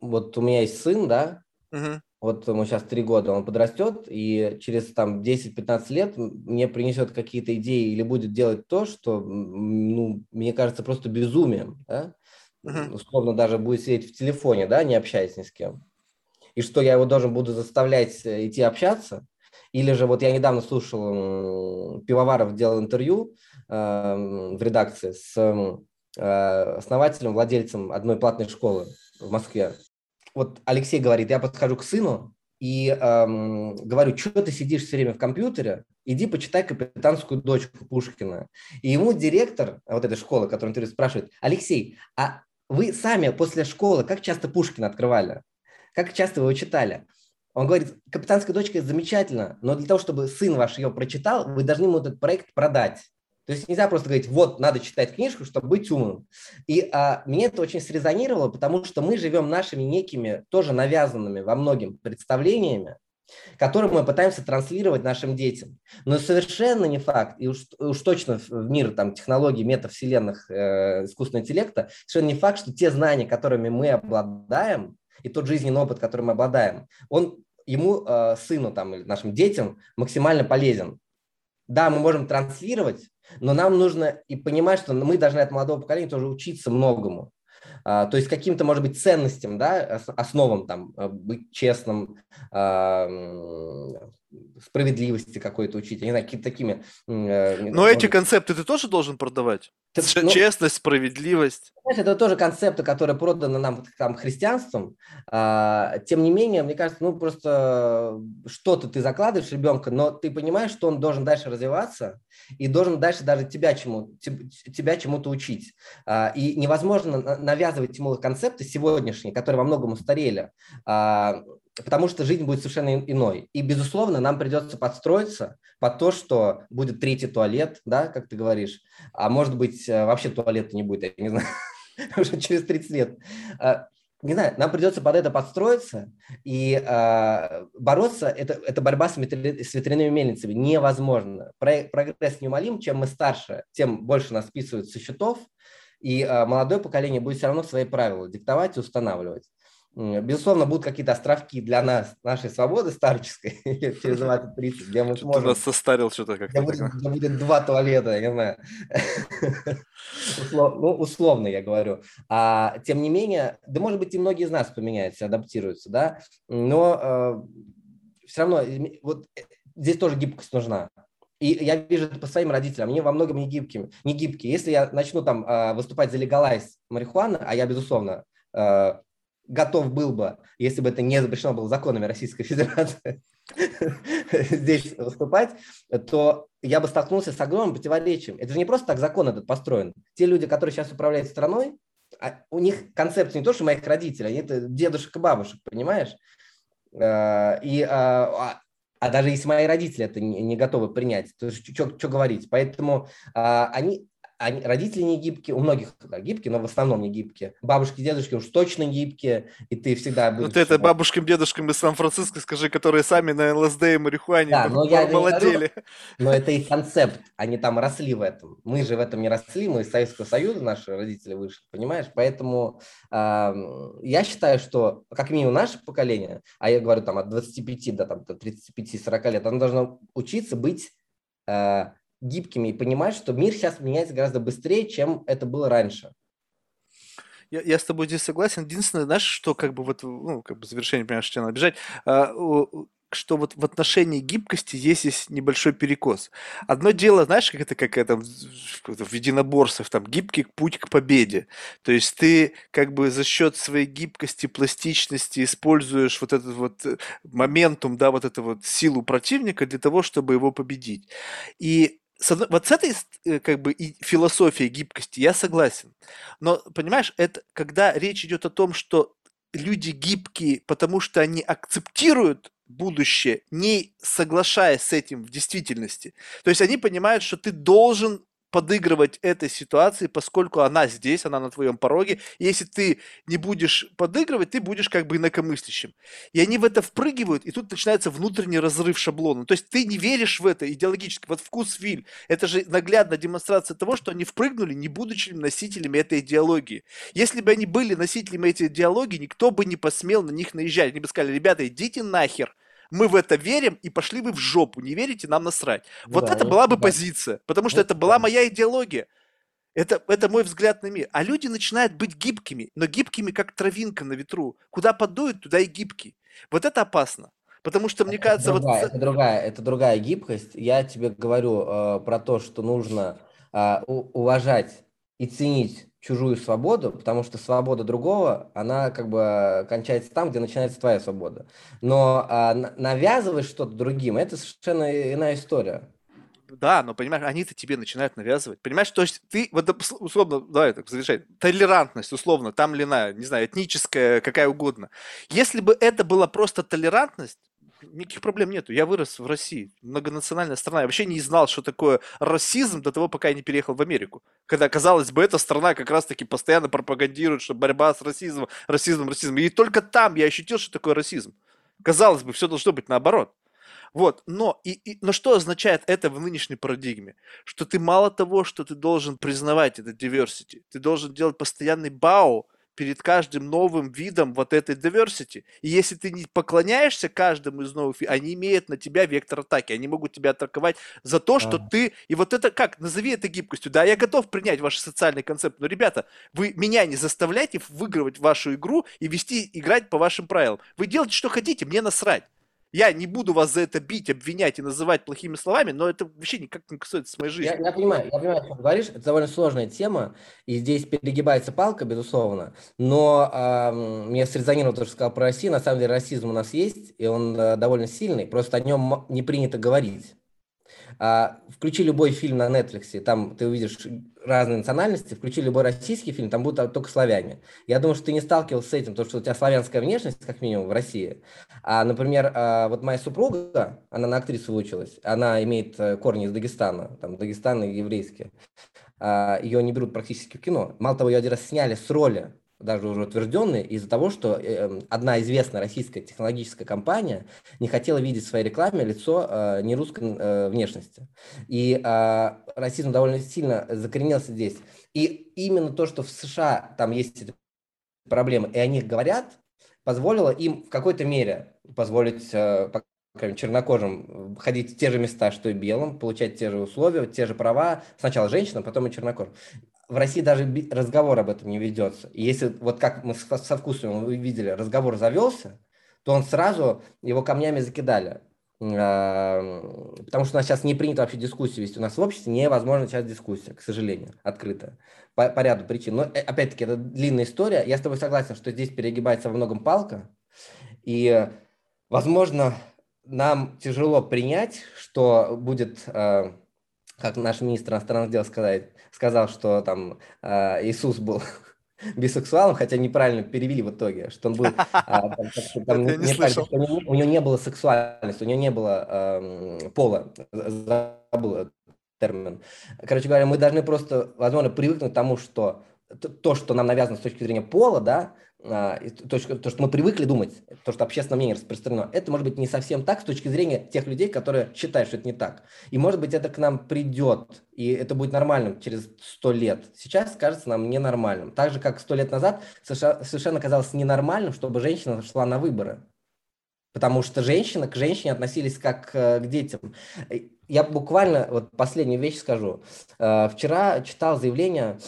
Вот у меня есть сын, да, угу. Вот ему сейчас три года, он подрастет, и через там 10-15 лет мне принесет какие-то идеи или будет делать то, что, ну, мне кажется, просто безумием, да? Угу. Условно даже будет сидеть в телефоне, да, не общаясь ни с кем. И что я его должен буду заставлять э, идти общаться, или же вот я недавно слушал, Пивоваров делал интервью э, в редакции с Э, основателем, владельцем одной платной школы в Москве. Вот Алексей говорит, я подхожу к сыну и эм, говорю, что ты сидишь все время в компьютере, иди почитай «Капитанскую дочку» Пушкина. И ему директор вот этой школы, который интервью спрашивает, Алексей, а вы сами после школы как часто Пушкина открывали? Как часто вы его читали? Он говорит, «Капитанская дочка» – замечательно, но для того, чтобы сын ваш ее прочитал, вы должны ему этот проект продать. То есть нельзя просто говорить, вот, надо читать книжку, чтобы быть умным. И а, мне это очень срезонировало, потому что мы живем нашими некими, тоже навязанными во многим представлениями, которые мы пытаемся транслировать нашим детям. Но совершенно не факт, и уж, уж точно в мир там, технологий, метавселенных, э, искусственного интеллекта, совершенно не факт, что те знания, которыми мы обладаем, и тот жизненный опыт, которым мы обладаем, он ему, э, сыну там, или нашим детям максимально полезен. Да, мы можем транслировать, но нам нужно и понимать, что мы должны от молодого поколения тоже учиться многому. А, то есть каким-то, может быть, ценностям, да, основам там, э, быть честным, а, справедливости какой-то учить, я не знаю, какими-то такими... Э, Но может... эти концепты ты тоже должен продавать? Ты, ну, Честность, справедливость. Знаешь, это тоже концепты, которые проданы нам там, христианством. А, тем не менее, мне кажется, ну просто что-то ты закладываешь ребенка, но ты понимаешь, что он должен дальше развиваться и должен дальше даже тебя, чему, тебя чему-то учить. А, и невозможно навязывать ему концепты сегодняшние, которые во многом устарели. А, потому что жизнь будет совершенно иной. И, безусловно, нам придется подстроиться под то, что будет третий туалет, да, как ты говоришь, а может быть, э, вообще туалета не будет, я не знаю, уже через 30 лет. А, не знаю, нам придется под это подстроиться и э, бороться. Это, это борьба с, метри, с ветряными мельницами невозможно. Про, прогресс неумолим. Чем мы старше, тем больше нас списывают со счетов, и э, молодое поколение будет все равно свои правила диктовать и устанавливать. Безусловно, будут какие-то островки для нас, нашей свободы старческой, через 20-30, где мы сможем... Ты нас состарил что-то как-то. Где, будет, два туалета, я не знаю. Ну, условно я говорю. А, тем не менее, да, может быть, и многие из нас поменяются, адаптируются, да, но э, все равно вот э, здесь тоже гибкость нужна. И я вижу это по своим родителям, они во многом не гибкими. Не гибкие. Если я начну там э, выступать за легалайз марихуаны, а я, безусловно, э, готов был бы, если бы это не запрещено было законами Российской Федерации, здесь выступать, то я бы столкнулся с огромным противоречием. Это же не просто так закон этот построен. Те люди, которые сейчас управляют страной, а у них концепция не то, что моих родителей, они это дедушек и бабушек, понимаешь? А, и, а, а, а даже если мои родители это не, не готовы принять, то что говорить? Поэтому они они, родители не гибкие, у многих да, гибкие, но в основном не гибкие. Бабушки, дедушки уж точно гибкие, и ты всегда будешь... Вот это бабушкам, дедушкам из Сан-Франциско, скажи, которые сами на ЛСД и марихуане да, но я молодели. но это их концепт, они там росли в этом. Мы же в этом не росли, мы из Советского Союза, наши родители вышли, понимаешь? Поэтому э, я считаю, что как минимум наше поколение, а я говорю там от 25 до, там, до 35-40 лет, оно должно учиться быть э, гибкими и понимать, что мир сейчас меняется гораздо быстрее, чем это было раньше. Я, я с тобой здесь согласен. Единственное, знаешь, что как бы вот, ну, как бы завершение, понимаешь, надо бежать, а, что вот в отношении гибкости есть, есть небольшой перекос. Одно дело, знаешь, как это, как это в единоборствах, там, гибкий путь к победе. То есть ты как бы за счет своей гибкости, пластичности используешь вот этот вот э, моментум, да, вот эту вот силу противника для того, чтобы его победить. И вот с этой э, как бы и философией гибкости я согласен. Но, понимаешь, это когда речь идет о том, что люди гибкие, потому что они акцептируют будущее, не соглашаясь с этим в действительности. То есть они понимают, что ты должен подыгрывать этой ситуации, поскольку она здесь, она на твоем пороге. И если ты не будешь подыгрывать, ты будешь как бы инакомыслящим. И они в это впрыгивают, и тут начинается внутренний разрыв шаблона. То есть ты не веришь в это идеологически. Вот вкус Виль, это же наглядная демонстрация того, что они впрыгнули, не будучи носителями этой идеологии. Если бы они были носителями этой идеологии, никто бы не посмел на них наезжать. Они бы сказали, ребята, идите нахер мы в это верим, и пошли вы в жопу, не верите, нам насрать. Вот да, это была бы да. позиция, потому что это была моя идеология. Это, это мой взгляд на мир. А люди начинают быть гибкими, но гибкими, как травинка на ветру. Куда подует, туда и гибкий. Вот это опасно. Потому что, мне это кажется, другая, вот... Это другая, это другая гибкость. Я тебе говорю э, про то, что нужно э, уважать и ценить чужую свободу, потому что свобода другого, она как бы кончается там, где начинается твоя свобода. Но а, навязывать что-то другим, это совершенно иная история. Да, но понимаешь, они-то тебе начинают навязывать. Понимаешь, то есть ты, вот условно, давай так завершать, толерантность, условно, там ли на, не знаю, этническая, какая угодно. Если бы это была просто толерантность, никаких проблем нету. Я вырос в России, многонациональная страна. Я вообще не знал, что такое расизм до того, пока я не переехал в Америку. Когда, казалось бы, эта страна как раз-таки постоянно пропагандирует, что борьба с расизмом, расизмом, расизмом. И только там я ощутил, что такое расизм. Казалось бы, все должно быть наоборот. Вот, но, и, и, но что означает это в нынешней парадигме? Что ты мало того, что ты должен признавать это diversity, ты должен делать постоянный бау, перед каждым новым видом вот этой diversity. И если ты не поклоняешься каждому из новых, они имеют на тебя вектор атаки, они могут тебя атаковать за то, что а. ты... И вот это как? Назови это гибкостью. Да, я готов принять ваш социальный концепт, но, ребята, вы меня не заставляйте выигрывать вашу игру и вести, играть по вашим правилам. Вы делаете, что хотите, мне насрать. Я не буду вас за это бить, обвинять и называть плохими словами, но это вообще никак не касается моей жизни. Я, я понимаю, я понимаю, о чем говоришь. Это довольно сложная тема, и здесь перегибается палка, безусловно. Но э, мне срезонировало то, что сказал про Россию. На самом деле расизм у нас есть, и он э, довольно сильный, просто о нем не принято говорить. А, включи любой фильм на Netflix, там ты увидишь разные национальности, включи любой российский фильм, там будут только славяне. Я думаю, что ты не сталкивался с этим, потому что у тебя славянская внешность, как минимум, в России. А, например, а, вот моя супруга, она на актрису выучилась, она имеет э, корни из Дагестана, там Дагестан и еврейские. А, ее не берут практически в кино. Мало того, ее один раз сняли с роли даже уже утвержденные, из-за того, что э, одна известная российская технологическая компания не хотела видеть в своей рекламе лицо э, нерусской э, внешности. И э, расизм довольно сильно закоренился здесь. И именно то, что в США там есть эти проблемы, и о них говорят, позволило им в какой-то мере позволить э, чернокожим ходить в те же места, что и белым, получать те же условия, те же права, сначала женщинам, потом и чернокожим в России даже разговор об этом не ведется. И если вот как мы со вкусом вы видели, разговор завелся, то он сразу его камнями закидали. Потому что у нас сейчас не принято вообще дискуссию вести. У нас в обществе невозможно сейчас дискуссия, к сожалению, открытая. По, по ряду причин. Но э, опять-таки это длинная история. Я с тобой согласен, что здесь перегибается во многом палка. И, возможно, нам тяжело принять, что будет а, как наш министр иностранных дел сказать, сказал, что там э, Иисус был бисексуалом, хотя неправильно перевели в итоге, что он был там, не, так, что у него не было сексуальности, у него не было э, пола, забыл термин. Короче говоря, мы должны просто, возможно, привыкнуть к тому, что то, что нам навязано с точки зрения пола, да, то, то, что мы привыкли думать, то, что общественное мнение распространено, это может быть не совсем так с точки зрения тех людей, которые считают, что это не так. И может быть это к нам придет, и это будет нормальным через сто лет. Сейчас кажется нам ненормальным. Так же, как сто лет назад совершенно казалось ненормальным, чтобы женщина шла на выборы. Потому что женщины к женщине относились как э, к детям. Я буквально, вот последнюю вещь скажу. Э, вчера читал заявление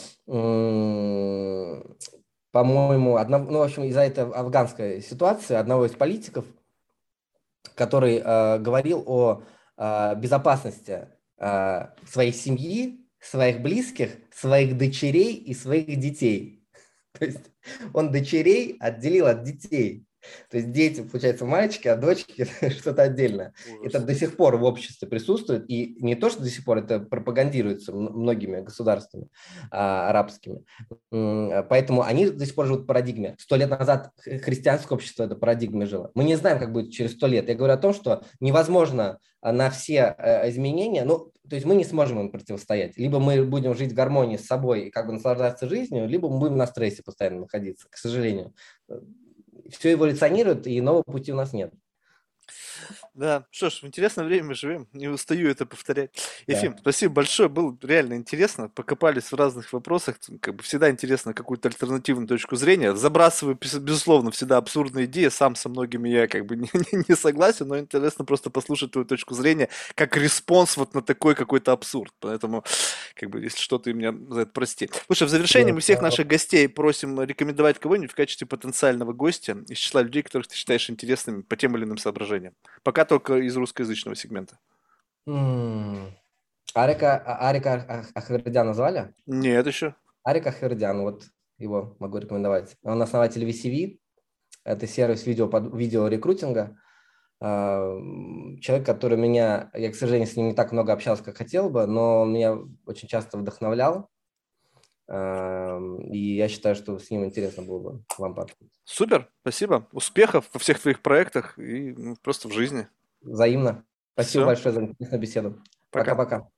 по-моему, одно, ну, в общем, из-за этой афганской ситуации одного из политиков, который э, говорил о э, безопасности э, своей семьи, своих близких, своих дочерей и своих детей. То есть он дочерей отделил от детей. То есть дети, получается, мальчики, а дочки что-то отдельное. Ужас. Это до сих пор в обществе присутствует. И не то, что до сих пор это пропагандируется многими государствами а, арабскими. Поэтому они до сих пор живут в парадигме. Сто лет назад христианское общество это парадигме жило. Мы не знаем, как будет через сто лет. Я говорю о том, что невозможно на все э, изменения, ну, то есть мы не сможем им противостоять. Либо мы будем жить в гармонии с собой и как бы наслаждаться жизнью, либо мы будем на стрессе постоянно находиться, к сожалению все эволюционирует, и нового пути у нас нет. Да, что ж, в интересное время мы живем, не устаю это повторять. Ефим, да. спасибо большое, было реально интересно, покопались в разных вопросах, как бы всегда интересно какую-то альтернативную точку зрения, забрасываю, безусловно, всегда абсурдные идеи, сам со многими я как бы не, не, не согласен, но интересно просто послушать твою точку зрения, как response вот на такой какой-то абсурд, поэтому, как бы, если что, ты меня за это прости. Слушай, в завершении мы всех наших гостей просим рекомендовать кого-нибудь в качестве потенциального гостя из числа людей, которых ты считаешь интересными по тем или иным соображениям. Пока только из русскоязычного сегмента. Арика, а, Арика Ахвердян назвали? Нет еще. Арика Ахвердян, вот его могу рекомендовать. Он основатель VCV, это сервис видео, под, видео рекрутинга. А, человек, который меня, я, к сожалению, с ним не так много общался, как хотел бы, но он меня очень часто вдохновлял. А, и я считаю, что с ним интересно было бы вам пообщаться. Супер, спасибо. Успехов во всех твоих проектах и ну, просто в жизни. Взаимно. Спасибо Все. большое за интересную беседу. Пока-пока.